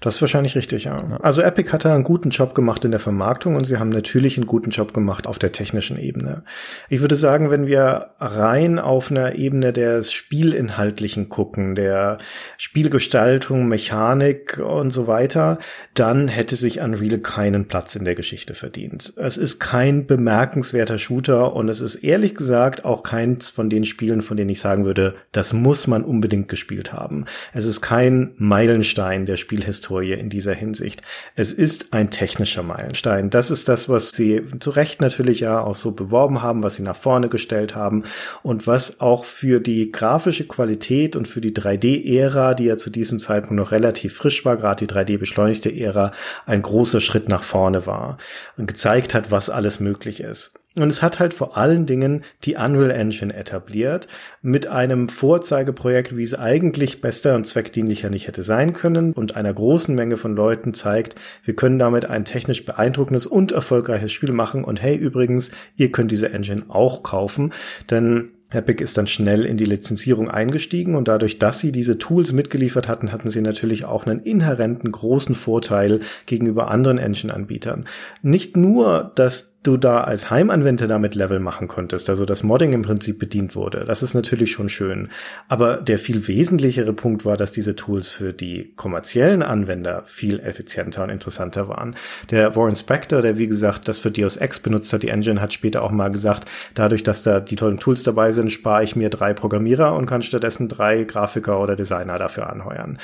Das ist wahrscheinlich richtig, ja. ja. Also Epic hat da einen guten Job gemacht in der Vermarktung und sie haben natürlich einen guten Job gemacht auf der technischen Ebene. Ich würde sagen, wenn wir rein auf einer Ebene des Spielinhaltlichen gucken, der Spielgestaltung, Mechanik und so weiter, dann hätte sich Unreal keinen Platz in der Geschichte verdient. Es ist kein bemerkenswerter Shooter und es ist ehrlich gesagt auch keins von den Spielen, von denen ich sagen würde, das muss man unbedingt gespielt haben. Es ist kein Meilenstein der Spielhistorie in dieser Hinsicht. Es ist ein technischer Meilenstein. Das ist das, was sie zu Recht natürlich ja auch so beworben haben, was sie nach vorne gestellt haben und was auch für die grafische Qualität und für die 3D-Ära, die ja zu diesem Zeitpunkt noch relativ frisch war, gerade die 3D-beschleunigte Ära, ein großer Schritt nach vorne war und gezeigt hat, was alles möglich ist. Und es hat halt vor allen Dingen die Unreal Engine etabliert mit einem Vorzeigeprojekt, wie es eigentlich bester und zweckdienlicher nicht hätte sein können und einer großen Menge von Leuten zeigt, wir können damit ein technisch beeindruckendes und erfolgreiches Spiel machen und hey übrigens, ihr könnt diese Engine auch kaufen, denn Epic ist dann schnell in die Lizenzierung eingestiegen und dadurch, dass sie diese Tools mitgeliefert hatten, hatten sie natürlich auch einen inhärenten großen Vorteil gegenüber anderen Engine-Anbietern. Nicht nur, dass du da als Heimanwender damit Level machen konntest, also das Modding im Prinzip bedient wurde. Das ist natürlich schon schön. Aber der viel wesentlichere Punkt war, dass diese Tools für die kommerziellen Anwender viel effizienter und interessanter waren. Der Warren Spector, der wie gesagt das für Deus Ex benutzt hat, die Engine, hat später auch mal gesagt, dadurch, dass da die tollen Tools dabei sind, spare ich mir drei Programmierer und kann stattdessen drei Grafiker oder Designer dafür anheuern.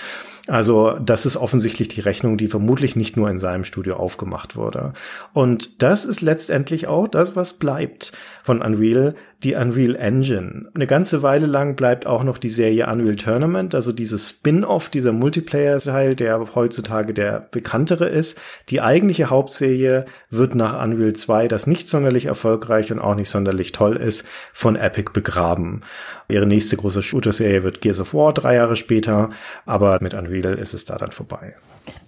Also das ist offensichtlich die Rechnung, die vermutlich nicht nur in seinem Studio aufgemacht wurde. Und das ist letztendlich auch das, was bleibt von Unreal, die Unreal Engine. Eine ganze Weile lang bleibt auch noch die Serie Unreal Tournament, also dieses Spin-off, dieser Multiplayer-Teil, der heutzutage der bekanntere ist. Die eigentliche Hauptserie wird nach Unreal 2, das nicht sonderlich erfolgreich und auch nicht sonderlich toll ist, von Epic begraben. Ihre nächste große Shooter-Serie wird Gears of War drei Jahre später, aber mit Unreal ist es da dann vorbei.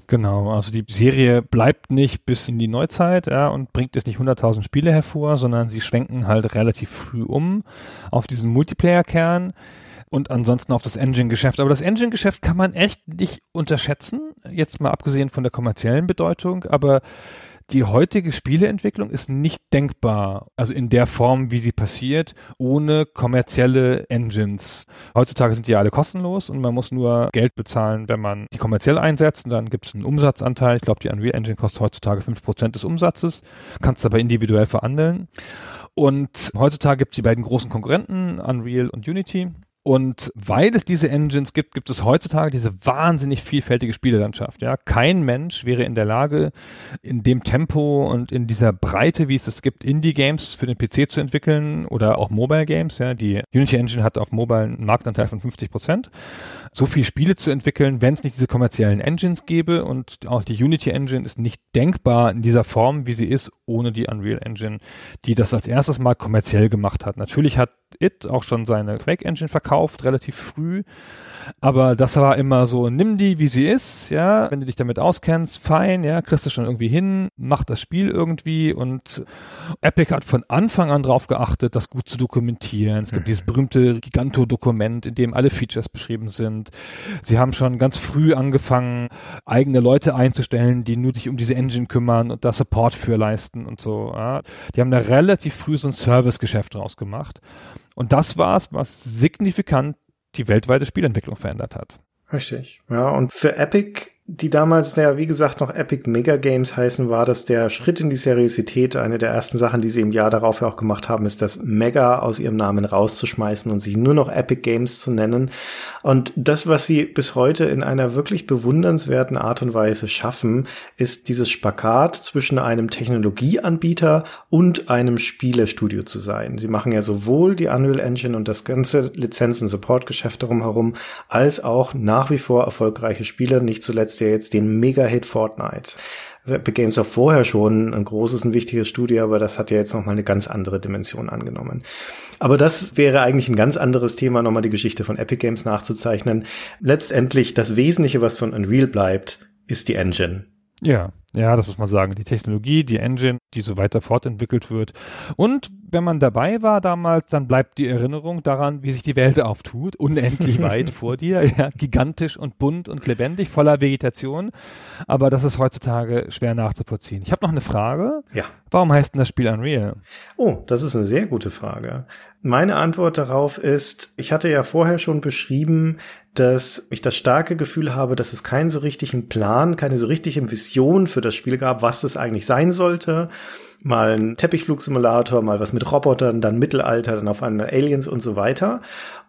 Genau, also die Serie bleibt nicht bis in die Neuzeit ja, und bringt jetzt nicht 100.000 Spiele hervor, sondern sie schwenken halt relativ früh um auf diesen Multiplayer-Kern und ansonsten auf das Engine-Geschäft. Aber das Engine-Geschäft kann man echt nicht unterschätzen, jetzt mal abgesehen von der kommerziellen Bedeutung, aber die heutige Spieleentwicklung ist nicht denkbar, also in der Form, wie sie passiert, ohne kommerzielle Engines. Heutzutage sind die alle kostenlos und man muss nur Geld bezahlen, wenn man die kommerziell einsetzt und dann gibt es einen Umsatzanteil. Ich glaube, die Unreal Engine kostet heutzutage fünf Prozent des Umsatzes, kannst aber individuell verhandeln. Und heutzutage gibt es die beiden großen Konkurrenten, Unreal und Unity. Und weil es diese Engines gibt, gibt es heutzutage diese wahnsinnig vielfältige Spielelandschaft. Ja, kein Mensch wäre in der Lage, in dem Tempo und in dieser Breite, wie es es gibt, Indie-Games für den PC zu entwickeln oder auch Mobile-Games. Ja, die Unity Engine hat auf Mobile einen Marktanteil von 50 Prozent. So viel Spiele zu entwickeln, wenn es nicht diese kommerziellen Engines gäbe und auch die Unity Engine ist nicht denkbar in dieser Form, wie sie ist, ohne die Unreal Engine, die das als erstes mal kommerziell gemacht hat. Natürlich hat It auch schon seine Quake Engine verkauft, relativ früh. Aber das war immer so, nimm die, wie sie ist, ja, wenn du dich damit auskennst, fein, ja, kriegst du schon irgendwie hin, mach das Spiel irgendwie und Epic hat von Anfang an drauf geachtet, das gut zu dokumentieren. Es gibt mhm. dieses berühmte Giganto-Dokument, in dem alle Features beschrieben sind. Sie haben schon ganz früh angefangen, eigene Leute einzustellen, die nur sich um diese Engine kümmern und da Support für leisten und so. Ja. Die haben da relativ früh so ein Servicegeschäft draus gemacht. Und das war es, was signifikant die weltweite Spielentwicklung verändert hat. Richtig. Ja, und für Epic die damals, naja, wie gesagt, noch Epic Mega Games heißen, war das der Schritt in die Seriosität. Eine der ersten Sachen, die sie im Jahr darauf ja auch gemacht haben, ist das Mega aus ihrem Namen rauszuschmeißen und sich nur noch Epic Games zu nennen. Und das, was sie bis heute in einer wirklich bewundernswerten Art und Weise schaffen, ist dieses Spagat zwischen einem Technologieanbieter und einem Spielestudio zu sein. Sie machen ja sowohl die Unreal Engine und das ganze Lizenz- und Supportgeschäft darum herum, als auch nach wie vor erfolgreiche Spiele, nicht zuletzt jetzt den Mega-Hit Fortnite. Epic Games war vorher schon ein großes und wichtiges Studio, aber das hat ja jetzt nochmal eine ganz andere Dimension angenommen. Aber das wäre eigentlich ein ganz anderes Thema, nochmal die Geschichte von Epic Games nachzuzeichnen. Letztendlich das Wesentliche, was von Unreal bleibt, ist die Engine. Ja, ja, das muss man sagen. Die Technologie, die Engine, die so weiter fortentwickelt wird. Und wenn man dabei war damals, dann bleibt die Erinnerung daran, wie sich die Welt auftut, unendlich [LAUGHS] weit vor dir, ja, gigantisch und bunt und lebendig, voller Vegetation. Aber das ist heutzutage schwer nachzuvollziehen. Ich habe noch eine Frage. Ja. Warum heißt denn das Spiel Unreal? Oh, das ist eine sehr gute Frage. Meine Antwort darauf ist, ich hatte ja vorher schon beschrieben, dass ich das starke Gefühl habe, dass es keinen so richtigen Plan, keine so richtige Vision für das Spiel gab, was das eigentlich sein sollte mal ein Teppichflugsimulator, mal was mit Robotern, dann Mittelalter, dann auf einmal Aliens und so weiter.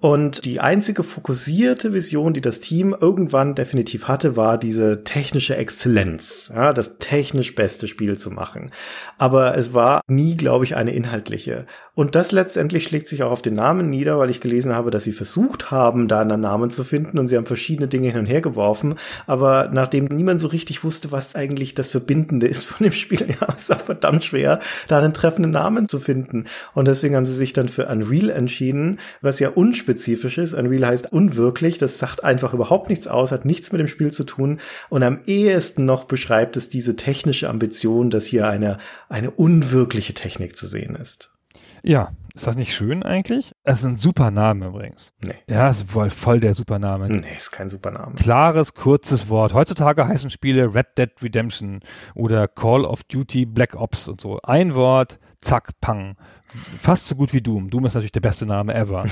Und die einzige fokussierte Vision, die das Team irgendwann definitiv hatte, war diese technische Exzellenz, ja, das technisch beste Spiel zu machen. Aber es war nie, glaube ich, eine inhaltliche. Und das letztendlich schlägt sich auch auf den Namen nieder, weil ich gelesen habe, dass sie versucht haben, da einen Namen zu finden und sie haben verschiedene Dinge hin und her geworfen. Aber nachdem niemand so richtig wusste, was eigentlich das Verbindende ist von dem Spiel, [LAUGHS] ja, es war verdammt schwer, da einen treffenden Namen zu finden. Und deswegen haben sie sich dann für Unreal entschieden, was ja unspezifisch ist. Unreal heißt unwirklich. Das sagt einfach überhaupt nichts aus, hat nichts mit dem Spiel zu tun. Und am ehesten noch beschreibt es diese technische Ambition, dass hier eine, eine unwirkliche Technik zu sehen ist. Ja, ist das nicht schön eigentlich? Es ist ein super Name übrigens. Nee. Ja, es ist voll, voll der Supername. Nee, ist kein Supername. Klares, kurzes Wort. Heutzutage heißen Spiele Red Dead Redemption oder Call of Duty Black Ops und so. Ein Wort, zack, pang. Fast so gut wie Doom. Doom ist natürlich der beste Name ever.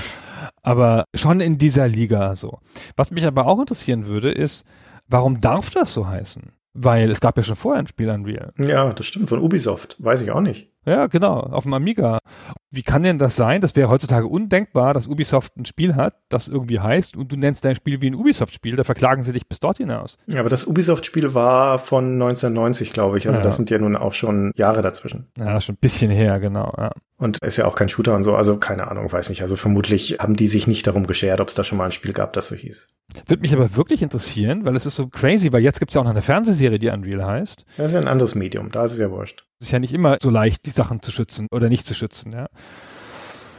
aber schon in dieser Liga so. Was mich aber auch interessieren würde, ist, warum darf das so heißen? Weil es gab ja schon vorher ein Spiel Unreal. Ja, das stimmt, von Ubisoft. Weiß ich auch nicht. Ja, genau, auf dem Amiga. Wie kann denn das sein? Das wäre heutzutage undenkbar, dass Ubisoft ein Spiel hat, das irgendwie heißt und du nennst dein Spiel wie ein Ubisoft-Spiel, da verklagen sie dich bis dort hinaus. Ja, aber das Ubisoft-Spiel war von 1990, glaube ich. Also ja. das sind ja nun auch schon Jahre dazwischen. Ja, schon ein bisschen her, genau. Ja. Und ist ja auch kein Shooter und so, also keine Ahnung, weiß nicht. Also vermutlich haben die sich nicht darum geschert, ob es da schon mal ein Spiel gab, das so hieß. Würde mich aber wirklich interessieren, weil es ist so crazy, weil jetzt gibt es ja auch noch eine Fernsehserie, die Unreal heißt. Das ist ja ein anderes Medium, da ist es ja wurscht. Es ist ja nicht immer so leicht, die Sachen zu schützen oder nicht zu schützen, ja.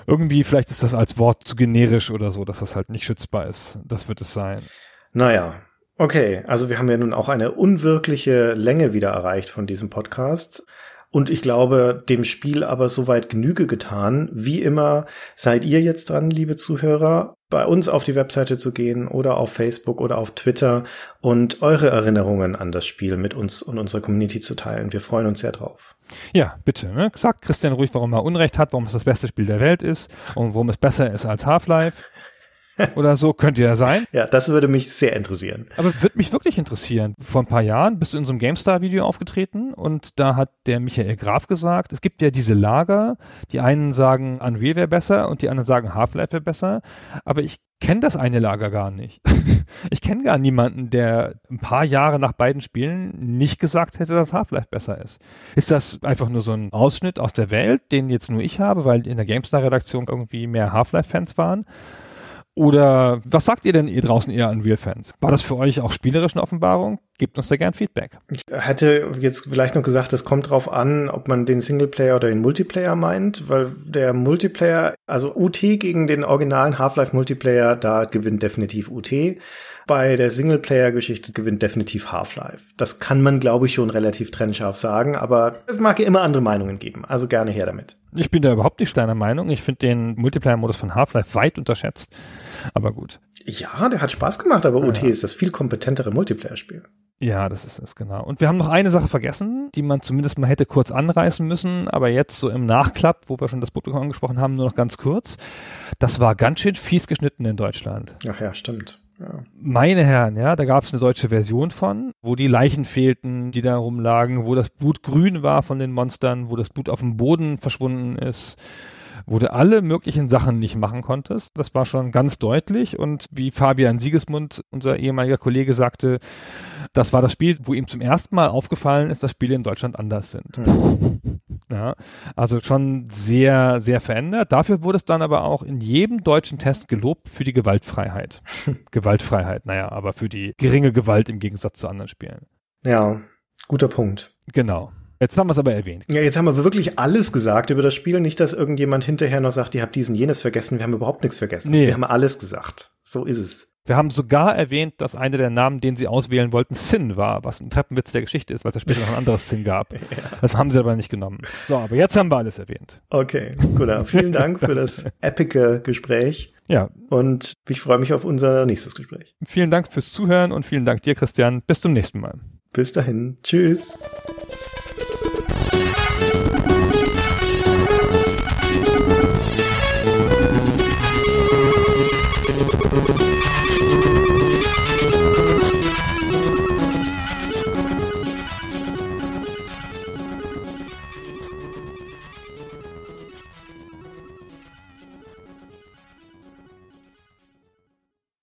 Irgendwie, vielleicht ist das als Wort zu generisch oder so, dass das halt nicht schützbar ist. Das wird es sein. Naja, okay. Also wir haben ja nun auch eine unwirkliche Länge wieder erreicht von diesem Podcast. Und ich glaube, dem Spiel aber soweit Genüge getan. Wie immer seid ihr jetzt dran, liebe Zuhörer, bei uns auf die Webseite zu gehen oder auf Facebook oder auf Twitter und eure Erinnerungen an das Spiel mit uns und unserer Community zu teilen. Wir freuen uns sehr drauf. Ja, bitte. Ne? Sagt Christian ruhig, warum er Unrecht hat, warum es das beste Spiel der Welt ist und warum es besser ist als Half-Life oder so, könnte ja sein. Ja, das würde mich sehr interessieren. Aber würde mich wirklich interessieren. Vor ein paar Jahren bist du in so einem GameStar-Video aufgetreten und da hat der Michael Graf gesagt, es gibt ja diese Lager, die einen sagen, Unreal wäre besser und die anderen sagen, Half-Life wäre besser. Aber ich kenne das eine Lager gar nicht. [LAUGHS] ich kenne gar niemanden, der ein paar Jahre nach beiden Spielen nicht gesagt hätte, dass Half-Life besser ist. Ist das einfach nur so ein Ausschnitt aus der Welt, den jetzt nur ich habe, weil in der GameStar-Redaktion irgendwie mehr Half-Life-Fans waren? Oder was sagt ihr denn ihr draußen eher an Real-Fans? War das für euch auch spielerisch eine Offenbarung? Gebt uns da gern Feedback. Ich hätte jetzt vielleicht noch gesagt, es kommt drauf an, ob man den Singleplayer oder den Multiplayer meint, weil der Multiplayer, also UT gegen den originalen Half-Life Multiplayer, da gewinnt definitiv UT. Bei der Singleplayer-Geschichte gewinnt definitiv Half-Life. Das kann man, glaube ich, schon relativ trennscharf sagen, aber es mag ja immer andere Meinungen geben. Also gerne her damit. Ich bin da überhaupt nicht deiner Meinung. Ich finde den Multiplayer-Modus von Half-Life weit unterschätzt. Aber gut. Ja, der hat Spaß gemacht, aber ja. UT ist das viel kompetentere Multiplayer-Spiel. Ja, das ist es, genau. Und wir haben noch eine Sache vergessen, die man zumindest mal hätte kurz anreißen müssen, aber jetzt so im Nachklapp, wo wir schon das Publikum angesprochen haben, nur noch ganz kurz. Das war ganz schön fies geschnitten in Deutschland. Ach ja, stimmt. Ja. Meine Herren, ja, da gab es eine deutsche Version von, wo die Leichen fehlten, die da rumlagen, wo das Blut grün war von den Monstern, wo das Blut auf dem Boden verschwunden ist, wo du alle möglichen Sachen nicht machen konntest. Das war schon ganz deutlich und wie Fabian Siegesmund, unser ehemaliger Kollege, sagte, das war das Spiel, wo ihm zum ersten Mal aufgefallen ist, dass Spiele in Deutschland anders sind. Mhm. [LAUGHS] Ja, also schon sehr, sehr verändert. Dafür wurde es dann aber auch in jedem deutschen Test gelobt für die Gewaltfreiheit. [LAUGHS] Gewaltfreiheit, naja, aber für die geringe Gewalt im Gegensatz zu anderen Spielen. Ja, guter Punkt. Genau. Jetzt haben wir es aber erwähnt. Ja, jetzt haben wir wirklich alles gesagt über das Spiel. Nicht, dass irgendjemand hinterher noch sagt, ihr habt diesen jenes vergessen. Wir haben überhaupt nichts vergessen. Nee. Wir haben alles gesagt. So ist es. Wir haben sogar erwähnt, dass einer der Namen, den sie auswählen wollten, Sin war, was ein Treppenwitz der Geschichte ist, weil es ja später noch ein anderes Sin gab. [LAUGHS] ja. Das haben sie aber nicht genommen. So, aber jetzt haben wir alles erwähnt. Okay, gut. Vielen Dank für das [LAUGHS] epige Gespräch. Ja. Und ich freue mich auf unser nächstes Gespräch. Vielen Dank fürs Zuhören und vielen Dank dir, Christian. Bis zum nächsten Mal. Bis dahin. Tschüss.